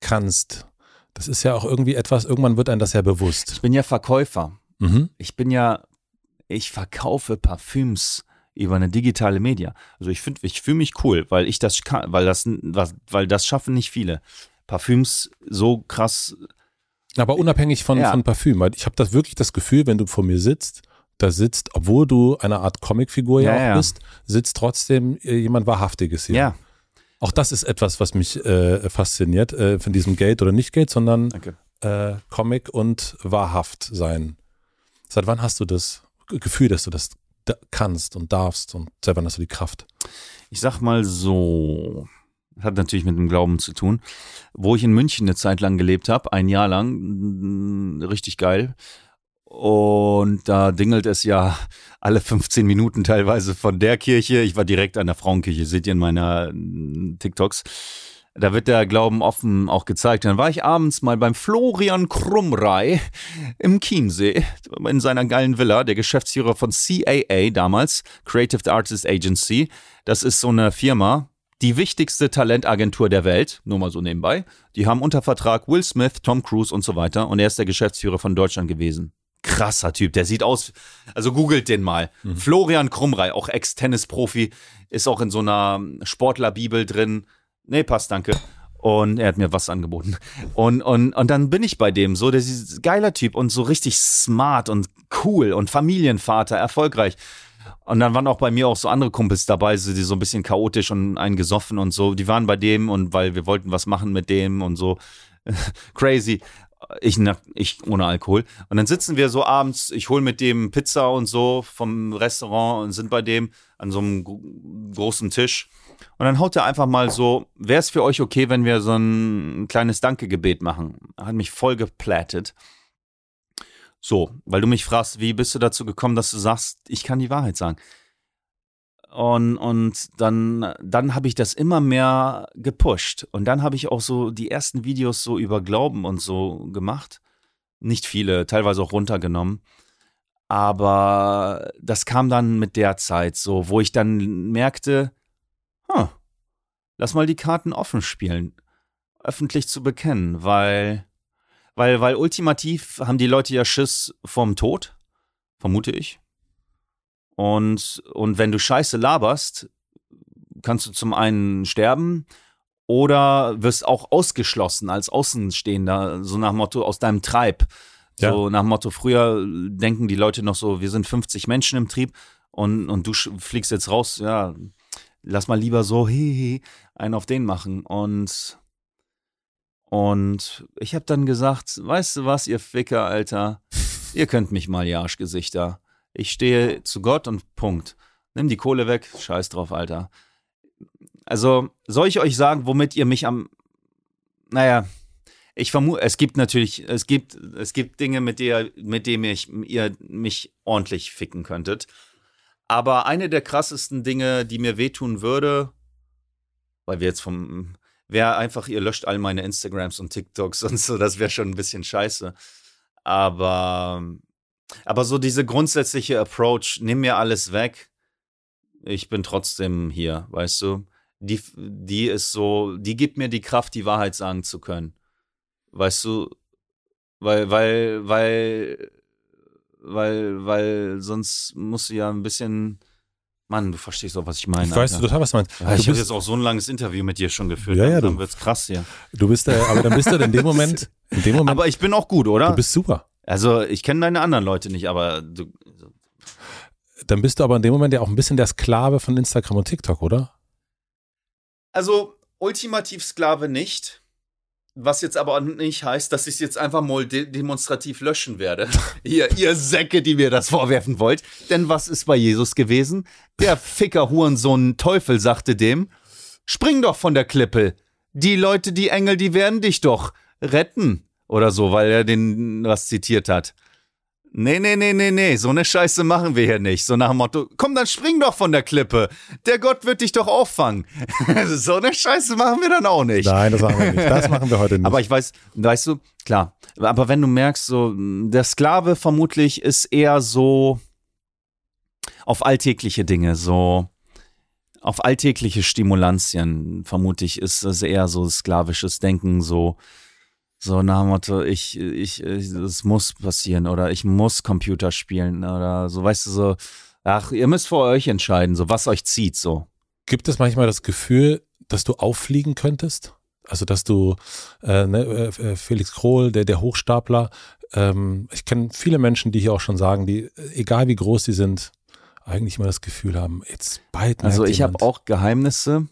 kannst? Das ist ja auch irgendwie etwas, irgendwann wird einem das ja bewusst. ich bin ja Verkäufer. Mhm. Ich bin ja, ich verkaufe Parfüms über eine digitale Media. Also ich finde, ich fühle mich cool, weil ich das kann, weil das, weil das schaffen nicht viele. Parfüms so krass. Aber unabhängig von, Ja. von Parfüm, weil ich habe das wirklich das Gefühl, wenn du vor mir sitzt, da sitzt, obwohl du eine Art Comicfigur ja, Ja, auch bist, sitzt trotzdem äh, jemand Wahrhaftiges hier. Ja, Auch das ist etwas, was mich äh, fasziniert, äh, von diesem Geld oder nicht Geld, sondern äh, Comic und wahrhaft sein. Seit wann hast du das Gefühl, dass du das da kannst und darfst und seit wann hast du die Kraft? Ich sag mal so, hat natürlich mit dem Glauben zu tun. Wo ich in München eine Zeit lang gelebt habe, ein Jahr lang, richtig geil. Und da dingelt es ja alle 15 Minuten teilweise von der Kirche. Ich war direkt an der Frauenkirche, seht ihr in meiner mm, TikToks. Da wird der Glauben offen auch gezeigt. Dann war ich abends mal beim Florian Krummrei im Chiemsee in seiner geilen Villa, der Geschäftsführer von CAA damals, Creative Artist Agency. Das ist so eine Firma, die wichtigste Talentagentur der Welt, nur mal so nebenbei. Die haben unter Vertrag Will Smith, Tom Cruise und so weiter und er ist der Geschäftsführer von Deutschland gewesen. Krasser Typ, der sieht aus, also googelt den mal. Florian Krummrei, auch Ex-Tennis-Profi, ist auch in so einer Sportlerbibel drin. Nee, passt, danke. Und er hat mir was angeboten. Und, und, und dann bin ich bei dem so, der ist geiler Typ und so richtig smart und cool und Familienvater, erfolgreich. Und dann waren auch bei mir auch so andere Kumpels dabei, so, die so ein bisschen chaotisch und einen gesoffen und so. Die waren bei dem und weil wir wollten was machen mit dem und so. Crazy. Ich, ich ohne Alkohol. Und dann sitzen wir so abends, ich hole mit dem Pizza und so vom Restaurant und sind bei dem an so einem gro- großen Tisch. Und dann haut er einfach mal so, wäre es für euch okay, wenn wir so ein kleines Dankegebet machen? Hat mich voll geplättet. So, weil du mich fragst, wie bist du dazu gekommen, dass du sagst, ich kann die Wahrheit sagen? Und, und dann, dann habe ich das immer mehr gepusht. Und dann habe ich auch so die ersten Videos so über Glauben und so gemacht. Nicht viele, teilweise auch runtergenommen. Aber das kam dann mit der Zeit so, wo ich dann merkte, huh, lass mal die Karten offen spielen, öffentlich zu bekennen, weil, weil, weil ultimativ haben die Leute ja Schiss vorm Tod, vermute ich. Und, und wenn du Scheiße laberst, kannst du zum einen sterben oder wirst auch ausgeschlossen als Außenstehender, so nach Motto aus deinem Treib. Ja. So nach Motto, früher denken die Leute noch so, wir sind 50 Menschen im Trieb und, und du fliegst jetzt raus, ja, lass mal lieber so hihi, einen auf den machen. Und, und ich habe dann gesagt, weißt du was, ihr Ficker, Alter, ihr könnt mich mal, ihr Arschgesichter. Ich stehe zu Gott und Punkt. Nimm die Kohle weg, scheiß drauf, Alter. Also, soll ich euch sagen, womit ihr mich am, naja, ich vermute, es gibt natürlich, es gibt, es gibt Dinge, mit der, mit denen ich, ihr mich ordentlich ficken könntet. Aber eine der krassesten Dinge, die mir wehtun würde, weil wir jetzt vom, wäre einfach, ihr löscht all meine Instagrams und TikToks und so, das wäre schon ein bisschen scheiße. Aber, aber so diese grundsätzliche Approach, nimm mir alles weg, ich bin trotzdem hier, weißt du? Die, die ist so, die gibt mir die Kraft, die Wahrheit sagen zu können. Weißt du, weil, weil, weil, weil, weil sonst musst du ja ein bisschen, Mann, du verstehst doch, was ich meine. Ich weiß Alter. total, was du meinst. Ja, ich habe jetzt auch so ein langes Interview mit dir schon geführt. Ja, ja, dann du- wird's krass hier. du bist, äh, aber dann bist du in dem Moment, in dem Moment, Aber ich bin auch gut, oder? du bist super. Also ich kenne deine anderen Leute nicht, aber du, Dann bist du aber in dem Moment ja auch ein bisschen der Sklave von Instagram und TikTok, oder? also ultimativ Sklave nicht. Was jetzt aber nicht heißt, dass ich es jetzt einfach mal de demonstrativ löschen werde. ihr, ihr Säcke, die mir das vorwerfen wollt. Denn was ist bei Jesus gewesen? Der Ficker Hurensohn Teufel sagte dem, spring doch von der Klippe. Die Leute, die Engel, die werden dich doch retten. Oder so, weil er den was zitiert hat. Nee, nee, nee, nee, nee, so eine Scheiße machen wir hier nicht. So nach dem Motto, komm, dann spring doch von der Klippe. Der Gott wird dich doch auffangen. so eine Scheiße machen wir dann auch nicht. Nein, das machen wir nicht. Das machen wir heute nicht. Aber ich weiß, weißt du, klar. Aber wenn du merkst, so, der Sklave vermutlich ist eher so auf alltägliche Dinge, so auf alltägliche Stimulantien, vermute ich, ist es eher so sklavisches Denken, so so nach dem Motto, ich, ich, es muss passieren oder ich muss Computer spielen oder so, weißt du, so, ach, ihr müsst vor euch entscheiden, so was euch zieht, so. Gibt es manchmal das Gefühl, dass du auffliegen könntest? Also, dass du, äh, ne, äh, Felix Krohl, der, der Hochstapler, ähm, ich kenne viele Menschen, die hier auch schon sagen, die, egal wie groß sie sind, eigentlich immer das Gefühl haben, jetzt bald. Also, ich habe auch Geheimnisse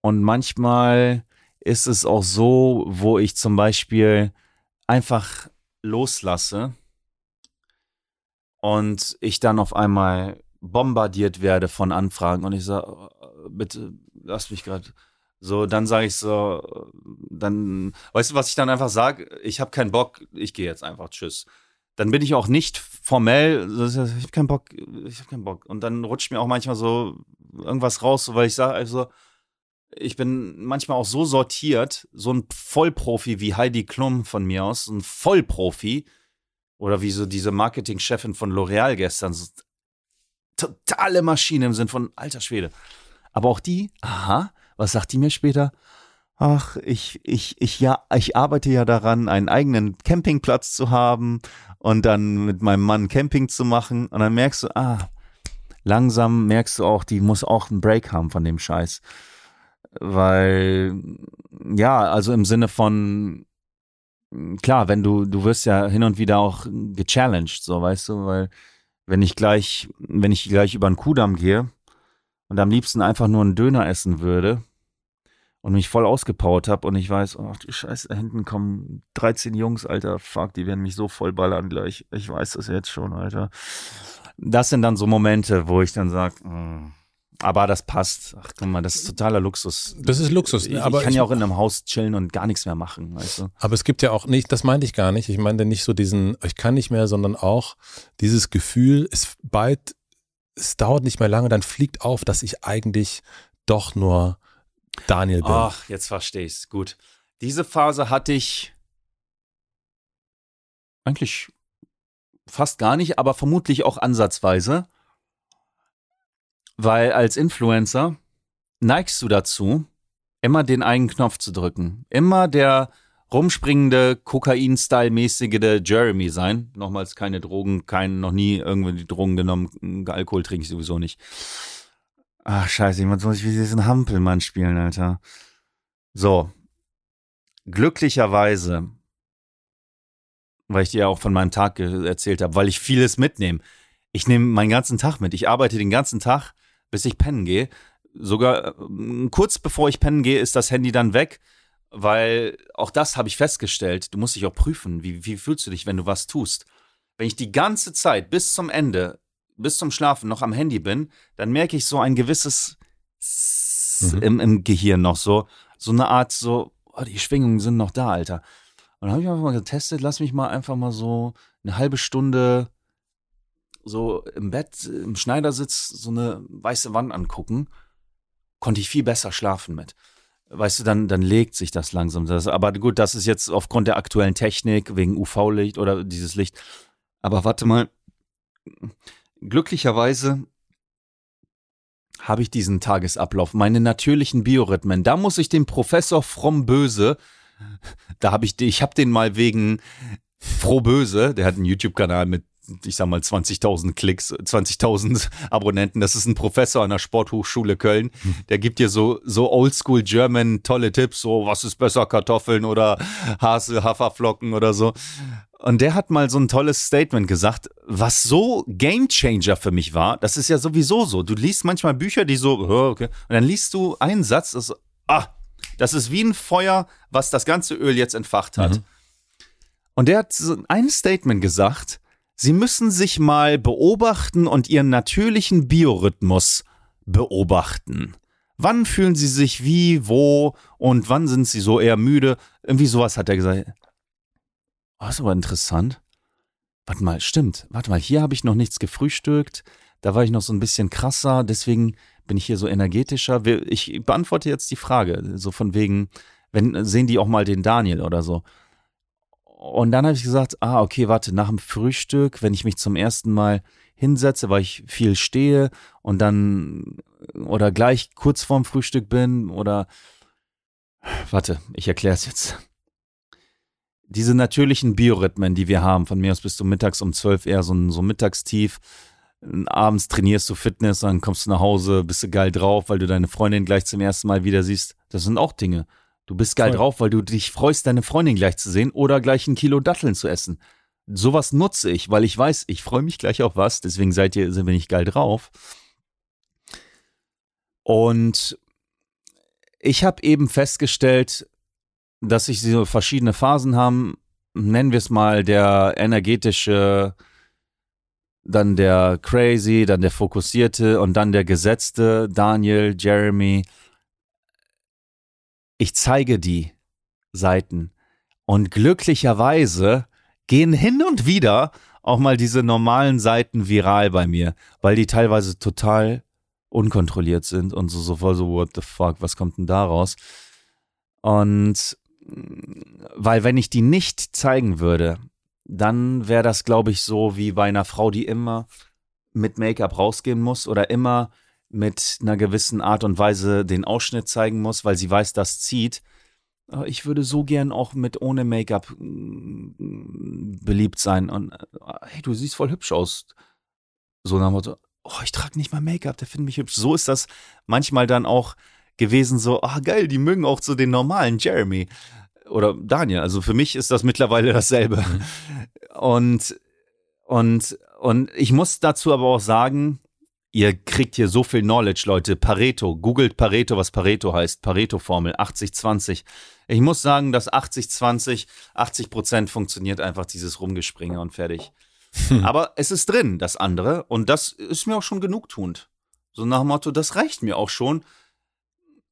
und manchmal ist es auch so, wo ich zum Beispiel einfach loslasse und ich dann auf einmal bombardiert werde von Anfragen und ich sage, bitte lass mich gerade. So, dann sage ich so, dann, weißt du, was ich dann einfach sage? Ich habe keinen Bock, ich gehe jetzt einfach, tschüss. Dann bin ich auch nicht formell, ich habe keinen Bock, ich habe keinen Bock. Und dann rutscht mir auch manchmal so irgendwas raus, weil ich sage, also, ich bin manchmal auch so sortiert, so ein Vollprofi wie Heidi Klum von mir aus, ein Vollprofi, oder wie so diese Marketingchefin von L'Oreal gestern, so totale Maschine im Sinn von alter Schwede. Aber auch die, aha, was sagt die mir später? Ach, ich, ich, ich, ja, ich arbeite ja daran, einen eigenen Campingplatz zu haben und dann mit meinem Mann Camping zu machen. Und dann merkst du, ah, langsam merkst du auch, die muss auch einen Break haben von dem Scheiß weil ja, also im Sinne von klar, wenn du du wirst ja hin und wieder auch gechallenged, so weißt du, weil wenn ich gleich wenn ich gleich über den Kudamm gehe und am liebsten einfach nur einen Döner essen würde und mich voll ausgepowert habe und ich weiß, ach du Scheiße, da hinten kommen 13 Jungs, Alter, fuck, die werden mich so voll ballern gleich. Ich weiß das jetzt schon, Alter. Das sind dann so Momente, wo ich dann sag, mh, hm, aber das passt. Ach, guck mal, das ist totaler Luxus. Das ist Luxus. Ich, aber ich kann ja auch in einem Haus chillen und gar nichts mehr machen, weißt du? Aber es gibt ja auch nicht, das meinte ich gar nicht. Ich meinte nicht so diesen, ich kann nicht mehr, sondern auch dieses Gefühl, es bald, es dauert nicht mehr lange, dann fliegt auf, dass ich eigentlich doch nur Daniel bin. Ach, jetzt verstehe ich's. Gut. Diese Phase hatte ich eigentlich fast gar nicht, aber vermutlich auch ansatzweise. Weil als Influencer neigst du dazu, immer den einen Knopf zu drücken. Immer der rumspringende, Kokain-Style-mäßige Jeremy sein. Nochmals keine Drogen, kein, noch nie irgendwie Drogen genommen. Alkohol trinke ich sowieso nicht. Ach, scheiße, jemand muss ich wie diesen Hampelmann spielen, Alter. So. Glücklicherweise, weil ich dir auch von meinem Tag erzählt habe, weil ich vieles mitnehme. Ich nehme meinen ganzen Tag mit. Ich arbeite den ganzen Tag bis ich pennen gehe. Sogar äh, kurz bevor ich pennen gehe, ist das Handy dann weg, weil auch das habe ich festgestellt. Du musst dich auch prüfen, wie, wie fühlst du dich, wenn du was tust. Wenn ich die ganze Zeit bis zum Ende, bis zum Schlafen noch am Handy bin, dann merke ich so ein gewisses mhm. im, im Gehirn noch so, so eine Art so, oh, die Schwingungen sind noch da, Alter. Und dann habe ich einfach mal getestet, lass mich mal einfach mal so eine halbe Stunde so im Bett, im Schneidersitz so eine weiße Wand angucken, konnte ich viel besser schlafen mit. Weißt du, dann, dann legt sich das langsam. Das, aber gut, das ist jetzt aufgrund der aktuellen Technik, wegen UV-Licht oder dieses Licht. Aber warte mal, glücklicherweise habe ich diesen Tagesablauf, meine natürlichen Biorhythmen. Da muss ich den Professor Fromm-Böse, da habe ich, ich habe den mal wegen Froh-Böse, der hat einen YouTube-Kanal mit ich sag mal 20.000 Klicks, 20.000 Abonnenten. Das ist ein Professor an der Sporthochschule Köln. Der gibt dir so, so oldschool German tolle Tipps, so was ist besser, Kartoffeln oder Hase, Haferflocken oder so. Und der hat mal so ein tolles Statement gesagt, was so Gamechanger für mich war. Das ist ja sowieso so. Du liest manchmal Bücher, die so, okay, und dann liest du einen Satz, das, ah, Das ist wie ein Feuer, was das ganze Öl jetzt entfacht hat. Mhm. Und der hat so ein Statement gesagt, sie müssen sich mal beobachten und ihren natürlichen Biorhythmus beobachten. Wann fühlen sie sich wie, wo und wann sind sie so eher müde? Irgendwie sowas hat er gesagt. Oh, ist aber interessant. Warte mal, stimmt. Warte mal, hier habe ich noch nichts gefrühstückt. Da war ich noch so ein bisschen krasser, deswegen bin ich hier so energetischer. Ich beantworte jetzt die Frage, so von wegen, wenn sehen die auch mal den Daniel oder so. Und dann habe ich gesagt, ah, okay, warte, nach dem Frühstück, wenn ich mich zum ersten Mal hinsetze, weil ich viel stehe und dann oder gleich kurz vorm Frühstück bin oder warte, ich erkläre es jetzt. Diese natürlichen Biorhythmen, die wir haben, von mir aus bist du mittags um zwölf eher so ein so Mittagstief, abends trainierst du Fitness, dann kommst du nach Hause, bist du geil drauf, weil du deine Freundin gleich zum ersten Mal wieder siehst. Das sind auch Dinge. Du bist geil Voll. drauf, weil du dich freust, deine Freundin gleich zu sehen oder gleich ein Kilo Datteln zu essen. Sowas nutze ich, weil ich weiß, ich freue mich gleich auf was, deswegen seid ihr, sind wir nicht geil drauf. Und ich habe eben festgestellt, dass sich so verschiedene Phasen haben. Nennen wir es mal der energetische, dann der crazy, dann der fokussierte und dann der gesetzte Daniel, Jeremy. Ich zeige die Seiten und glücklicherweise gehen hin und wieder auch mal diese normalen Seiten viral bei mir, weil die teilweise total unkontrolliert sind und so, so voll so, what the fuck, was kommt denn da raus? Und weil wenn ich die nicht zeigen würde, dann wäre das, glaube ich, so wie bei einer Frau, die immer mit Make-up rausgehen muss oder immer mit einer gewissen Art und Weise den Ausschnitt zeigen muss, weil sie weiß, das zieht. Ich würde so gern auch mit ohne Make-up mm, beliebt sein. Und äh, hey, du siehst voll hübsch aus. So nach dem Motto, oh, ich trage nicht mal Make-up, der findet mich hübsch. So ist das manchmal dann auch gewesen, so, ah, geil, die mögen auch so den normalen Jeremy oder Daniel. Also für mich ist das mittlerweile dasselbe. Mhm. Und, und, und ich muss dazu aber auch sagen, ihr kriegt hier so viel Knowledge, Leute. Pareto, googelt Pareto, was Pareto heißt. Pareto-Formel, 80-20. Ich muss sagen, dass 80-20, 80 Prozent funktioniert einfach dieses Rumgespringe und fertig. Hm. Aber es ist drin, das andere. Und das ist mir auch schon genugtuend. So nach dem Motto, das reicht mir auch schon.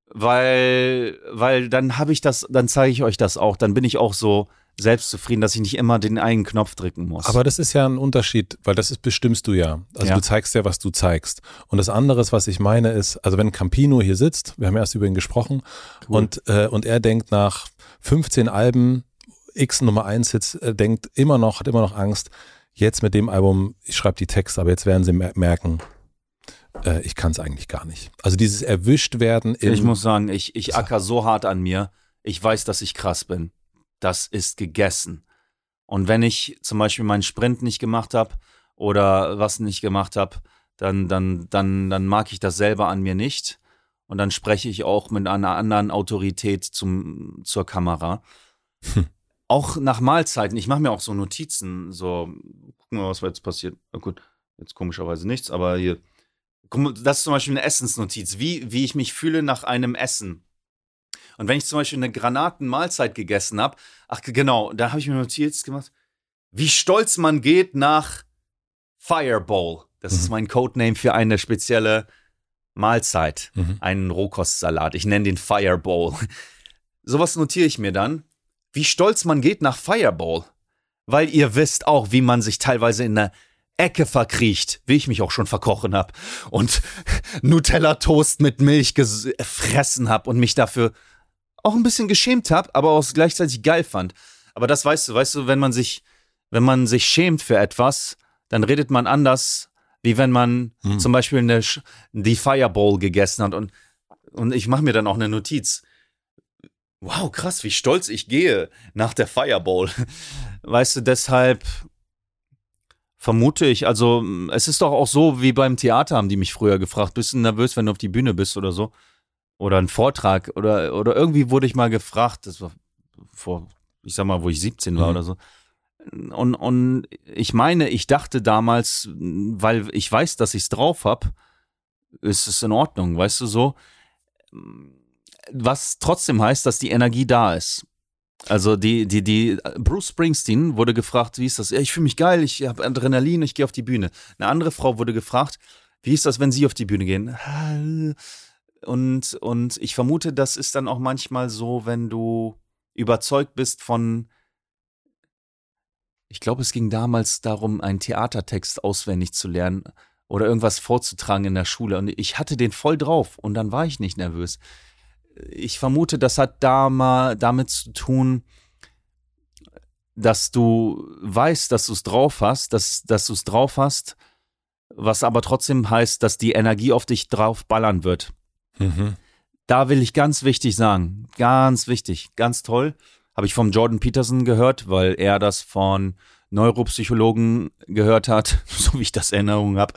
Weil, weil dann habe ich das, dann zeige ich euch das auch. Dann bin ich auch so selbstzufrieden, dass ich nicht immer den einen Knopf drücken muss. Aber das ist ja ein Unterschied, weil das ist, bestimmst du ja. Also ja. du zeigst ja, was du zeigst. Und das andere, was ich meine, ist, also wenn Campino hier sitzt, wir haben erst über ihn gesprochen, cool. und, äh, und er denkt nach 15 Alben, X Nummer 1 Hits, äh, denkt immer noch, hat immer noch Angst, jetzt mit dem Album, ich schreibe die Texte, aber jetzt werden sie merken, äh, ich kann es eigentlich gar nicht. Also dieses erwischt werden. Ich muss sagen, ich, ich acker so hart an mir. Ich weiß, dass ich krass bin. Das ist gegessen. Und wenn ich zum Beispiel meinen Sprint nicht gemacht habe oder was nicht gemacht habe, dann, dann, dann, dann mag ich das selber an mir nicht. Und dann spreche ich auch mit einer anderen Autorität zum, zur Kamera. Hm auch nach Mahlzeiten, ich mache mir auch so Notizen, so, gucken wir, was jetzt passiert. Na gut, jetzt komischerweise nichts, aber hier. Das ist zum Beispiel eine Essensnotiz, wie, wie ich mich fühle nach einem Essen. Und wenn ich zum Beispiel eine Granatenmahlzeit gegessen habe, ach genau, da habe ich mir Notiz gemacht, wie stolz man geht nach Fireball. Das mhm. ist mein Codename für eine spezielle Mahlzeit, mhm. einen Rohkostsalat. Ich nenne den Fireball. Sowas notiere ich mir dann wie stolz man geht nach Fireball. Weil ihr wisst auch, wie man sich teilweise in der Ecke verkriecht, wie ich mich auch schon verkochen hab und Nutella-Toast mit Milch gefressen hab und mich dafür auch ein bisschen geschämt hab, aber auch gleichzeitig geil fand. Aber das weißt du, weißt du, wenn man sich, wenn man sich schämt für etwas, dann redet man anders, wie wenn man hm. zum Beispiel eine, die Fireball gegessen hat und, und ich mache mir dann auch eine Notiz wow, krass, wie stolz ich gehe nach der Fireball. Weißt du, deshalb vermute ich, also es ist doch auch so wie beim Theater, haben die mich früher gefragt, bist du nervös, wenn du auf die Bühne bist oder so? Oder ein Vortrag oder, oder irgendwie wurde ich mal gefragt, das war vor, ich sag mal, wo ich 17 war mhm. oder so. Und, und ich meine, ich dachte damals, weil ich weiß, dass ich es drauf hab, ist es in Ordnung, weißt du so was trotzdem heißt, dass die Energie da ist. Also die, die, die, Bruce Springsteen wurde gefragt, wie ist das? Ja, ich fühle mich geil, ich habe Adrenalin, ich gehe auf die Bühne. Eine andere Frau wurde gefragt, wie ist das, wenn sie auf die Bühne gehen? Und, und ich vermute, das ist dann auch manchmal so, wenn du überzeugt bist von, ich glaube, es ging damals darum, einen Theatertext auswendig zu lernen oder irgendwas vorzutragen in der Schule. Und ich hatte den voll drauf und dann war ich nicht nervös. Ich vermute, das hat da mal damit zu tun, dass du weißt, dass du es drauf hast, dass, dass du es drauf hast, was aber trotzdem heißt, dass die Energie auf dich drauf ballern wird. Mhm. Da will ich ganz wichtig sagen, ganz wichtig, ganz toll, habe ich vom Jordan Peterson gehört, weil er das von Neuropsychologen gehört hat, so wie ich das Erinnerung habe.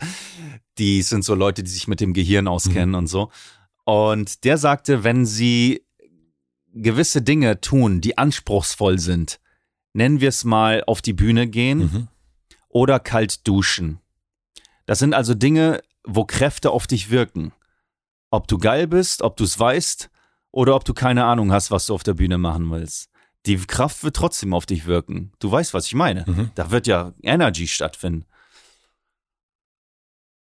Die sind so Leute, die sich mit dem Gehirn auskennen mhm. und so. Und der sagte, wenn sie gewisse Dinge tun, die anspruchsvoll sind, nennen wir es mal auf die Bühne gehen mhm. oder kalt duschen. Das sind also Dinge, wo Kräfte auf dich wirken. Ob du geil bist, ob du es weißt oder ob du keine Ahnung hast, was du auf der Bühne machen willst. Die Kraft wird trotzdem auf dich wirken. Du weißt, was ich meine. Mhm. Da wird ja Energy stattfinden.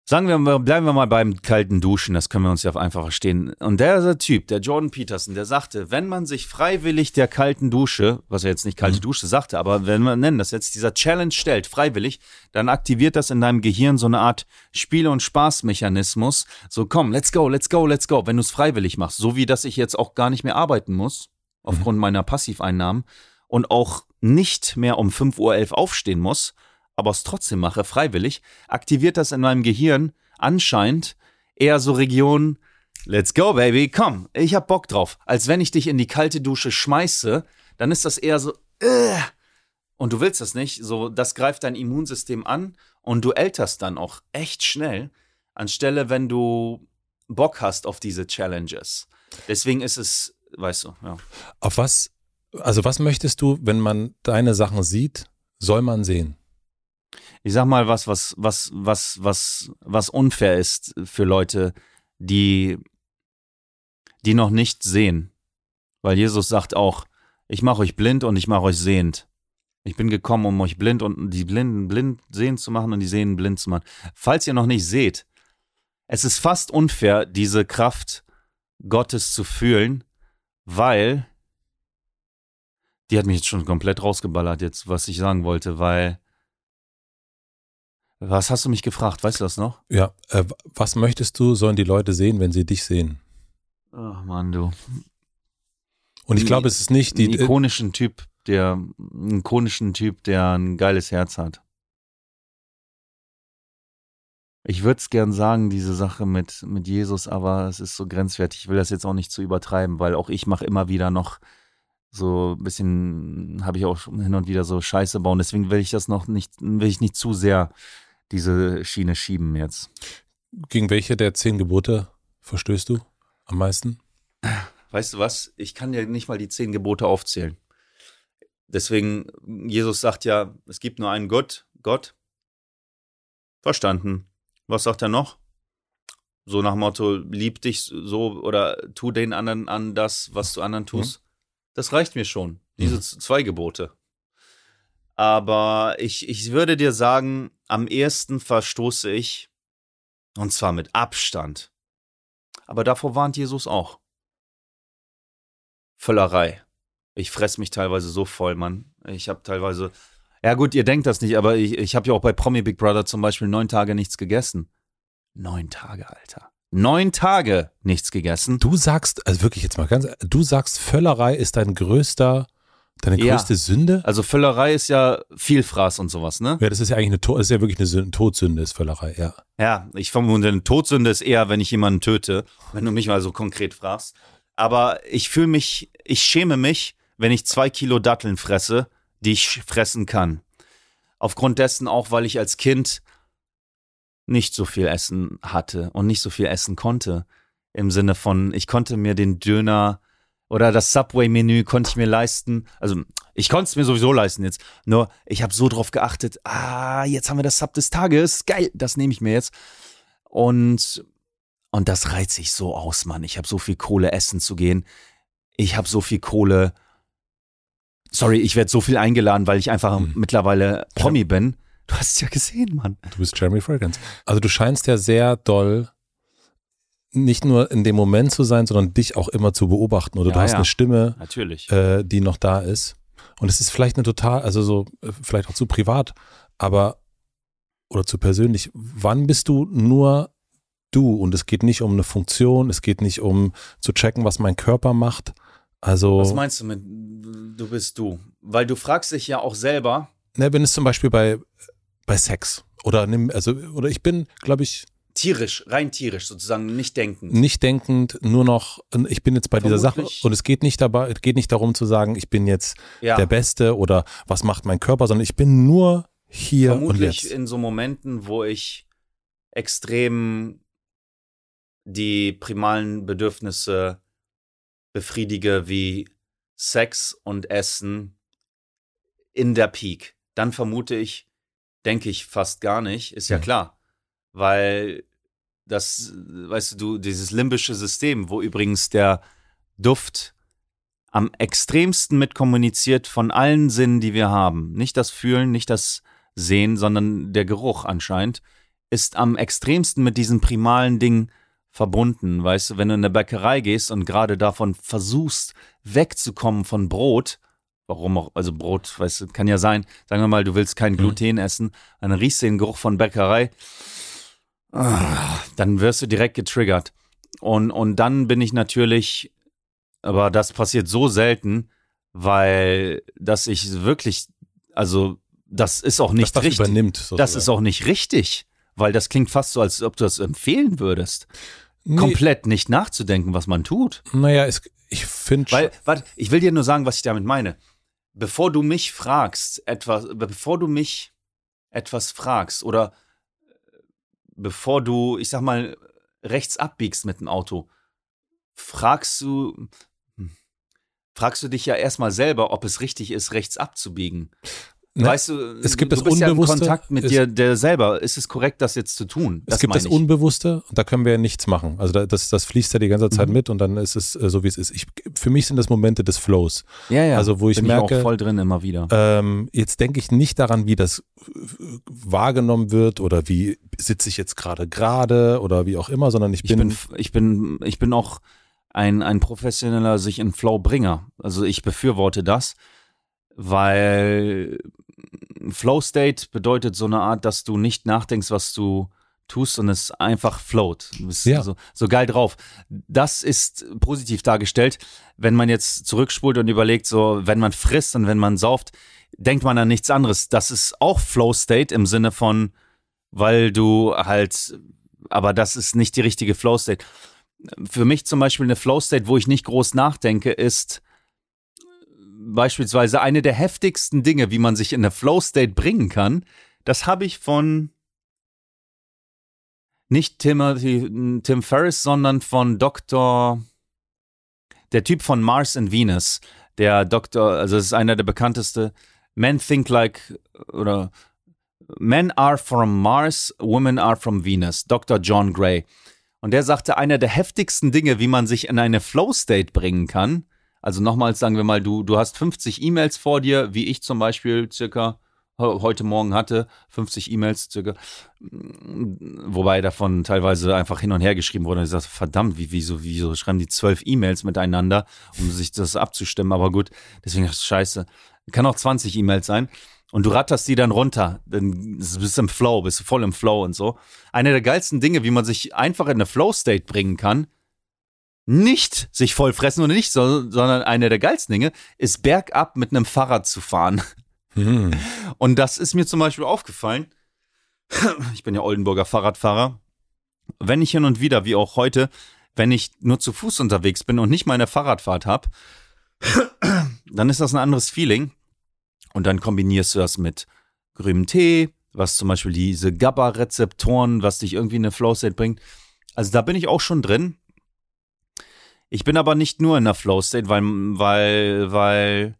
Sagen wir mal, bleiben wir mal beim kalten Duschen, das können wir uns ja einfach verstehen. Und der Typ, der Jordan Peterson, der sagte, wenn man sich freiwillig der kalten Dusche, was er jetzt nicht kalte mhm. Dusche sagte, aber wenn man nennen das jetzt dieser Challenge stellt, freiwillig, dann aktiviert das in deinem Gehirn so eine Art Spiele- und Spaßmechanismus. So, komm, let's go, let's go, let's go, wenn du es freiwillig machst. So wie, dass ich jetzt auch gar nicht mehr arbeiten muss, aufgrund mhm. meiner Passiveinnahmen und auch nicht mehr um 5.11 Uhr aufstehen muss, aber es trotzdem mache, freiwillig, aktiviert das in meinem Gehirn anscheinend eher so Regionen, let's go, baby, komm, ich hab Bock drauf. Als wenn ich dich in die kalte Dusche schmeiße, dann ist das eher so, äh, und du willst das nicht, so, das greift dein Immunsystem an und du älterst dann auch echt schnell, anstelle wenn du Bock hast auf diese Challenges. Deswegen ist es, weißt du, ja. Auf was, also was möchtest du, wenn man deine Sachen sieht, soll man sehen? Ich sag mal was, was, was, was, was, was unfair ist für Leute, die, die noch nicht sehen. Weil Jesus sagt auch, ich mache euch blind und ich mache euch sehend. Ich bin gekommen, um euch blind und die Blinden blind sehen zu machen und die Sehenden blind zu machen. Falls ihr noch nicht seht, es ist fast unfair, diese Kraft Gottes zu fühlen, weil die hat mich jetzt schon komplett rausgeballert, jetzt, was ich sagen wollte, weil was hast du mich gefragt? Weißt du das noch? Ja. Äh, was möchtest du, sollen die Leute sehen, wenn sie dich sehen? Ach Mann, du. Und ich glaube, es ist nicht die. Einen ikonischen Typ, der, einen ikonischen Typ, der ein geiles Herz hat. Ich würde es gern sagen, diese Sache mit, mit Jesus, aber es ist so grenzwertig. Ich will das jetzt auch nicht zu übertreiben, weil auch ich mache immer wieder noch so ein bisschen, habe ich auch hin und wieder so Scheiße bauen. Deswegen will ich das noch nicht, will ich nicht zu sehr diese Schiene schieben jetzt. Gegen welche der zehn Gebote verstößt du am meisten? Weißt du was? Ich kann dir nicht mal die zehn Gebote aufzählen. Deswegen, Jesus sagt ja, es gibt nur einen Gott, Gott. Verstanden. Was sagt er noch? So nach Motto, lieb dich so oder tu den anderen an das, was du anderen tust. Mhm. Das reicht mir schon. Diese mhm. zwei Gebote. Aber ich, ich würde dir sagen, am ehesten verstoße ich, und zwar mit Abstand. Aber davor warnt Jesus auch. Völlerei. Ich fress mich teilweise so voll, Mann. Ich habe teilweise. Ja, gut, ihr denkt das nicht, aber ich, ich habe ja auch bei Promi Big Brother zum Beispiel neun Tage nichts gegessen. Neun Tage, Alter. Neun Tage nichts gegessen. Du sagst, also wirklich jetzt mal ganz, du sagst, Völlerei ist dein größter Deine größte ja. Sünde? Also Völlerei ist ja Vielfraß und sowas, ne? Ja, das ist ja eigentlich eine, das ist ja wirklich eine Sünde, Todsünde, ist Völlerei, ja. Ja, ich vermute, eine Todsünde ist eher, wenn ich jemanden töte, wenn du mich mal so konkret fragst. Aber ich fühle mich, ich schäme mich, wenn ich zwei Kilo Datteln fresse, die ich fressen kann. Aufgrund dessen auch, weil ich als Kind nicht so viel Essen hatte und nicht so viel essen konnte. Im Sinne von, ich konnte mir den Döner oder das Subway-Menü konnte ich mir leisten. Also ich konnte es mir sowieso leisten jetzt. Nur ich habe so drauf geachtet, ah, jetzt haben wir das Sub des Tages. Geil, das nehme ich mir jetzt. Und Und das reizt sich so aus, Mann. Ich habe so viel Kohle, essen zu gehen. Ich habe so viel Kohle. Sorry, ich werde so viel eingeladen, weil ich einfach Mhm. mittlerweile Promi bin. Du hast es ja gesehen, Mann. Du bist Jeremy Fragrance. Also du scheinst ja sehr doll nicht nur in dem Moment zu sein, sondern dich auch immer zu beobachten. Oder du Ja, hast ja. eine Stimme, Natürlich. äh, die noch da ist. Und es ist vielleicht eine total, also so, äh, vielleicht auch zu privat, aber oder zu persönlich. Wann bist du nur du? Und es geht nicht um eine Funktion, es geht nicht um zu checken, was mein Körper macht. Also, Was meinst du mit du bist du? Weil du fragst dich ja auch selber, ne, wenn es zum Beispiel bei, bei Sex oder nimm, also, oder ich bin, glaube ich, tierisch, rein tierisch sozusagen, nicht denkend. nicht denkend, nur noch, ich bin jetzt bei dieser Sache Vermutlich. und es geht nicht dabei, es geht nicht darum zu sagen, ich bin jetzt ja, der Beste oder was macht mein Körper, sondern ich bin nur hier und vermutlich jetzt. in so Momenten, wo ich extrem die primalen Bedürfnisse befriedige, wie Sex und Essen in der Peak. Dann vermute ich, denke ich fast gar nicht, ist ja Mhm. klar. Weil das, weißt du, dieses limbische System, wo übrigens der Duft am extremsten mit kommuniziert von allen Sinnen, die wir haben. Nicht das Fühlen, nicht das Sehen, sondern der Geruch anscheinend, ist am extremsten mit diesen primalen Dingen verbunden. Weißt du, wenn du in eine Bäckerei gehst und gerade davon versuchst, wegzukommen von Brot, warum auch, also Brot, weißt du, kann ja sein, sagen wir mal, du willst kein Gluten essen, dann riechst du den Geruch von Bäckerei, dann wirst du direkt getriggert. Und, und dann bin ich natürlich, aber das passiert so selten, weil dass ich wirklich, also das ist auch nicht das richtig. übernimmt. Das sozusagen. ist auch nicht richtig, weil das klingt fast so, als ob du das empfehlen würdest. Nee, Komplett nicht nachzudenken, was man tut. Naja, es, ich finde Weil, warte, ich will dir nur sagen, was ich damit meine. Bevor du mich fragst, etwas, bevor du mich etwas fragst oder bevor du, ich sag mal, rechts abbiegst mit dem Auto, fragst du, hm, fragst du dich ja erstmal selber, ob es richtig ist, rechts abzubiegen. Ne, weißt du, es gibt du das bist ja in Unbewusste, Kontakt mit dir der selber. Ist es korrekt, das jetzt zu tun? es gibt das ich. Unbewusste und da können wir ja nichts machen. Also da, das, das fließt ja die ganze Zeit Mhm. mit und dann ist es äh, so, wie es ist. Ich, für mich sind das Momente des Flows. Ja, ja. Also wo ich Bin merke, ich auch voll drin immer wieder. Ähm, jetzt denke ich nicht daran, wie das äh, wahrgenommen wird oder wie sitze ich jetzt gerade gerade oder wie auch immer, sondern ich Ich bin, bin, ich bin, ich bin auch ein, ein professioneller sich in Flow Bringer. Also ich befürworte das, weil Flow State bedeutet so eine Art, dass du nicht nachdenkst, was du tust und es einfach float. Du bist Ja. so, so geil drauf. Das ist positiv dargestellt. Wenn man jetzt zurückspult und überlegt, so, wenn man frisst und wenn man sauft, denkt man an nichts anderes. Das ist auch Flow State im Sinne von, weil du halt, aber das ist nicht die richtige Flow State. Für mich zum Beispiel eine Flow State, wo ich nicht groß nachdenke, ist beispielsweise eine der heftigsten Dinge, wie man sich in eine Flow State bringen kann. Das habe ich von nicht Timothy, Tim Ferriss, sondern von Dr. Der Typ von Mars and Venus, der Doktor, also es ist einer der bekannteste. Men think like oder Men are from Mars, women are from Venus. Dr. John Gray. Und der sagte, einer der heftigsten Dinge, wie man sich in eine Flow-State bringen kann. Also nochmals sagen wir mal, du, du hast 50 E-Mails vor dir, wie ich zum Beispiel circa he- heute Morgen hatte, 50 E-Mails circa, wobei davon teilweise einfach hin und her geschrieben wurde. Und ich sagte, verdammt, wie, wieso, wieso schreiben die zwölf E-Mails miteinander, um sich das abzustimmen? Aber gut, deswegen ist scheiße. Kann auch 20 E-Mails sein. Und du ratterst die dann runter. Dann bist du im Flow, bist du voll im Flow und so. Eine der geilsten Dinge, wie man sich einfach in eine Flow-State bringen kann, nicht sich voll fressen oder nicht, so, sondern eine der geilsten Dinge, ist bergab mit einem Fahrrad zu fahren. hm, Und das ist mir zum Beispiel aufgefallen. Ich bin ja Oldenburger Fahrradfahrer. Wenn ich hin und wieder, wie auch heute, wenn ich nur zu Fuß unterwegs bin und nicht meine Fahrradfahrt habe, dann ist das ein anderes Feeling. Und dann kombinierst du das mit grünem Tee, was zum Beispiel diese GABA-Rezeptoren, was dich irgendwie in eine Flow-State bringt. Also da bin ich auch schon drin. Ich bin aber nicht nur in der Flow-State, weil, weil, weil,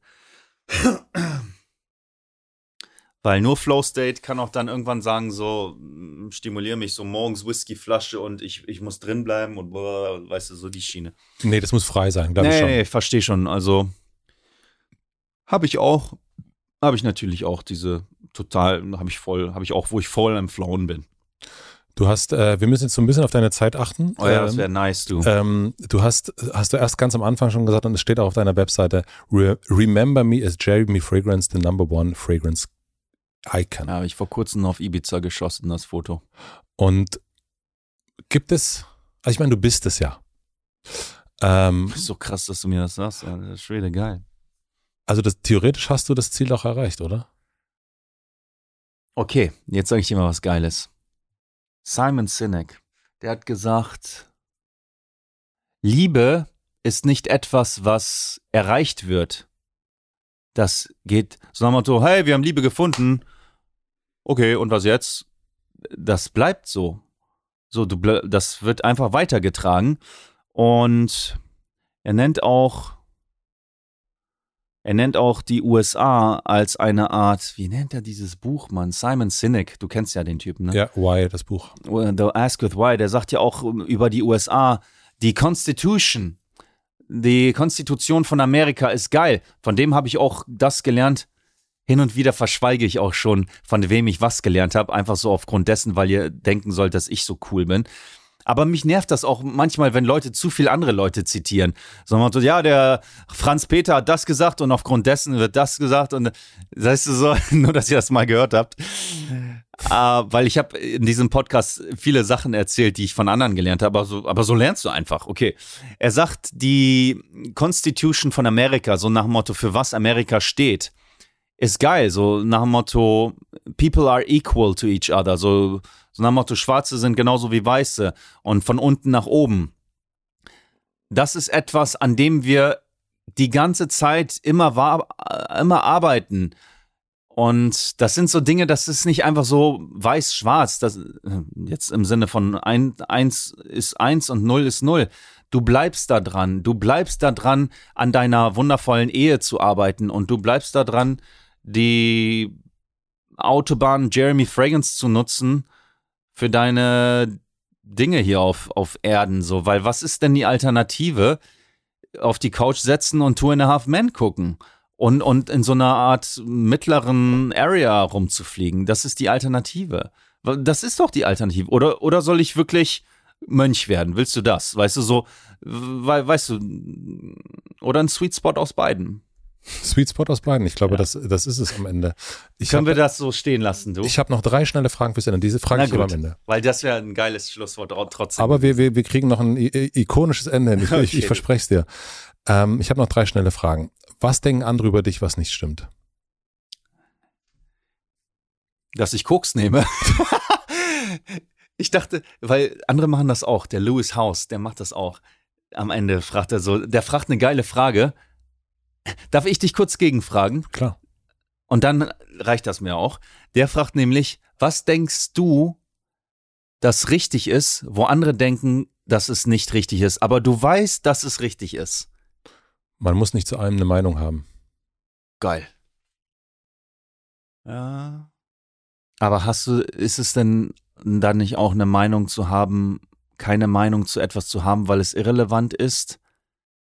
Weil nur Flow State kann auch dann irgendwann sagen, so, mm, stimuliere mich so morgens Whiskyflasche und ich, ich muss drin bleiben und weißt du, so die Schiene. Nee, das muss frei sein, glaube ich schon. Nee, ich verstehe schon. Also habe ich auch, habe ich natürlich auch diese total, habe ich voll, habe ich auch, wo ich voll am Flown bin. Du hast, äh, wir müssen jetzt so ein bisschen auf deine Zeit achten. Oh ja, das Ähm, wäre nice, du. Ähm, du hast, hast du erst ganz am Anfang schon gesagt und es steht auch auf deiner Webseite, Re Remember me as Jeremy Fragrance, the number one fragrance icon. Ja, habe ich vor kurzem auf Ibiza geschossen, das Foto. Und gibt es, also ich meine, du bist es ja. Ähm, so krass, dass du mir das sagst. Das ist schon wieder geil. also das, theoretisch hast du das Ziel auch erreicht, oder? Okay, jetzt sage ich dir mal was Geiles. Simon Sinek, der hat gesagt, Liebe ist nicht etwas, was erreicht wird. Das geht so nach dem Motto, hey, wir haben Liebe gefunden. Okay, und was jetzt? Das bleibt so. So, du, das wird einfach weitergetragen. Und er nennt auch, er nennt auch die USA als eine Art, wie nennt er dieses Buch, Mann? Simon Sinek, du kennst ja den Typen, ne? Ja, Why, das Buch. The Ask with Why, der sagt ja auch über die USA, die Constitution, die Konstitution von Amerika ist geil. Von dem habe ich auch das gelernt. Hin und wieder verschweige ich auch schon, von wem ich was gelernt habe, einfach so aufgrund dessen, weil ihr denken sollt, dass ich so cool bin. Aber mich nervt das auch manchmal, wenn Leute zu viel andere Leute zitieren. So, man so, ja, der Franz Peter hat das gesagt und aufgrund dessen wird das gesagt und weißt du so, nur dass ihr das mal gehört habt. Äh, weil ich habe in diesem Podcast viele Sachen erzählt, die ich von anderen gelernt habe, aber so, aber so lernst du einfach. Okay. Er sagt, die Constitution von Amerika, so nach dem Motto, für was Amerika steht, ist geil. So nach dem Motto, people are equal to each other. So, so nach dem Motto, Schwarze sind genauso wie Weiße und von unten nach oben. Das ist etwas, an dem wir die ganze Zeit immer, war, immer arbeiten. Und das sind so Dinge, das ist nicht einfach so weiß-schwarz, das jetzt im Sinne von ein, eins ist eins und null ist null. Du bleibst da dran, du bleibst da dran, an deiner wundervollen Ehe zu arbeiten und du bleibst da dran, die Autobahn Jeremy Fragrance zu nutzen für deine Dinge hier auf, auf Erden, so, weil was ist denn die Alternative? Auf die Couch setzen und Two and a Half Men gucken und, und in so einer Art mittleren Area rumzufliegen. Das ist die Alternative. Das ist doch die Alternative. Oder, oder soll ich wirklich Mönch werden? Willst du das? Weißt du, so, we, weißt du, oder ein Sweet Spot aus beiden. Sweet Spot aus beiden. Ich glaube, Ja. das, das ist es am Ende. Ich Können wir habe das so stehen lassen, du? hab noch drei schnelle Fragen fürs Ende. Diese frage Na ich aber am gut. Ende. Weil das wäre ein geiles Schlusswort trotzdem. Aber wir, wir, wir kriegen noch ein ikonisches Ende hin. Ich, ich, Okay. ich verspreche es dir. Ähm, ich habe noch drei schnelle Fragen. Was denken andere über dich, was nicht stimmt? dass ich Koks nehme. ich dachte, weil andere machen das auch. Der Lewis House, der macht das auch. Am Ende fragt er so, der fragt eine geile Frage. Darf ich dich kurz gegenfragen? Klar. Und dann reicht das mir auch. Der fragt nämlich, was denkst du, das richtig ist, wo andere denken, dass es nicht richtig ist, aber du weißt, dass es richtig ist. Man muss nicht zu allem eine Meinung haben. Geil. Ja. Aber hast du, ist es denn dann nicht auch eine Meinung zu haben, keine Meinung zu etwas zu haben, weil es irrelevant ist?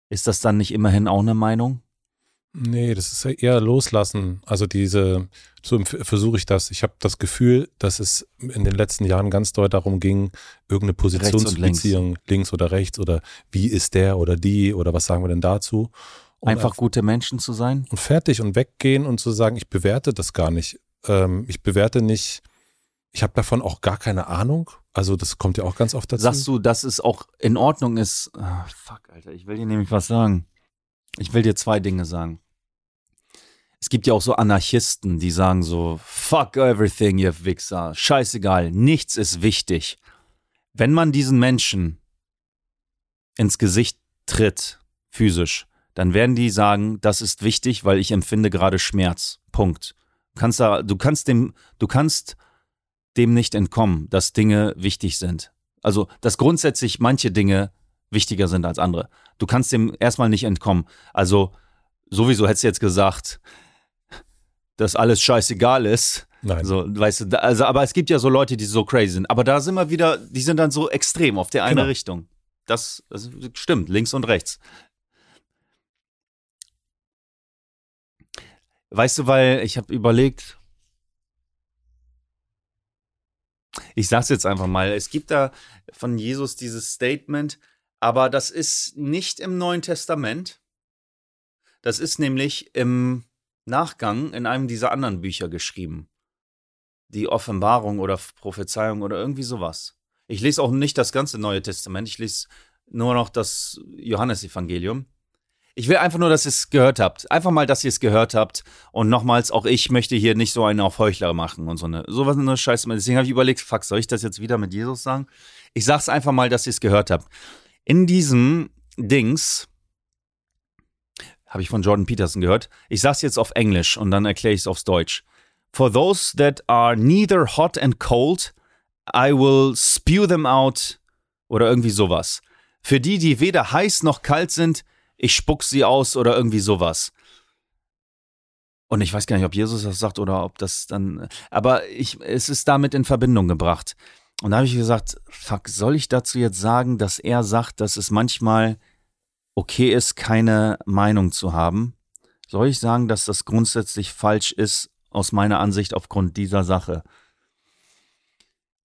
Ist das dann nicht immerhin auch eine Meinung? Nee, das ist eher loslassen. Also diese, so versuche ich das. Ich habe das Gefühl, dass es in den letzten Jahren ganz doll darum ging, irgendeine Position zu links. beziehen, links oder rechts oder wie ist der oder die oder was sagen wir denn dazu? Und Einfach gute Menschen zu sein? und fertig und weggehen und zu sagen, ich bewerte das gar nicht. Ähm, ich bewerte nicht, ich habe davon auch gar keine Ahnung. Also das kommt ja auch ganz oft dazu. Sagst du, dass es auch in Ordnung ist? Ah, fuck, Alter, ich will dir nämlich was sagen. Ich will dir zwei Dinge sagen. Es gibt ja auch so Anarchisten, die sagen so, fuck everything, ihr Wichser, scheißegal, nichts ist wichtig. Wenn man diesen Menschen ins Gesicht tritt, physisch, dann werden die sagen, das ist wichtig, weil ich empfinde gerade Schmerz. Punkt. Du kannst, da, du kannst dem, du kannst dem nicht entkommen, dass Dinge wichtig sind. Also, dass grundsätzlich manche Dinge wichtiger sind als andere. Du kannst dem erstmal nicht entkommen. Also, sowieso hättest du jetzt gesagt, dass alles scheißegal ist. Nein. So, weißt du, also, aber es gibt ja so Leute, die so crazy sind. Aber da sind wir wieder, die sind dann so extrem auf der eine Genau. Richtung. Das, das stimmt, links und rechts. Weißt du, weil ich habe überlegt, ich sag's jetzt einfach mal, es gibt da von Jesus dieses Statement, aber das ist nicht im Neuen Testament. Das ist nämlich im Nachgang in einem dieser anderen Bücher geschrieben. Die Offenbarung oder Prophezeiung oder irgendwie sowas. Ich lese auch nicht das ganze Neue Testament, ich lese nur noch das Johannesevangelium. Ich will einfach nur, dass ihr es gehört habt. Einfach mal, dass ihr es gehört habt. Und nochmals, auch ich möchte hier nicht so einen auf Heuchler machen und so eine, sowas eine Scheiße. Deswegen habe ich überlegt, fuck, soll ich das jetzt wieder mit Jesus sagen? Ich sag's einfach mal, dass ihr es gehört habt. In diesem Dings, habe ich von Jordan Peterson gehört. Ich sag's jetzt auf Englisch und dann erkläre ich es aufs Deutsch. For those that are neither hot and cold, I will spew them out oder irgendwie sowas. Für die, die weder heiß noch kalt sind, ich spuck sie aus oder irgendwie sowas. Und ich weiß gar nicht, ob Jesus das sagt oder ob das dann, aber ich, es ist damit in Verbindung gebracht. Und da habe ich gesagt, fuck, soll ich dazu jetzt sagen, dass er sagt, dass es manchmal okay ist, keine Meinung zu haben? Soll ich sagen, dass das grundsätzlich falsch ist, aus meiner Ansicht aufgrund dieser Sache?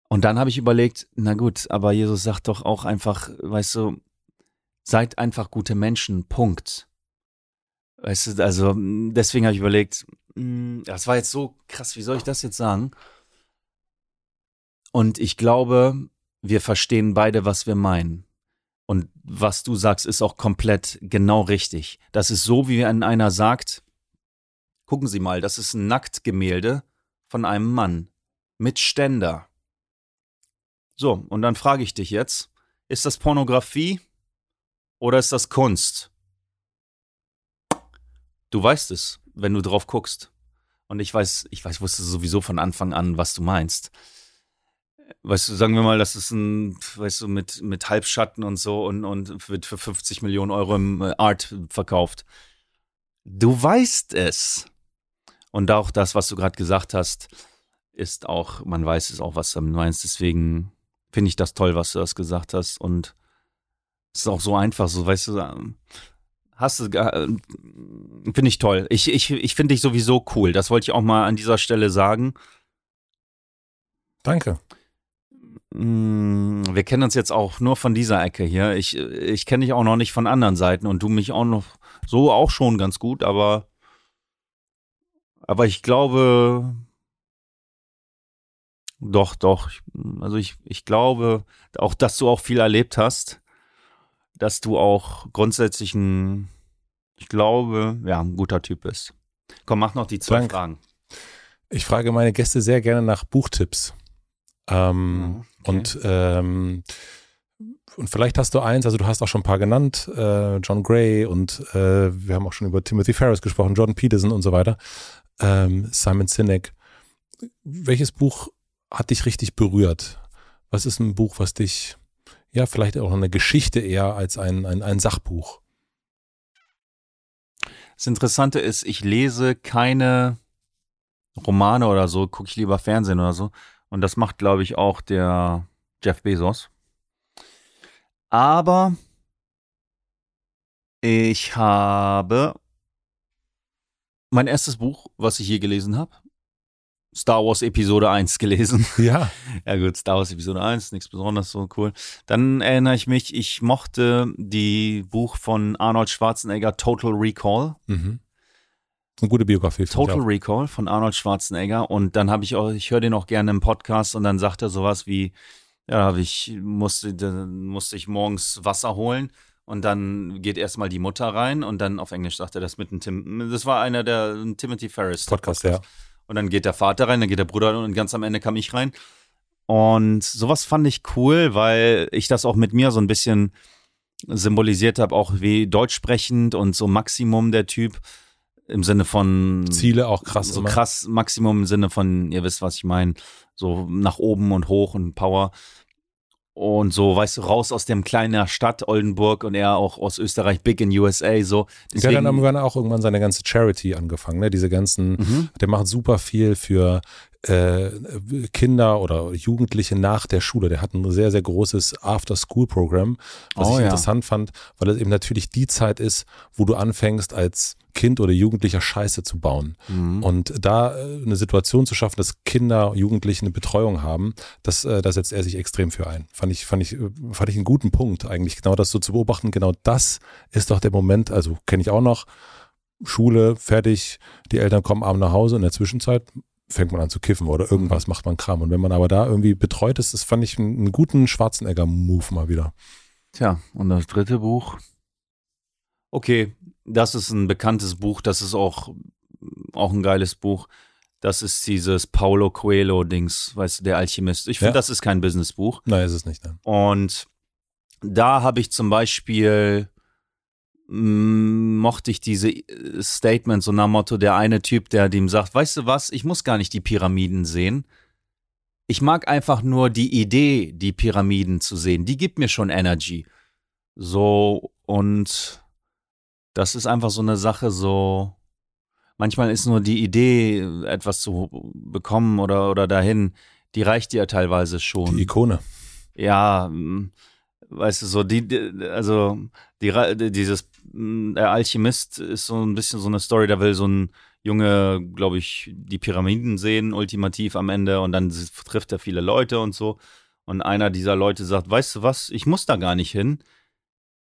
Und dann habe ich überlegt, na gut, aber Jesus sagt doch auch einfach, weißt du, seid einfach gute Menschen, Punkt. Weißt du, also deswegen habe ich überlegt, mh, das war jetzt so krass, wie soll ich das jetzt sagen? Und ich glaube, wir verstehen beide, was wir meinen. Und was du sagst, ist auch komplett genau richtig. Das ist so, wie wenn einer sagt, gucken Sie mal, das ist ein Nacktgemälde von einem Mann mit Ständer. So, und dann frage ich dich jetzt, ist das Pornografie oder ist das Kunst? Du weißt es, wenn du drauf guckst. Und ich weiß, ich weiß, wusste sowieso von Anfang an, was du meinst. Weißt du, sagen wir mal, das ist ein, weißt du, mit, mit Halbschatten und so und, und wird für 50 Millionen Euro im äh, Art verkauft. Du weißt es. Und auch das, was du gerade gesagt hast, ist auch, man weiß es auch, was du meinst. Deswegen finde ich das toll, was du das gesagt hast. Und es ist auch so einfach, so, weißt du, ähm, hast du, äh, finde ich toll. Ich, ich, ich finde dich sowieso cool. Das wollte ich auch mal an dieser Stelle sagen. Danke. Mm, Wir kennen uns jetzt auch nur von dieser Ecke hier. Ich, ich kenne dich auch noch nicht von anderen Seiten und du mich auch noch so auch schon ganz gut, aber, aber ich glaube, doch, doch. Also ich, ich glaube auch, dass du auch viel erlebt hast, dass du auch grundsätzlich ein, ich glaube, ja, ein guter Typ bist. Komm, mach noch die zwei Danke. Fragen. Ich frage meine Gäste sehr gerne nach Buchtipps. Ähm, okay. Und ähm, und vielleicht hast du eins, also du hast auch schon ein paar genannt, äh, John Gray und äh, wir haben auch schon über Timothy Ferris gesprochen, Jordan Peterson und so weiter, ähm, Simon Sinek. Welches Buch hat dich richtig berührt? Was ist ein Buch, was dich, ja, vielleicht auch eine Geschichte eher als ein, ein, ein Sachbuch? Das Interessante ist, ich lese keine Romane oder so, gucke ich lieber Fernsehen oder so. Und das macht, glaube ich, auch der Jeff Bezos. Aber ich habe mein erstes Buch, was ich je gelesen habe, Star Wars Episode 1 gelesen. Ja, Ja gut, Star Wars Episode 1, nichts Besonderes, so cool. Dann erinnere ich mich, ich mochte die Buch von Arnold Schwarzenegger Total Recall. mhm. Eine gute Biografie. Total. Recall von Arnold Schwarzenegger und dann habe ich auch, ich höre den auch gerne im Podcast und dann sagt er sowas wie, ja, ich musste, dann musste ich morgens Wasser holen und dann geht erstmal die Mutter rein und dann auf Englisch sagt er das mit einem Tim, das war einer der Timothy Ferris Podcast, ja. und dann geht der Vater rein, dann geht der Bruder rein und ganz am Ende kam ich rein. Und sowas fand ich cool, weil ich das auch mit mir so ein bisschen symbolisiert habe, auch wie deutsch sprechend und so Maximum der Typ im Sinne von Ziele auch krass. so immer. krass Maximum im Sinne von, ihr wisst, was ich meine, so nach oben und hoch und Power. und so, weißt du, raus aus dem kleinen Stadt Oldenburg und er auch aus Österreich, big in USA, so. Deswegen, der hat dann irgendwann auch irgendwann seine ganze Charity angefangen, ne? Diese ganzen, mhm. der macht super viel für äh, Kinder oder Jugendliche nach der Schule. Der hat ein sehr, sehr großes After-School-Programm, was oh, ich ja. interessant fand, weil es eben natürlich die Zeit ist, wo du anfängst als Kind oder Jugendlicher Scheiße zu bauen. Mhm. Und da äh, eine Situation zu schaffen, dass Kinder, Jugendliche eine Betreuung haben, das, äh, da setzt er sich extrem für ein. Fand ich, fand ich, äh, fand ich einen guten Punkt eigentlich, genau das so zu beobachten. Genau das ist doch der Moment, also kenne ich auch noch, Schule, fertig, die Eltern kommen abends nach Hause in der Zwischenzeit fängt man an zu kiffen oder irgendwas mhm. macht man Kram. Und wenn man aber da irgendwie betreut ist, das fand ich einen, einen guten Schwarzenegger-Move mal wieder. Tja, und das dritte Buch. Okay, das ist ein bekanntes Buch, das ist auch, auch ein geiles Buch. Das ist dieses Paulo Coelho-Dings, weißt du, der Alchemist. Ich finde, ja. das ist kein Businessbuch. Nein, ist es nicht. Nein. Und da habe ich zum Beispiel mochte ich diese äh, Statements so nach Motto, der eine Typ, der dem sagt, weißt du was, ich muss gar nicht die Pyramiden sehen. Ich mag einfach nur die Idee, die Pyramiden zu sehen. Die gibt mir schon Energy. So, und das ist einfach so eine Sache, so, manchmal ist nur die Idee, etwas zu bekommen oder, oder dahin, die reicht dir teilweise schon. Die Ikone. Ja, weißt du, so die, also die, dieses, der Alchemist ist so ein bisschen so eine Story, da will so ein Junge, glaube ich, die Pyramiden sehen, ultimativ am Ende und dann trifft er viele Leute und so. Und einer dieser Leute sagt, weißt du was, ich muss da gar nicht hin.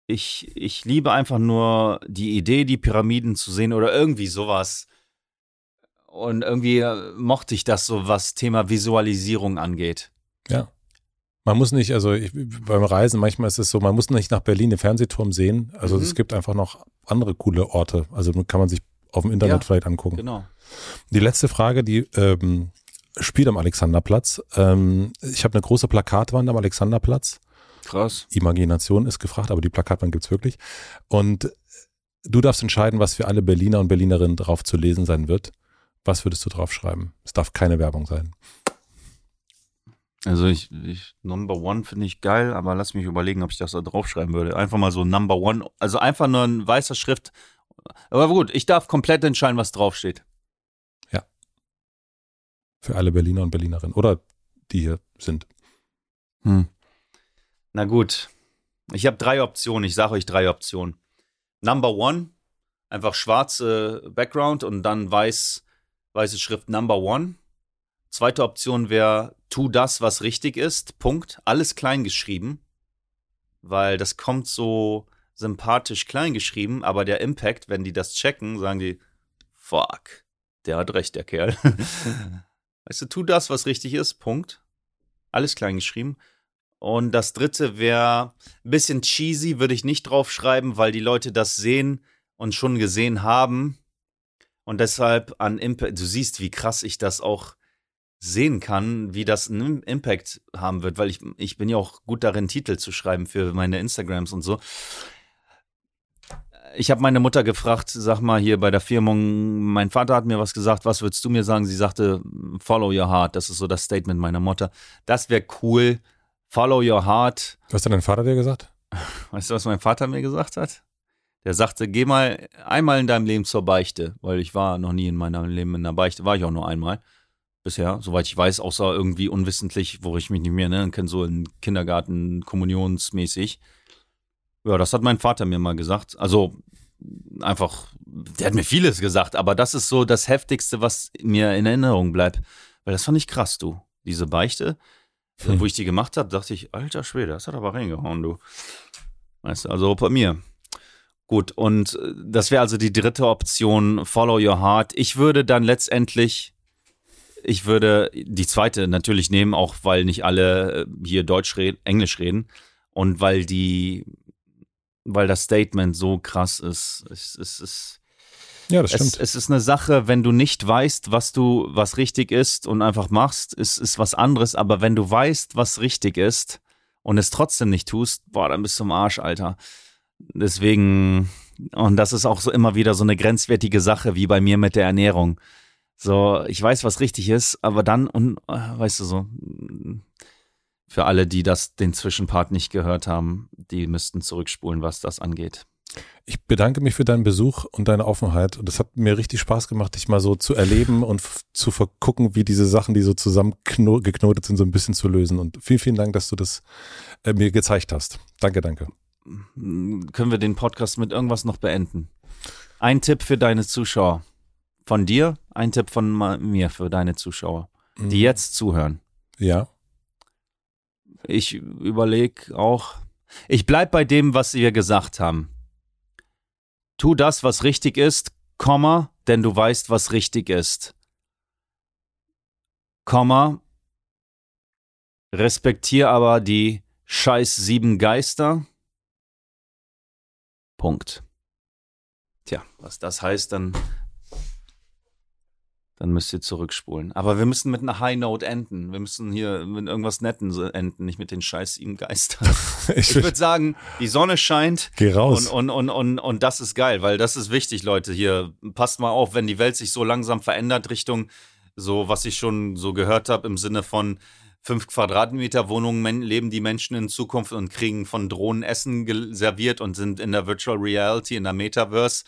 Ich, ich liebe einfach nur die Idee, die Pyramiden zu sehen oder irgendwie sowas. Und irgendwie mochte ich das so, was Thema Visualisierung angeht. Ja. Man muss nicht, also ich, beim Reisen manchmal ist es so, man muss nicht nach Berlin den Fernsehturm sehen. Also mhm. es gibt einfach noch andere coole Orte. Also kann man sich auf dem Internet ja, vielleicht angucken. Genau. Die letzte Frage, die ähm, spielt am Alexanderplatz. Ähm, ich habe eine große Plakatwand am Alexanderplatz. Krass. Imagination ist gefragt, aber die Plakatwand gibt's wirklich. Und du darfst entscheiden, was für alle Berliner und Berlinerinnen drauf zu lesen sein wird. Was würdest du draufschreiben? Es darf keine Werbung sein. Also ich, ich Number One finde ich geil, aber lass mich überlegen, ob ich das da draufschreiben würde. Einfach mal so Number One, also einfach nur ein weißer Schrift. Aber gut, ich darf komplett entscheiden, was draufsteht. Ja. Für alle Berliner und Berlinerinnen. Oder die hier sind. Hm. Na gut. Ich habe drei Optionen. Ich sage euch drei Optionen. Number One, einfach schwarze Background und dann weiß, weiße Schrift Number One. Zweite Option wäre, tu das, was richtig ist. Punkt. Alles klein geschrieben. Weil das kommt so sympathisch klein geschrieben, aber der Impact, wenn die das checken, sagen die, fuck, der hat recht, der Kerl. weißt du, tu das, was richtig ist. Punkt. Alles klein geschrieben. Und das dritte wäre ein bisschen cheesy, würde ich nicht draufschreiben, weil die Leute das sehen und schon gesehen haben. Und deshalb an Impact, du siehst, wie krass ich das auch sehen kann, wie das einen Impact haben wird, weil ich, ich bin ja auch gut darin, Titel zu schreiben für meine Instagrams und so. Ich habe meine Mutter gefragt, sag mal hier bei der Firmung, mein Vater hat mir was gesagt, was würdest du mir sagen? Sie sagte, follow your heart, das ist so das Statement meiner Mutter. Das wäre cool, follow your heart. Was hat dein Vater dir gesagt? Weißt du, was mein Vater mir gesagt hat? Der sagte, geh mal einmal in deinem Leben zur Beichte, weil ich war noch nie in meinem Leben in der Beichte, war ich auch nur einmal bisher, soweit ich weiß, außer irgendwie unwissentlich, wo ich mich nicht mehr erinnern kann, so in Kindergarten, kommunionsmäßig. Ja, das hat mein Vater mir mal gesagt. Also einfach, der hat mir vieles gesagt, aber das ist so das Heftigste, was mir in Erinnerung bleibt. Weil das fand ich krass, du. Diese Beichte, hm. wo ich die gemacht habe, dachte ich, alter Schwede, das hat aber reingehauen, du. Weißt du, also bei mir. Gut, und äh, das wäre also die dritte Option, Follow Your Heart. Ich würde dann letztendlich ich würde die zweite natürlich nehmen, auch weil nicht alle äh, hier Deutsch reden, Englisch reden und weil die, weil das Statement so krass ist. Es, es ist ja, das stimmt. Es, es, ist eine Sache, wenn du nicht weißt, was du, was richtig ist und einfach machst, ist, ist was anderes. Aber wenn du weißt, was richtig ist und es trotzdem nicht tust, boah, dann bist du im Arsch, Alter. Deswegen, und das ist auch so immer wieder so eine grenzwertige Sache, wie bei mir mit der Ernährung. So, ich weiß, was richtig ist, aber dann, und, äh, weißt du so, Für alle, die das den Zwischenpart nicht gehört haben, die müssten zurückspulen, was das angeht. Ich bedanke mich für deinen Besuch und deine Offenheit. Und es hat mir richtig Spaß gemacht, dich mal so zu erleben und zu vergucken, wie diese Sachen, die so zusammen geknotet sind, so ein bisschen zu lösen. Und vielen, vielen Dank, dass du das äh, mir gezeigt hast. Danke, danke. Können wir den Podcast mit irgendwas noch beenden? Ein Tipp für deine Zuschauer. Von dir, ein Tipp von mir für deine Zuschauer, die mhm. jetzt zuhören. Ja. Ich überlege auch, ich bleib bei dem, was wir gesagt haben. Tu das, was richtig ist, Komma, denn du weißt, was richtig ist. Komma, respektier aber die scheiß sieben Geister. Punkt. Tja, was das heißt, dann dann müsst ihr zurückspulen. Aber wir müssen mit einer High Note enden. Wir müssen hier mit irgendwas Netten enden, nicht mit den scheiß sieben Geistern. ich, ich würde sagen, die Sonne scheint. Geh raus. Und, und, und, und, und das ist geil, weil das ist wichtig, Leute. Hier, passt mal auf, wenn die Welt sich so langsam verändert Richtung so, was ich schon so gehört habe im Sinne von fünf Quadratmeter Wohnungen leben die Menschen in Zukunft und kriegen von Drohnen Essen serviert und sind in der Virtual Reality, in der Metaverse.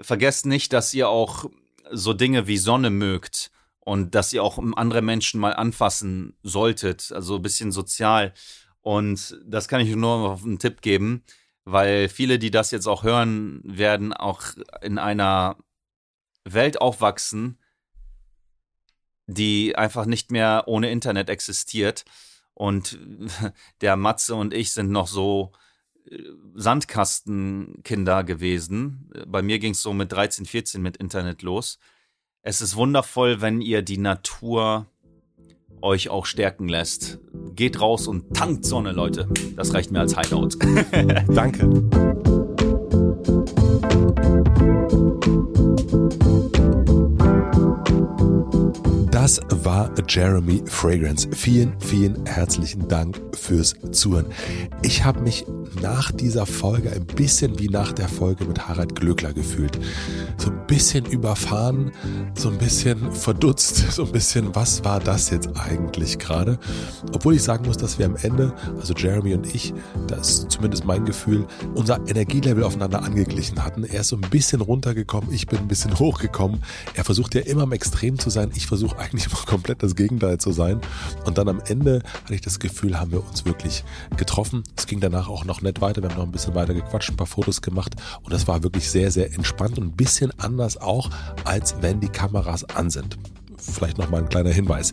Vergesst nicht, dass ihr auch so Dinge wie Sonne mögt und dass ihr auch andere Menschen mal anfassen solltet, also ein bisschen sozial. Und das kann ich nur auf einen Tipp geben, weil viele, die das jetzt auch hören, werden auch in einer Welt aufwachsen, die einfach nicht mehr ohne Internet existiert. Und der Matze und ich sind noch so Sandkastenkinder gewesen. Bei mir ging es so mit 13, 14 mit Internet los. Es ist wundervoll, wenn ihr die Natur euch auch stärken lässt. Geht raus und tankt Sonne, Leute. Das reicht mir als Hideout. Danke. Das war Jeremy Fragrance. Vielen, vielen herzlichen Dank fürs Zuhören. Ich habe mich nach dieser Folge ein bisschen wie nach der Folge mit Harald Glöckler gefühlt. So ein bisschen überfahren, so ein bisschen verdutzt, so ein bisschen, was war das jetzt eigentlich gerade? Obwohl ich sagen muss, dass wir am Ende, also Jeremy und ich, das ist zumindest mein Gefühl, unser Energielevel aufeinander angeglichen hatten. Er ist so ein bisschen runtergekommen, ich bin ein bisschen hochgekommen. Er versucht ja immer am Extrem zu sein. Ich versuche eigentlich immer komplett das Gegenteil zu sein. Und dann am Ende hatte ich das Gefühl, haben wir uns wirklich getroffen. Es ging danach auch noch nett weiter. Wir haben noch ein bisschen weiter gequatscht, ein paar Fotos gemacht und das war wirklich sehr, sehr entspannt und ein bisschen anders auch, als wenn die Kameras an sind. Vielleicht nochmal ein kleiner Hinweis.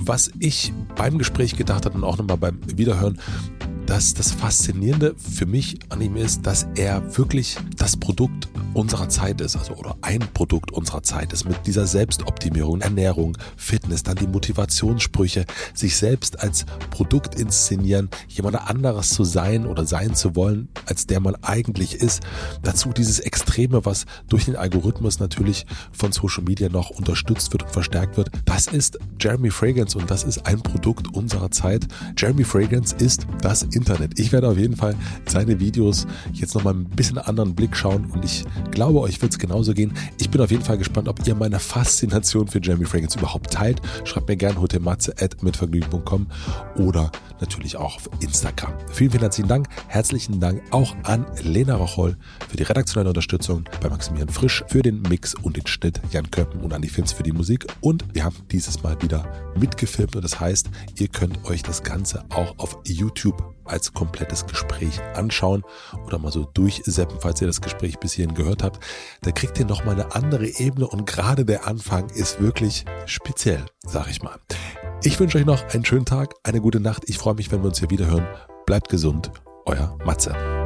Was ich beim Gespräch gedacht habe und auch nochmal beim Wiederhören, dass das Faszinierende für mich an ihm ist, dass er wirklich das Produkt unserer Zeit ist, also oder ein Produkt unserer Zeit ist mit dieser Selbstoptimierung, Ernährung, Fitness, dann die Motivationssprüche, sich selbst als Produkt inszenieren, jemand anderes zu sein oder sein zu wollen, als der man eigentlich ist. Dazu dieses Extreme, was durch den Algorithmus natürlich von Social Media noch unterstützt wird und verstärkt wird. Das ist Jeremy Fragrance und das ist ein Produkt unserer Zeit. Jeremy Fragrance ist das Internet. Ich werde auf jeden Fall seine Videos jetzt nochmal ein bisschen anderen Blick schauen und ich glaube, euch wird es genauso gehen. Ich bin auf jeden Fall gespannt, ob ihr meine Faszination für Jeremy Fragrance überhaupt teilt. Schreibt mir gerne hotelmatze.mitvergnügen.com oder natürlich auch auf Instagram. Vielen, vielen herzlichen Dank. Herzlichen Dank auch an Lena Rocholl für die redaktionelle Unterstützung, bei Maximilian Frisch für den Mix und den Schnitt, Jan Köppen und Andi Finz für die Musik. Und wir haben dieses Mal wieder mitgefilmt und das heißt, ihr könnt euch das Ganze auch auf YouTube als komplettes Gespräch anschauen oder mal so durchseppen, falls ihr das Gespräch bis hierhin gehört habt. Da kriegt ihr nochmal eine andere Ebene und gerade der Anfang ist wirklich speziell, sag ich mal. Ich wünsche euch noch einen schönen Tag, eine gute Nacht. Ich freue mich, wenn wir uns hier wieder hören. Bleibt gesund, euer Matze.